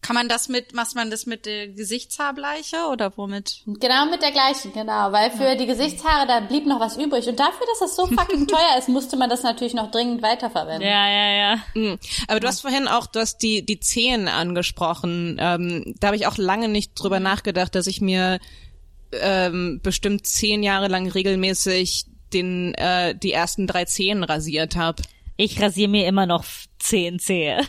Speaker 3: Kann man das mit, macht man das mit der Gesichtshaarbleiche oder womit?
Speaker 6: Genau mit der gleichen, genau. Weil für die Gesichtshaare, da blieb noch was übrig. Und dafür, dass das so fucking <laughs> teuer ist, musste man das natürlich noch dringend weiterverwenden.
Speaker 5: ja, ja, ja.
Speaker 2: Mhm. Aber du hast vorhin auch, du hast die, die Zehen angesprochen. Ähm, da habe ich auch lange nicht drüber nachgedacht, dass ich mir ähm, bestimmt zehn Jahre lang regelmäßig den, äh, die ersten drei Zehen rasiert habe.
Speaker 5: Ich rasiere mir immer noch zehn Zehe.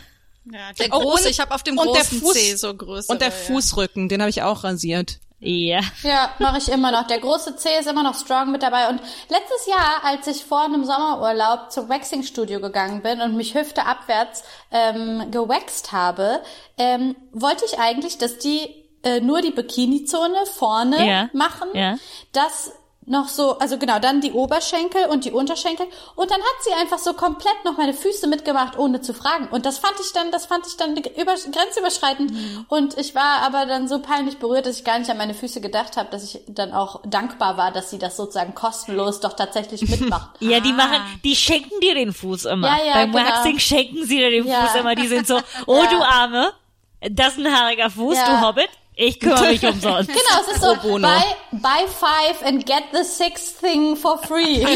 Speaker 3: Ja, der große,
Speaker 2: und-
Speaker 3: ich habe auf dem
Speaker 2: und der
Speaker 3: großen
Speaker 2: Fuß-
Speaker 3: Zeh so größer.
Speaker 2: Und der Fußrücken, den habe ich auch rasiert.
Speaker 5: Ja.
Speaker 6: Ja, mache ich immer noch. Der große C ist immer noch strong mit dabei. Und letztes Jahr, als ich vor einem Sommerurlaub zum Waxing-Studio gegangen bin und mich Hüfte abwärts ähm, gewaxt habe, ähm, wollte ich eigentlich, dass die äh, nur die Bikini-Zone vorne
Speaker 5: Ja,
Speaker 6: machen.
Speaker 5: ja.
Speaker 6: Das noch so, also genau, dann die Oberschenkel und die Unterschenkel. Und dann hat sie einfach so komplett noch meine Füße mitgemacht, ohne zu fragen. Und das fand ich dann, das fand ich dann über, grenzüberschreitend.
Speaker 5: Mhm.
Speaker 6: Und ich war aber dann so peinlich berührt, dass ich gar nicht an meine Füße gedacht habe, dass ich dann auch dankbar war, dass sie das sozusagen kostenlos doch tatsächlich <laughs> mitmacht.
Speaker 5: Ja, die machen, die schenken dir den Fuß immer.
Speaker 6: Ja, ja,
Speaker 5: Beim
Speaker 6: genau.
Speaker 5: Waxing schenken sie dir den
Speaker 6: Ja.
Speaker 5: Fuß immer. Die sind so, <laughs> oh
Speaker 6: Ja.
Speaker 5: du Arme, das ist ein haariger Fuß,
Speaker 6: Ja.
Speaker 5: du Hobbit, ich kümmere mich umsonst. <laughs>
Speaker 6: Genau, es ist so, buy, buy five and get the sixth thing for free. <laughs>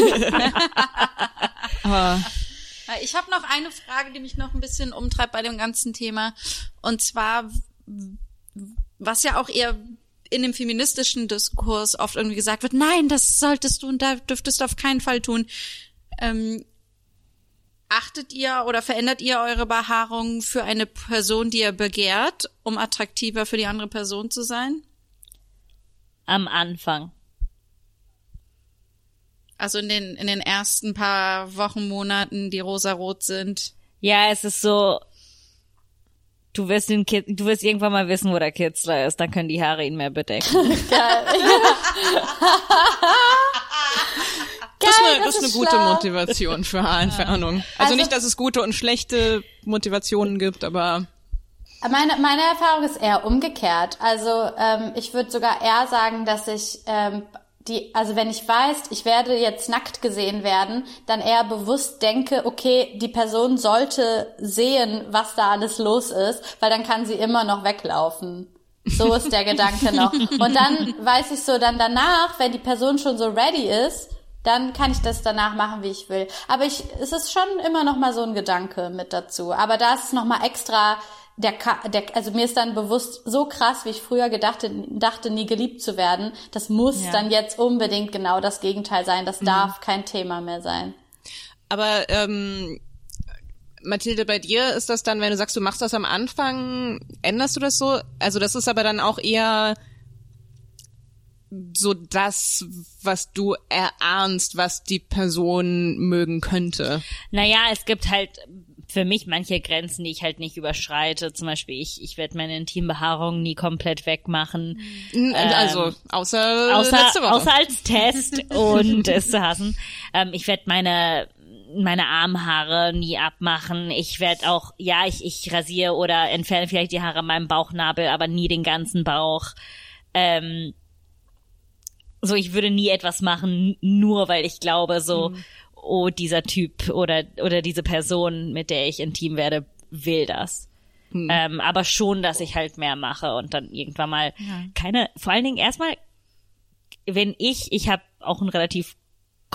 Speaker 6: <laughs>
Speaker 3: Äh, Ich habe noch eine Frage, die mich noch ein bisschen umtreibt bei dem ganzen Thema. Und zwar, was ja auch eher in dem feministischen Diskurs oft irgendwie gesagt wird, nein, das solltest du und da dürftest du auf keinen Fall tun. Ähm, achtet ihr oder verändert ihr eure Behaarung für eine Person, die ihr begehrt, um attraktiver für die andere Person zu sein?
Speaker 5: Am Anfang.
Speaker 3: Also in den, in den ersten paar Wochen, Monaten, die rosarot sind.
Speaker 5: Ja, es ist so, du wirst den Kid, du wirst irgendwann mal wissen, wo der Kitzler ist, dann können die Haare ihn mehr bedecken. <laughs> <laughs> <laughs>
Speaker 2: Das ist eine,
Speaker 6: das
Speaker 2: ist eine gute
Speaker 6: schlau.
Speaker 2: Motivation für <laughs> Haarentfernung. Also,
Speaker 6: Also-
Speaker 2: nicht, dass es gute und schlechte Motivationen gibt, aber
Speaker 6: Meine, meine Erfahrung ist eher umgekehrt. Also ähm, ich würde sogar eher sagen, dass ich ähm, die, also wenn ich weiß, ich werde jetzt nackt gesehen werden, dann eher bewusst denke, okay, die Person sollte sehen, was da alles los ist, weil dann kann sie immer noch weglaufen. So ist der Gedanke noch. <laughs> Und dann weiß ich so, dann danach, wenn die Person schon so ready ist, dann kann ich das danach machen, wie ich will. Aber ich, es ist schon immer noch mal so ein Gedanke mit dazu. Aber da ist es noch mal extra, der, der, also mir ist dann bewusst so krass, wie ich früher gedacht, dachte, nie geliebt zu werden. Das muss
Speaker 5: Ja.
Speaker 6: dann jetzt unbedingt genau das Gegenteil sein. Das darf kein Thema mehr sein.
Speaker 2: Aber ähm, Mathilde, bei dir ist das dann, wenn du sagst, du machst das am Anfang, änderst du das so? Also das ist aber dann auch eher so das, was du erahnst, was die Person mögen könnte.
Speaker 5: Naja, es gibt halt für mich manche Grenzen, die ich halt nicht überschreite. Zum Beispiel, ich, ich werde meine Intimbehaarung nie komplett wegmachen.
Speaker 2: also außer,
Speaker 5: außer,
Speaker 2: letzte Woche.
Speaker 5: außer als Test <laughs> und es zu hassen. Ähm, ich werde meine meine Armhaare nie abmachen. Ich werde auch, ja, ich, ich rasiere oder entferne vielleicht die Haare an meinem Bauchnabel, aber nie den ganzen Bauch. Ähm, so, ich würde nie etwas machen, nur weil ich glaube, so, oh, dieser Typ oder, oder diese Person, mit der ich intim werde, will das. Ähm, aber schon, dass ich halt mehr mache und dann irgendwann mal keine, vor allen Dingen erstmal, wenn ich, ich habe auch einen relativ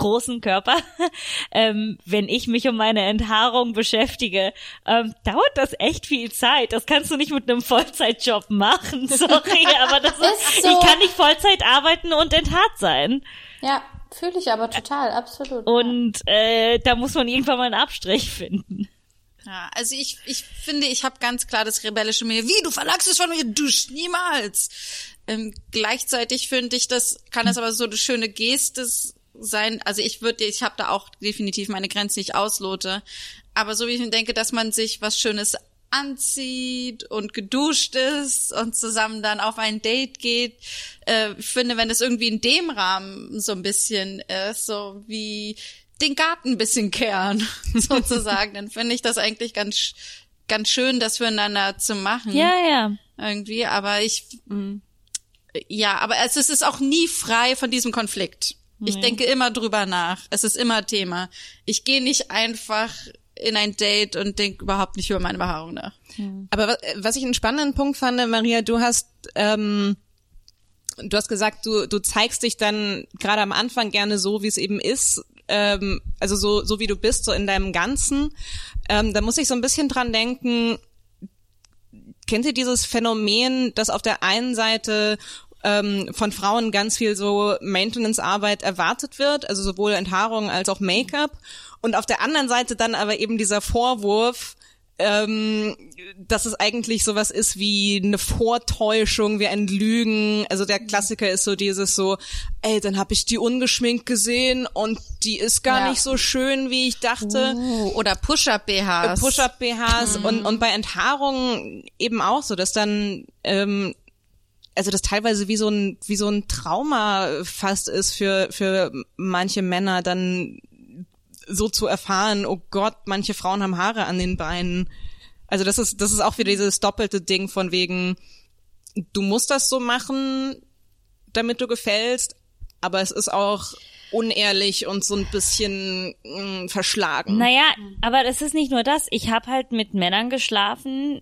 Speaker 5: großen Körper, <laughs> ähm, wenn ich mich um meine Enthaarung beschäftige, ähm, dauert das echt viel Zeit. Das kannst du nicht mit einem Vollzeitjob machen. <laughs> Sorry, aber das <laughs> ist,
Speaker 6: Ist so.
Speaker 5: ich kann nicht Vollzeit arbeiten und enthaart sein.
Speaker 6: Ja, fühle ich aber total, absolut.
Speaker 5: Und äh, da muss man irgendwann mal einen Abstrich finden.
Speaker 3: Ja, also ich, ich finde, ich habe ganz klar das rebellische mir. Wie, du verlangst es von mir? Dusch, niemals. Ähm, gleichzeitig finde ich, das kann das aber so eine schöne Geste sein. Also ich würde, ich habe da auch definitiv meine Grenzen nicht auslote. Aber so wie ich mir denke, dass man sich was Schönes anzieht und geduscht ist und zusammen dann auf ein Date geht. Äh, ich finde, wenn es irgendwie in dem Rahmen so ein bisschen ist, so wie den Garten ein bisschen kehren, <laughs> sozusagen, dann finde ich das eigentlich ganz, ganz schön, das füreinander zu machen.
Speaker 5: Ja, ja.
Speaker 3: Irgendwie, aber ich, ja, aber es es ist auch nie frei von diesem Konflikt. Ich denke immer drüber nach. Es ist immer Thema. Ich gehe nicht einfach in ein Date und denke überhaupt nicht über meine Behaarung nach.
Speaker 2: Aber wa- was ich einen spannenden Punkt fand, Maria, du hast ähm, du hast gesagt, du du zeigst dich dann gerade am Anfang gerne so, wie es eben ist, ähm, also so so wie du bist, so in deinem Ganzen. Ähm, da muss ich so ein bisschen dran denken. Kennt ihr dieses Phänomen, dass auf der einen Seite ähm, von Frauen ganz viel so Maintenance-Arbeit erwartet wird, also sowohl Enthaarung als auch Make-up, und auf der anderen Seite dann aber eben dieser Vorwurf, ähm, dass es eigentlich sowas ist wie eine Vortäuschung, wie ein Lügen. Also der Klassiker ist so dieses so, ey, dann habe ich die ungeschminkt gesehen und die ist gar
Speaker 6: Ja.
Speaker 2: nicht so schön, wie ich dachte.
Speaker 3: Uh, oder Push-Up-BHs.
Speaker 2: Push-Up-BHs und, und bei Enthaarung eben auch so, dass dann, ähm, also das teilweise wie so ein, wie so ein Trauma fast ist für, für manche Männer dann so zu erfahren, oh Gott, manche Frauen haben Haare an den Beinen. Also das ist, das ist auch wieder dieses doppelte Ding von wegen, du musst das so machen, damit du gefällst, aber es ist auch unehrlich und so ein bisschen mh, verschlagen.
Speaker 5: Naja, aber es ist nicht nur das. Ich habe halt mit Männern geschlafen,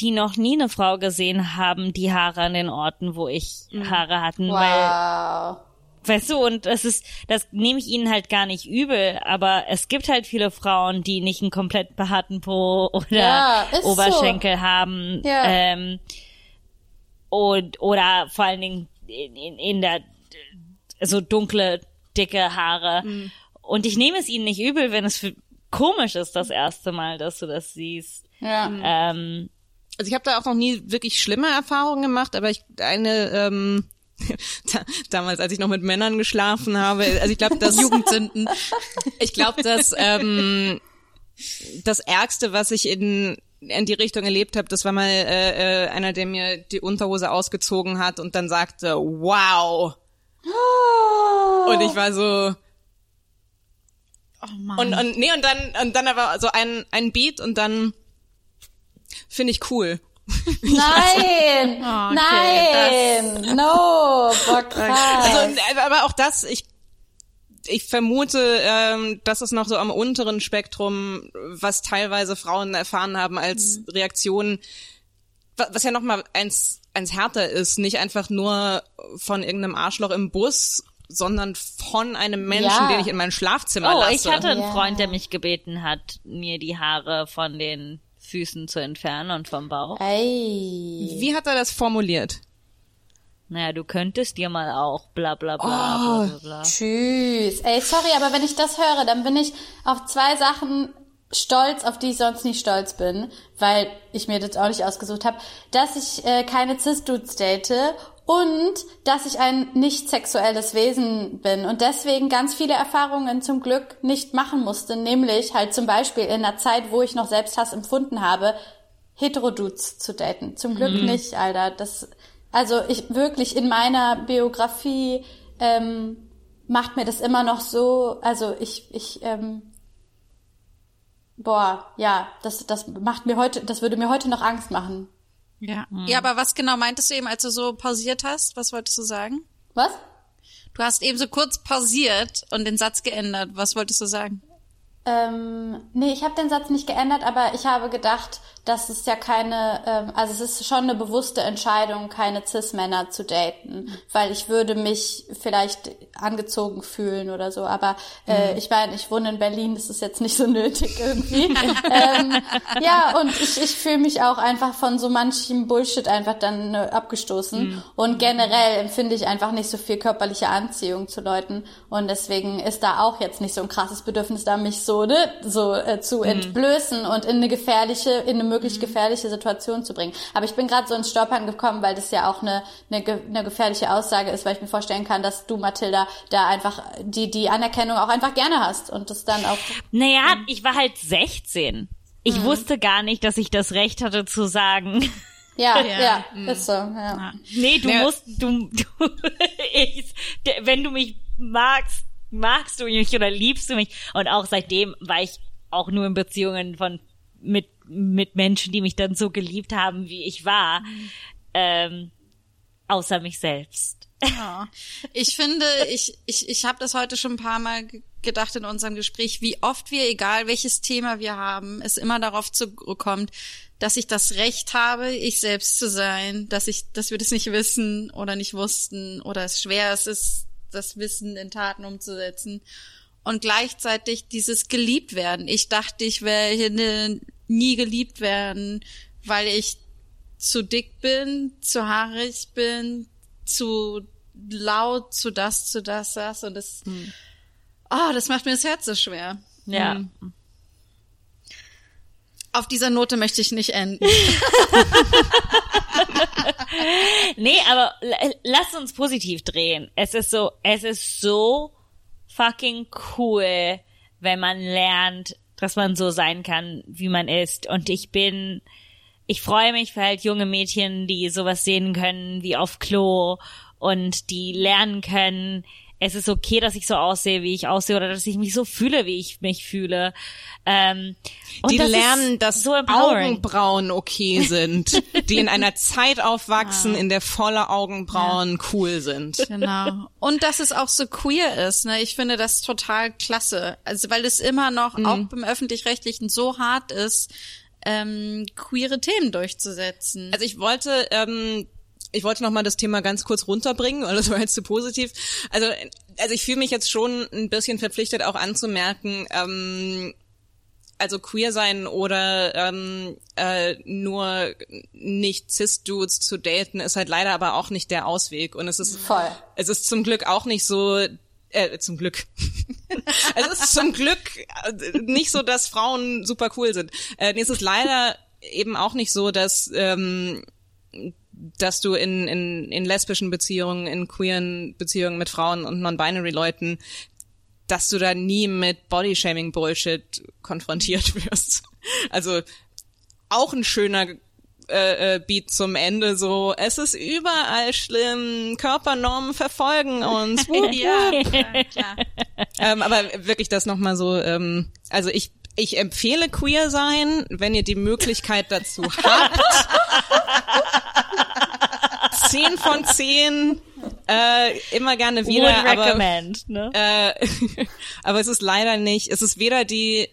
Speaker 5: die noch nie eine Frau gesehen haben, die Haare an den Orten, wo ich Haare hatten, weil
Speaker 6: wow.
Speaker 5: Weißt du, und das ist, das nehme ich ihnen halt gar nicht übel, aber es gibt halt viele Frauen, die nicht einen komplett behaarten Po <laughs> oder
Speaker 6: Ja,
Speaker 5: Oberschenkel haben.
Speaker 6: Ja.
Speaker 5: Ähm, und, oder vor allen Dingen in, in, in der so dunkle, dicke Haare.
Speaker 6: Mhm.
Speaker 5: Und ich nehme es ihnen nicht übel, wenn es für, komisch ist das erste Mal, dass du das siehst.
Speaker 6: Ja.
Speaker 5: Ähm,
Speaker 2: Also ich habe da auch noch nie wirklich schlimme Erfahrungen gemacht, aber ich eine ähm, <laughs> da, damals, als ich noch mit Männern geschlafen habe, also ich glaube, das <laughs>
Speaker 3: Jugendsünden.
Speaker 2: ich glaube, dass ähm, das Ärgste, was ich in in die Richtung erlebt habe, das war mal äh, äh, einer, der mir die Unterhose ausgezogen hat und dann sagte, wow. Und ich war so,
Speaker 3: Oh Mann.
Speaker 2: und, und nee, und dann, und dann aber so ein, ein Beat und dann finde ich cool. <laughs>
Speaker 6: Nein! Nein! No! Boah, <laughs> krass.
Speaker 2: Also, aber auch das, ich, ich vermute, ähm, dass es noch so am unteren Spektrum, was teilweise Frauen erfahren haben als Reaktion, wa- was ja noch mal eins, eins härter ist, nicht einfach nur von irgendeinem Arschloch im Bus, sondern von einem Menschen,
Speaker 6: Ja.
Speaker 2: den ich in mein Schlafzimmer
Speaker 5: oh,
Speaker 2: lasse.
Speaker 5: ich hatte einen
Speaker 6: Ja.
Speaker 5: Freund, der mich gebeten hat, mir die Haare von den Füßen zu entfernen und vom Bauch.
Speaker 6: Ey.
Speaker 2: Wie hat er das formuliert?
Speaker 5: Naja, du könntest dir mal auch bla bla bla
Speaker 2: Oh.
Speaker 5: bla bla bla.
Speaker 6: Tschüss. Ey, sorry, aber wenn ich das höre, dann bin ich auf zwei Sachen stolz, auf die ich sonst nicht stolz bin, weil ich mir das auch nicht ausgesucht habe, dass ich äh, keine Cis-Dudes date und dass ich ein nicht sexuelles Wesen bin und deswegen ganz viele Erfahrungen zum Glück nicht machen musste, nämlich halt zum Beispiel in einer Zeit, wo ich noch Selbsthass empfunden habe, Heterodudes zu daten. Zum Glück nicht, Alter. Das, also ich wirklich in meiner Biografie ähm, macht mir das immer noch so, also ich, ich, ähm, boah, ja, das, das macht mir heute, das würde mir heute noch Angst machen.
Speaker 3: Ja. Ja, aber was genau meintest du eben, als du so pausiert hast? Was wolltest du sagen?
Speaker 6: Was?
Speaker 3: Du hast eben so kurz pausiert und den Satz geändert. Was wolltest du sagen?
Speaker 6: Ähm, nee, ich habe den Satz nicht geändert, aber ich habe gedacht, dass es ja keine, ähm, also es ist schon eine bewusste Entscheidung, keine Cis-Männer zu daten, weil ich würde mich vielleicht angezogen fühlen oder so. Aber äh, ich meine, ich wohne in Berlin, das ist jetzt nicht so nötig irgendwie. <laughs> ähm, ja, und ich, ich fühle mich auch einfach von so manchem Bullshit einfach dann äh, abgestoßen. Und generell empfinde ich einfach nicht so viel körperliche Anziehung zu Leuten. Und deswegen ist da auch jetzt nicht so ein krasses Bedürfnis da, mich so, ne, so äh, zu entblößen und in eine gefährliche, in eine möglich gefährliche Situation zu bringen. Aber ich bin gerade so ins Stolpern gekommen, weil das ja auch eine, eine, eine gefährliche Aussage ist, weil ich mir vorstellen kann, dass du, Mathilda, da einfach die, die Anerkennung auch einfach gerne hast und das dann auch.
Speaker 5: Naja, ich war halt 16. Ich wusste gar nicht, dass ich das Recht hatte zu sagen,
Speaker 6: Ja,
Speaker 3: Ja.
Speaker 6: ja, ist so. Ja.
Speaker 5: nee, du
Speaker 2: Ja.
Speaker 5: musst, du, du <laughs> ich, wenn du mich magst, magst du mich oder liebst du mich. Und auch seitdem war ich auch nur in Beziehungen von, mit, mit Menschen, die mich dann so geliebt haben, wie ich war, ähm, außer mich selbst.
Speaker 3: Ja. Ich finde, ich, ich, ich habe das heute schon ein paar Mal ge- gedacht in unserem Gespräch, wie oft wir, egal welches Thema wir haben, es immer darauf zurückkommt, dass ich das Recht habe, ich selbst zu sein, dass ich, dass wir das nicht wissen oder nicht wussten oder es schwer ist, es, das Wissen in Taten umzusetzen. Und gleichzeitig dieses geliebt werden. Ich dachte, ich werde nie geliebt werden, weil ich zu dick bin, zu haarig bin, zu laut, zu das, zu das, das und das. Oh, das macht mir das Herz so schwer.
Speaker 5: Ja.
Speaker 3: Auf dieser Note möchte ich nicht enden. <laughs>
Speaker 5: Nee, aber lass uns positiv drehen. Es ist so, es ist so fucking cool, wenn man lernt, dass man so sein kann, wie man ist. Und ich bin, ich freue mich für halt junge Mädchen, die sowas sehen können wie auf Klo und die lernen können, es ist okay, dass ich so aussehe, wie ich aussehe, oder dass ich mich so fühle, wie ich mich fühle. Ähm,
Speaker 2: die
Speaker 5: das
Speaker 2: lernen, dass
Speaker 5: so.
Speaker 2: Augenbrauen okay <laughs> sind, die in einer Zeit aufwachsen, in der volle Augenbrauen cool sind.
Speaker 3: Genau. Und dass es auch so queer ist, ne? Ich finde das total klasse. Also weil es immer noch auch beim öffentlich-rechtlichen so hart ist, ähm, queere Themen durchzusetzen.
Speaker 2: Also ich wollte, ähm, ich wollte noch mal das Thema ganz kurz runterbringen, weil das war jetzt zu positiv. Also, also ich fühle mich jetzt schon ein bisschen verpflichtet, auch anzumerken, ähm, also queer sein oder ähm, äh, nur nicht cis-Dudes zu daten, ist halt leider aber auch nicht der Ausweg. Und es ist,
Speaker 6: Voll.
Speaker 2: es ist zum Glück auch nicht so, äh, zum Glück. <laughs> es ist zum Glück äh, nicht so, dass Frauen super cool sind. Äh, nee, es ist leider eben auch nicht so, dass ähm, dass du in, in, in lesbischen Beziehungen, in queeren Beziehungen mit Frauen und non-binary-Leuten, dass du da nie mit Bodyshaming-Bullshit konfrontiert <laughs> wirst. Also auch ein schöner äh, äh, Beat zum Ende, so es ist überall schlimm, Körpernormen verfolgen uns. <laughs>
Speaker 3: Ja, klar.
Speaker 2: ähm, aber wirklich das nochmal so, ähm, also ich, ich empfehle queer sein, wenn ihr die Möglichkeit dazu habt. <laughs> zehn von zehn, äh, immer gerne wieder,
Speaker 5: Would
Speaker 2: aber,
Speaker 5: recommend, ne?
Speaker 2: äh, <laughs> aber es ist leider nicht, es ist weder die,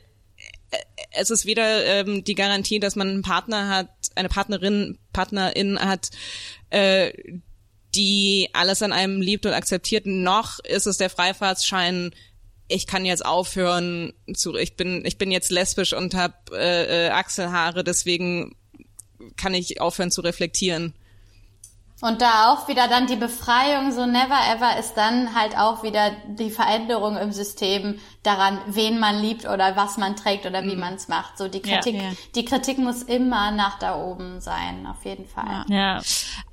Speaker 2: äh, es ist weder ähm, die Garantie, dass man einen Partner hat, eine Partnerin, Partnerin hat, äh, die alles an einem liebt und akzeptiert, noch ist es der Freifahrtsschein, ich kann jetzt aufhören zu, ich bin, ich bin jetzt lesbisch und habe äh, äh, Achselhaare, deswegen kann ich aufhören zu reflektieren.
Speaker 6: Und da auch wieder dann die Befreiung, so never ever ist dann halt auch wieder die Veränderung im System daran, wen man liebt oder was man trägt oder wie man es macht. So die Kritik,
Speaker 3: Ja.
Speaker 6: die Kritik muss immer nach da oben sein, auf jeden Fall.
Speaker 5: Ja.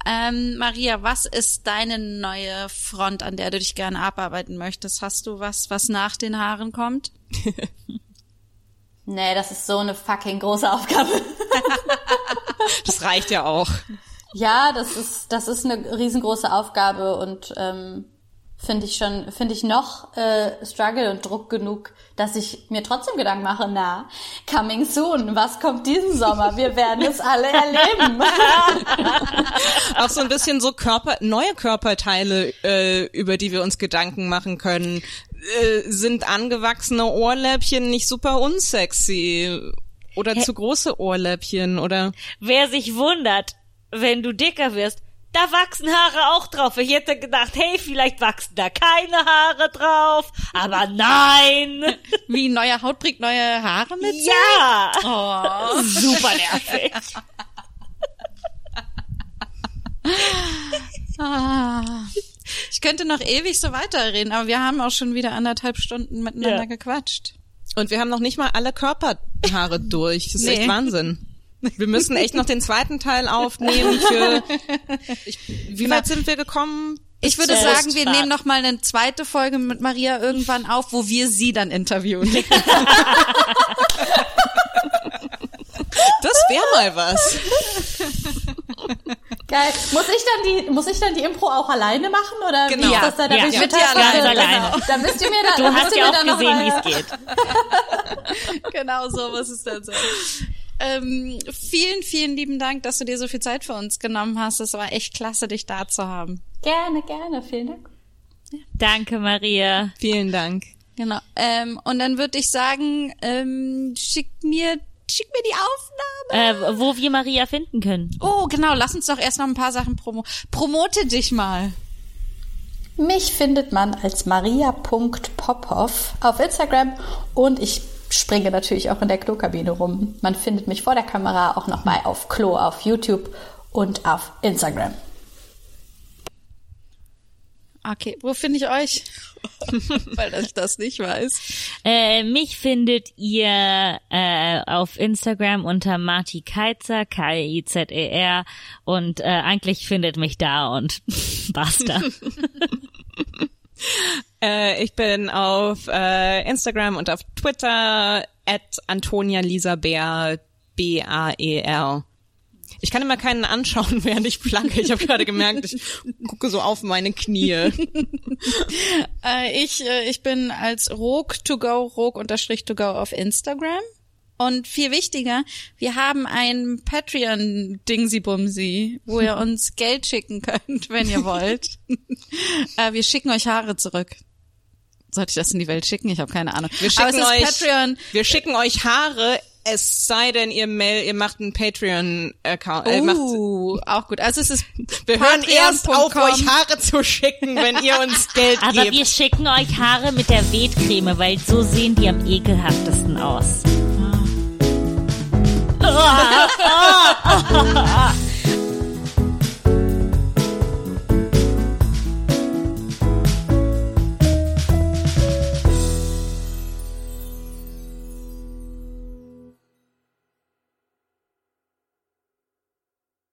Speaker 3: Ähm, Maria, was ist deine neue Front, an der du dich gerne abarbeiten möchtest? Hast du was, was nach den Haaren kommt? <laughs>
Speaker 6: Nee, das ist so eine fucking große Aufgabe. <laughs>
Speaker 2: Das reicht ja auch.
Speaker 6: Ja, das ist, das ist eine riesengroße Aufgabe und ähm, finde ich schon, finde ich noch äh, Struggle und Druck genug, dass ich mir trotzdem Gedanken mache, na, coming soon, was kommt diesen Sommer? Wir werden es alle erleben. <laughs>
Speaker 2: Auch so ein bisschen so Körper, neue Körperteile, äh, über die wir uns Gedanken machen können. Äh, sind angewachsene Ohrläppchen nicht super unsexy? Oder zu große Ohrläppchen? Oder
Speaker 5: Wer sich wundert, wenn du dicker wirst, da wachsen Haare auch drauf. Ich hätte gedacht, hey, vielleicht wachsen da keine Haare drauf. Aber <laughs> nein.
Speaker 3: Wie neue Haut bringt neue Haare mit? sich?
Speaker 5: Ja. <laughs>
Speaker 3: Oh.
Speaker 5: Super nervig. <laughs>
Speaker 3: Ah. Ich könnte noch ewig so weiterreden, aber wir haben auch schon wieder anderthalb Stunden miteinander
Speaker 5: Ja.
Speaker 3: gequatscht.
Speaker 2: Und wir haben noch nicht mal alle Körperhaare durch. Das ist echt
Speaker 3: Nee.
Speaker 2: Wahnsinn. <laughs> Wir müssen echt noch den zweiten Teil aufnehmen für. <laughs> Ich, wie weit sind wir gekommen?
Speaker 3: Ich würde sagen, wir nehmen noch mal eine zweite Folge mit Maria irgendwann auf, wo wir sie dann interviewen. <laughs>
Speaker 2: Das wäre mal was.
Speaker 6: Geil. Muss ich dann die, muss ich dann die Impro auch alleine machen oder
Speaker 2: Genau.
Speaker 6: wie ist das da? Da
Speaker 5: Ja,
Speaker 6: bin ich
Speaker 5: ja.
Speaker 6: mittags
Speaker 3: Ganz
Speaker 6: dann-
Speaker 5: alleine.
Speaker 6: Da müsst ihr mir da,
Speaker 5: Du hast ja
Speaker 6: mir
Speaker 5: auch
Speaker 6: dann noch
Speaker 5: gesehen, wie es geht.
Speaker 3: genau so muss es dann sein. Ähm, vielen, vielen lieben Dank, dass du dir so viel Zeit für uns genommen hast. Es war echt klasse, dich da zu haben.
Speaker 6: Gerne, gerne, vielen Dank.
Speaker 5: Danke, Maria.
Speaker 2: Vielen Dank.
Speaker 3: Genau. Ähm, und dann würde ich sagen, ähm, schick mir, schick mir die Aufnahme.
Speaker 5: Äh, wo wir Maria finden können.
Speaker 3: Oh, genau. Lass uns doch erst noch ein paar Sachen promo. Promote dich mal.
Speaker 6: Mich findet man als maria.popov auf Instagram und ich springe natürlich auch in der Klokabine rum. Man findet mich vor der Kamera auch nochmal auf Klo auf YouTube und auf Instagram.
Speaker 3: Okay, wo finde ich euch? <laughs> Weil ich das nicht weiß.
Speaker 5: Äh, mich findet ihr äh, auf Instagram unter Marti Keizer, K-I-Z-E-R und äh, eigentlich findet mich da und <laughs> basta. <laughs> <laughs>
Speaker 2: Äh, ich bin auf äh, Instagram und auf Twitter at Antonia Lisa Bär, B-A-E-R. Ich kann immer keinen anschauen, <laughs> während ich planke. Ich habe gerade gemerkt, ich gucke so auf meine Knie. <laughs>
Speaker 3: Äh, ich, äh, ich bin als Rog to go, Rog unterstrich to go auf Instagram. Und viel wichtiger, wir haben ein Patreon-Dingsy-Bumsy, wo ihr uns <laughs> Geld schicken könnt, wenn ihr wollt. <laughs> äh, wir schicken euch Haare zurück. Sollte ich das in die Welt schicken? Ich habe keine Ahnung.
Speaker 2: Wir
Speaker 3: Aber
Speaker 2: schicken
Speaker 3: es ist
Speaker 2: euch,
Speaker 3: Patreon.
Speaker 2: wir schicken euch Haare, es sei denn, ihr mail, ihr macht einen Patreon-Account. Äh,
Speaker 3: Uh, auch gut. Also es ist
Speaker 2: wir hören erst auf, euch Haare zu schicken, wenn ihr uns <laughs> Geld
Speaker 5: Aber
Speaker 2: gebt.
Speaker 5: wir schicken euch Haare mit der Wetcreme, weil so sehen die am ekelhaftesten aus. 啊啊啊。